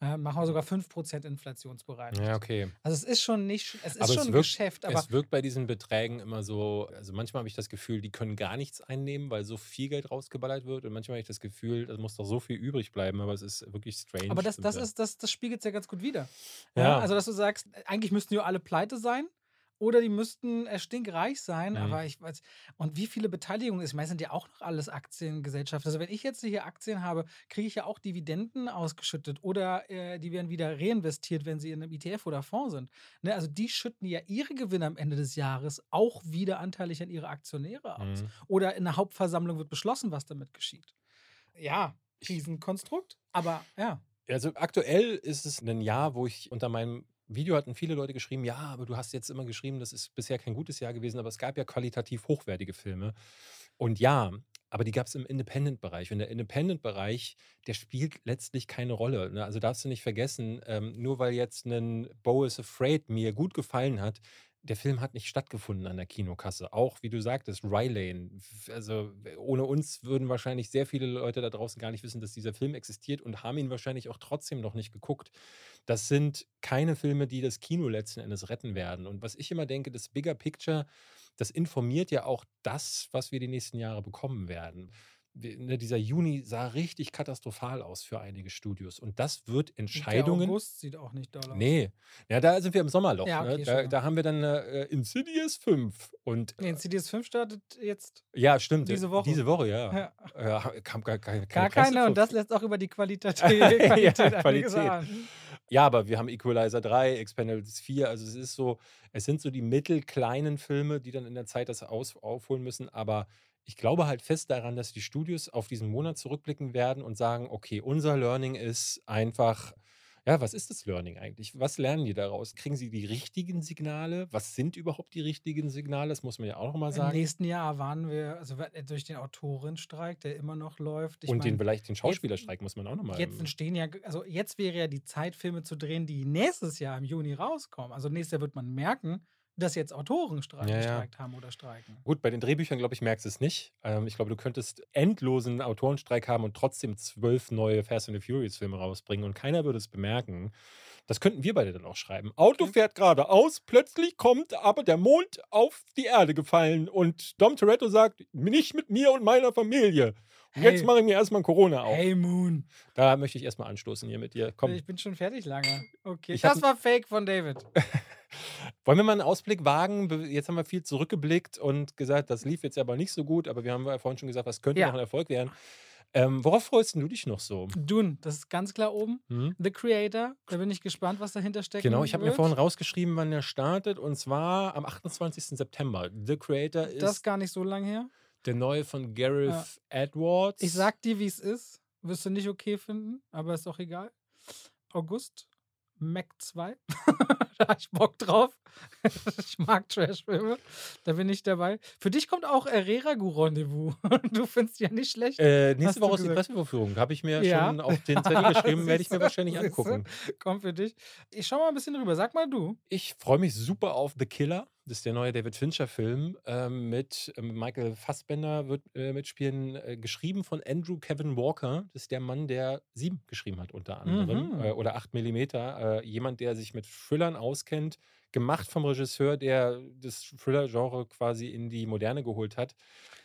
Äh, machen wir sogar 5 Prozent inflationsbereinigt. Ja, okay. Also es ist schon nicht, es ist Aber es schon ein wirkt- Geschäft, aber es wirkt bei diesen Beträgen immer so, also manchmal habe ich das Gefühl, die können gar nichts einnehmen, weil so viel Geld rausgeballert wird. Und manchmal habe ich das Gefühl, da muss doch so viel übrig bleiben, aber es ist wirklich strange. Aber das, das, ist, das, das spiegelt es ja ganz gut wider. Ja. Ja. Also, dass du sagst, eigentlich müssten die alle pleite sein oder die müssten stinkreich sein, Mhm. aber ich weiß. Und wie viele Beteiligungen ist, ich meine, sind ja auch noch alles Aktiengesellschaften. Also, wenn ich jetzt hier Aktien habe, kriege ich ja auch Dividenden ausgeschüttet oder äh, die werden wieder reinvestiert, wenn sie in einem ETF oder Fonds sind. Ne? Also, die schütten ja ihre Gewinne am Ende des Jahres auch wieder anteilig an ihre Aktionäre aus. Mhm. Oder in der Hauptversammlung wird beschlossen, was damit geschieht. Ja, Riesenkonstrukt, aber ja. Also aktuell ist es ein Jahr, wo ich unter meinem Video hatten viele Leute geschrieben, ja, aber du hast jetzt immer geschrieben, das ist bisher kein gutes Jahr gewesen, aber es gab ja qualitativ hochwertige Filme. Und ja, aber die gab es im Independent-Bereich. Und der Independent-Bereich, der spielt letztlich keine Rolle. Ne? Also darfst du nicht vergessen, ähm, nur weil jetzt ein Bo is Afraid mir gut gefallen hat, der Film hat nicht stattgefunden an der Kinokasse. Auch, wie du sagtest, Rylane. Also ohne uns würden wahrscheinlich sehr viele Leute da draußen gar nicht wissen, dass dieser Film existiert und haben ihn wahrscheinlich auch trotzdem noch nicht geguckt. Das sind keine Filme, die das Kino letzten Endes retten werden. Und was ich immer denke, das Bigger Picture, das informiert ja auch das, was wir die nächsten Jahre bekommen werden. Ne, Dieser Juni sah richtig katastrophal aus für einige Studios. Und das wird Der Entscheidungen. August sieht auch nicht doll aus. Nee, ja, da sind wir im Sommerloch. Ja, ne? okay, da, schon. da haben wir dann äh, Insidious 5. Und Nee, CDS 5 startet jetzt ja, stimmt. diese Woche. Diese Woche, ja. ja. Ja, kam gar, keine, gar keine keine und das lässt auch über die Qualität, [LAUGHS] Ja, Qualität einiges Qualität. Ja, aber wir haben Equalizer 3, Expendables 4. Also es ist so, es sind so die mittelkleinen Filme, die dann in der Zeit das aus, aufholen müssen. Aber ich glaube halt fest daran, dass die Studios auf diesen Monat zurückblicken werden und sagen, okay, unser Learning ist einfach, ja, was ist das Learning eigentlich? Was lernen die daraus? Kriegen sie die richtigen Signale? Was sind überhaupt die richtigen Signale? Das muss man ja auch nochmal Im sagen. nächsten Jahr waren wir, also durch den Autorenstreik, der immer noch läuft. Ich und den mein, vielleicht den Schauspielerstreik muss man auch nochmal. Jetzt entstehen ja, also jetzt wäre ja die Zeit, Filme zu drehen, die nächstes Jahr im Juni rauskommen. Also nächstes Jahr wird man merken, dass jetzt Autoren streik, Ja, ja. gestreikt haben oder streiken. Gut, bei den Drehbüchern, glaube ich, merkst du es nicht. Ähm, ich glaube, du könntest endlosen Autorenstreik haben und trotzdem zwölf neue Fast and the Furious-Filme rausbringen und keiner würde es bemerken. Das könnten wir beide dann auch schreiben. Auto Okay. fährt geradeaus, plötzlich kommt aber der Mond auf die Erde gefallen und Dom Toretto sagt, nicht mit mir und meiner Familie. Und Hey. jetzt mache ich mir erstmal Corona auf. Hey Moon. Da möchte ich erstmal anstoßen hier mit dir. Komm, Ich bin schon fertig lange. Okay. Ich das war Fake von David. [LAUGHS] wollen wir mal einen Ausblick wagen? Jetzt haben wir viel zurückgeblickt und gesagt, das lief jetzt aber nicht so gut, aber wir haben ja vorhin schon gesagt, was könnte Ja. noch ein Erfolg werden. Ähm, worauf freust du dich noch so? Dune, das ist ganz klar oben. Hm? The Creator, da bin ich gespannt, was dahinter steckt. Genau, ich habe mir vorhin rausgeschrieben, wann der startet und zwar am 28. September. The Creator Das ist ist gar nicht so lange her. der neue von Gareth Edwards. Ich sag dir, wie es ist. Wirst du nicht okay finden, aber ist auch egal. August, Mac 2. [LAUGHS] da hab ich Bock drauf. [LAUGHS] ich mag Trash-Filme. Da bin ich dabei. Für dich kommt auch Herrera-Gu Rendezvous. [LAUGHS] du findest ja nicht schlecht. äh, nächste Woche ist die. Presseverführung. Habe ich mir Ja. schon auf den Zettel geschrieben, werde ich mir wahrscheinlich angucken. Kommt für dich. Ich schau mal ein bisschen drüber. Sag mal du. Ich freue mich super auf The Killer. Das ist der neue David Fincher-Film ähm, mit ähm, Michael Fassbender wird äh, mitspielen, äh, geschrieben von Andrew Kevin Walker. Das ist der Mann, der Sieben geschrieben hat, unter anderem. Mhm. Äh, oder 8 Millimeter. Äh, jemand, der sich mit Thrillern auskennt. Gemacht vom Regisseur, der das Thriller-Genre quasi in die Moderne geholt hat.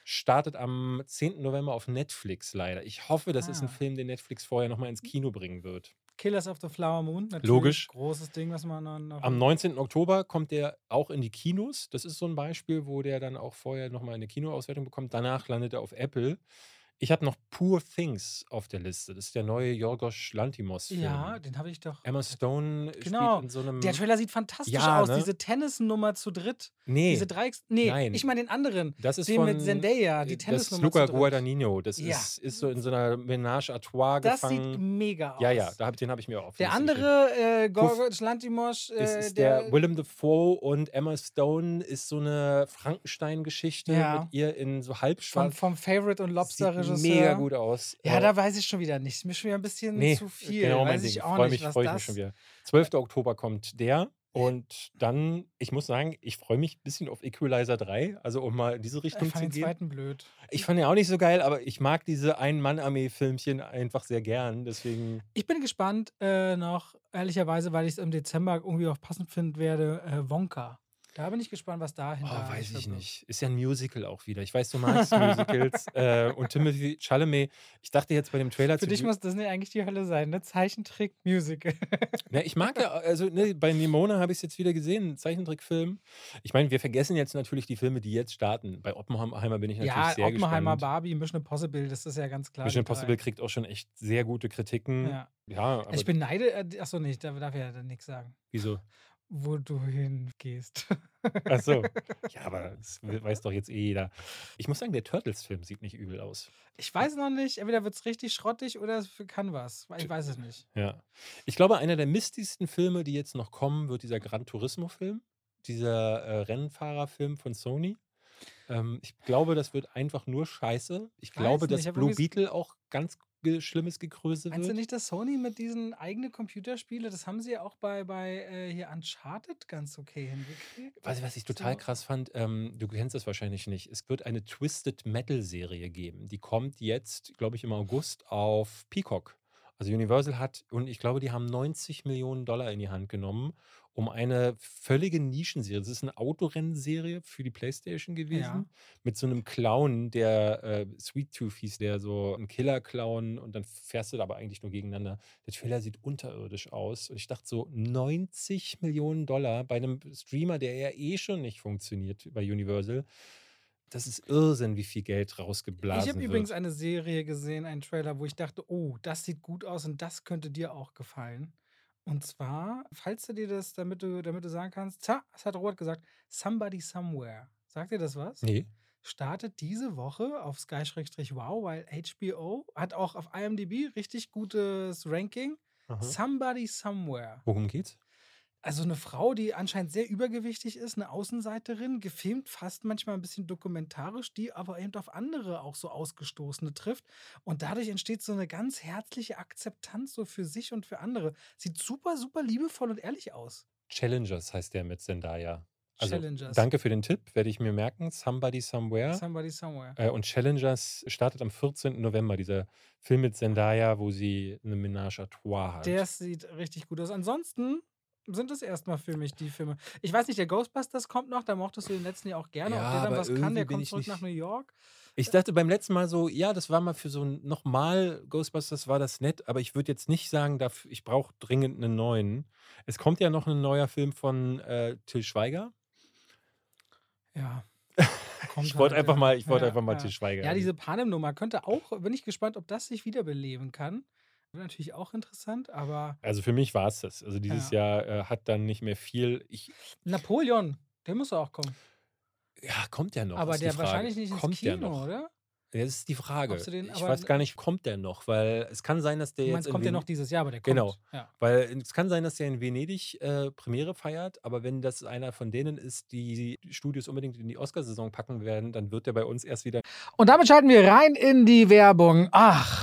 Startet am 10. November auf Netflix leider. Ich hoffe, das ist ein Ah. Film, den Netflix vorher nochmal ins Kino bringen wird. Killers of the Flower Moon. Natürlich. Logisch. Großes Ding, was man noch Am 19. Oktober kommt der auch in die Kinos. Das ist so ein Beispiel, wo der dann auch vorher nochmal eine Kinoauswertung bekommt. Danach landet er auf Apple. Ich habe noch Poor Things auf der Liste. Das ist der neue Yorgos Lantimos-Film. ja, den habe ich doch. Emma Stone Genau. spielt in so einem. Der Trailer sieht fantastisch Ja, aus. ne? Diese Tennisnummer zu dritt. nee, Diese Dreiecks. Nee, Nein. ich meine den anderen. das ist den von mit Zendaya, die Das ist Tennisnummer Luca. Guadagnino. Das Ja. ist, ist so in so einer Ménage à trois Das gefangen. sieht mega aus. ja, ja, da hab, den habe ich mir auch auf Der andere, äh, Puff. Gorgos Lantimos, äh, Es ist der, Willem Dafoe und Emma Stone ist so eine Frankenstein-Geschichte Ja. mit ihr in so vom, halbschwarz. vom Favorite und Sieht Mega gut aus. Ja, da weiß ich schon wieder nicht. Ist mir schon wieder ein bisschen nee, zu viel. Genau mein weiß Ding. ich auch Freu nicht, mich, freue ich das mich schon wieder. 12. Oktober kommt der. Und dann, ich muss sagen, ich freue mich ein bisschen auf Equalizer 3, also um mal in diese Ich Richtung fand zu den gehen. zweiten blöd. Ich fand den auch nicht so geil, aber ich mag diese Ein-Mann-Armee-Filmchen einfach sehr gern. Deswegen, Ich bin gespannt äh, noch, ehrlicherweise, weil ich es im Dezember irgendwie auch passend finden werde, äh, Wonka. Da bin ich gespannt, was oh, dahinter weiß ich nicht. Ist ja ein Musical auch wieder. Ich weiß, du magst Musicals. [LAUGHS] äh, und Timothy Chalamet, ich dachte jetzt bei dem Trailer Für dich muss Disney eigentlich die Hölle sein, ne? Zeichentrick, Musical. [LAUGHS] Ne, ich mag ja, also ne, bei Nimona habe ich es jetzt wieder gesehen, Zeichentrickfilm. Ich meine, wir vergessen jetzt natürlich die Filme, die jetzt starten. Bei Oppenheimer bin ich natürlich ja, sehr Oppenheimer, gespannt. Barbie, Mission Impossible, das ist ja ganz klar. Mission. Impossible kriegt auch schon echt sehr gute Kritiken. Ja, Ja. aber Ich beneide, äh, achso, nicht, da darf ich ja dann nichts sagen. wieso? Wo du hingehst. Ach so. [LAUGHS] Ja, aber das weiß doch jetzt eh jeder. Ich muss sagen, der Turtles-Film sieht nicht übel aus. Ich weiß noch nicht, entweder wird es richtig schrottig oder es kann was. Ich weiß es nicht. Ja. Ich glaube, einer der mistigsten Filme, die jetzt noch kommen, wird dieser Gran Turismo-Film. Dieser äh, Rennfahrerfilm von Sony. Ähm, ich glaube, das wird einfach nur scheiße. Ich weiß glaube, nicht, dass Blue Beetle auch ganz ge- schlimmes Gekröse Meinst du wird. nicht, dass Sony mit diesen eigenen Computerspiele, das haben sie ja auch bei, bei äh, hier Uncharted ganz okay hingekriegt? Weißt du, was ich total So. krass fand? Ähm, du kennst das wahrscheinlich nicht. Es wird eine Twisted Metal-Serie geben. Die kommt jetzt, glaube ich, im August auf Peacock. Also Universal hat, und ich glaube, die haben 90 Millionen Dollar in die Hand genommen, um eine völlige Nischenserie. Das ist eine Autorennserie für die Playstation gewesen. Ja. Mit so einem Clown, der äh, Sweet Tooth hieß, der so ein Killer-Clown und dann fährst du da aber eigentlich nur gegeneinander. Der Trailer sieht unterirdisch aus. Und ich dachte so, 90 Millionen Dollar bei einem Streamer, der ja eh schon nicht funktioniert bei Universal. Das ist Irrsinn, wie viel Geld rausgeblasen Ich habe wird. übrigens eine Serie gesehen, einen Trailer, wo ich dachte, oh, das sieht gut aus und das könnte dir auch gefallen. Und zwar, falls du dir das, damit du, damit du sagen kannst, za, das hat Robert gesagt, Somebody Somewhere. Sagt dir das was? Nee. startet diese Woche auf Sky-Wow, weil HBO hat auch auf IMDb richtig gutes Ranking. Aha. Somebody Somewhere. Worum geht's? Also eine Frau, die anscheinend sehr übergewichtig ist, eine Außenseiterin, gefilmt fast manchmal ein bisschen dokumentarisch, die aber eben auf andere auch so Ausgestoßene trifft. Und dadurch entsteht so eine ganz herzliche Akzeptanz so für sich und für andere. Sieht super, super liebevoll und ehrlich aus. Challengers heißt der mit Zendaya. Also, Challengers. danke für den Tipp, werde ich mir merken. Somebody Somewhere. Somebody Somewhere. Äh, und Challengers startet am 14. November, dieser Film mit Zendaya, wo sie eine Ménage à trois hat. Der sieht richtig gut aus. Ansonsten sind es erstmal für mich die Filme. Ich weiß nicht, der Ghostbusters kommt noch, da mochtest du den letzten Jahr auch gerne. Ja, Ob der dann aber was kann, der kommt zurück nicht- nach New York. Ich dachte beim letzten Mal so, ja, das war mal für so ein nochmal Ghostbusters war das nett, aber ich würde jetzt nicht sagen, ich brauche dringend einen neuen. Es kommt ja noch ein neuer Film von äh, Till Schweiger. Ja. [LAUGHS] Ich wollte halt, einfach ja. mal, ich wollte Ja, einfach mal ja. Till Schweiger. Ja, diese Panem-Nummer könnte auch, bin ich gespannt, ob das sich wiederbeleben kann. Natürlich auch interessant, aber also für mich war es das. Also dieses Jahr äh, hat dann nicht mehr viel. Ich, Napoleon, der muss auch kommen. ja, kommt der noch? aber der wahrscheinlich nicht ins kommt der Kino, noch? oder? Ja, das ist die Frage. Den- ich weiß gar nicht, kommt der noch? Weil es kann sein, dass der jetzt. meinst, in kommt der noch dieses Jahr, aber der kommt. Genau. Ja. Weil es kann sein, dass der in Venedig äh, Premiere feiert, aber wenn das einer von denen ist, die die Studios unbedingt in die Oscarsaison packen werden, dann wird der bei uns erst wieder. Und damit schalten wir rein in die Werbung. Ach,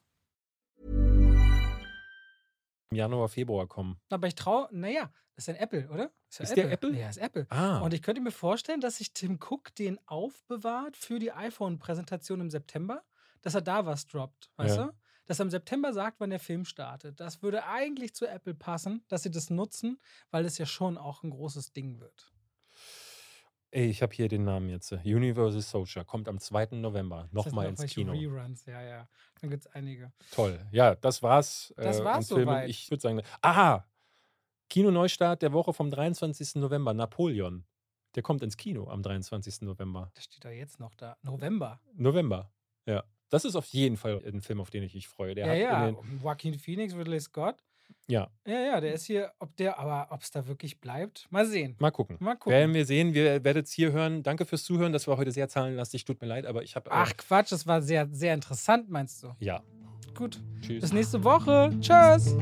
Im Januar, Februar kommen. Aber ich traue, naja, ist ein Apple, oder? ja Ist der Apple? Ja, ist Apple. Ah, Und ich könnte mir vorstellen, dass sich Tim Cook den aufbewahrt für die iPhone-Präsentation im September, dass er da was droppt, weißt Ja. du? Dass er im September sagt, wann der Film startet. Das würde eigentlich zu Apple passen, dass sie das nutzen, weil es ja schon auch ein großes Ding wird. Ey, ich habe hier den Namen jetzt. Universal Soldier kommt am 2. November. Nochmal noch ins Kino. Reruns, ja, ja. Dann gibt es einige. Toll. Ja, das war's. Das äh, war's soweit. Ich würde sagen, aha, Kinoneustart der Woche vom 23. November, Napoleon. Der kommt ins Kino am 23. November. Das steht da jetzt noch da. November. November, ja. Das ist auf jeden Fall ein Film, auf den ich mich freue. Der ja, hat ja. den, Joaquin Phoenix, Ridley Scott. Ja, Ja, ja, der ist hier, ob der, aber ob es da wirklich bleibt, mal sehen. mal gucken. Mal gucken. Werden wir sehen, wir werdet es hier hören. Danke fürs Zuhören. Das war heute sehr zahlenlastig. Tut mir leid, aber ich habe. Ach Quatsch, das war sehr, sehr interessant, meinst du? Ja. Gut. Tschüss. Bis nächste Woche. Tschüss.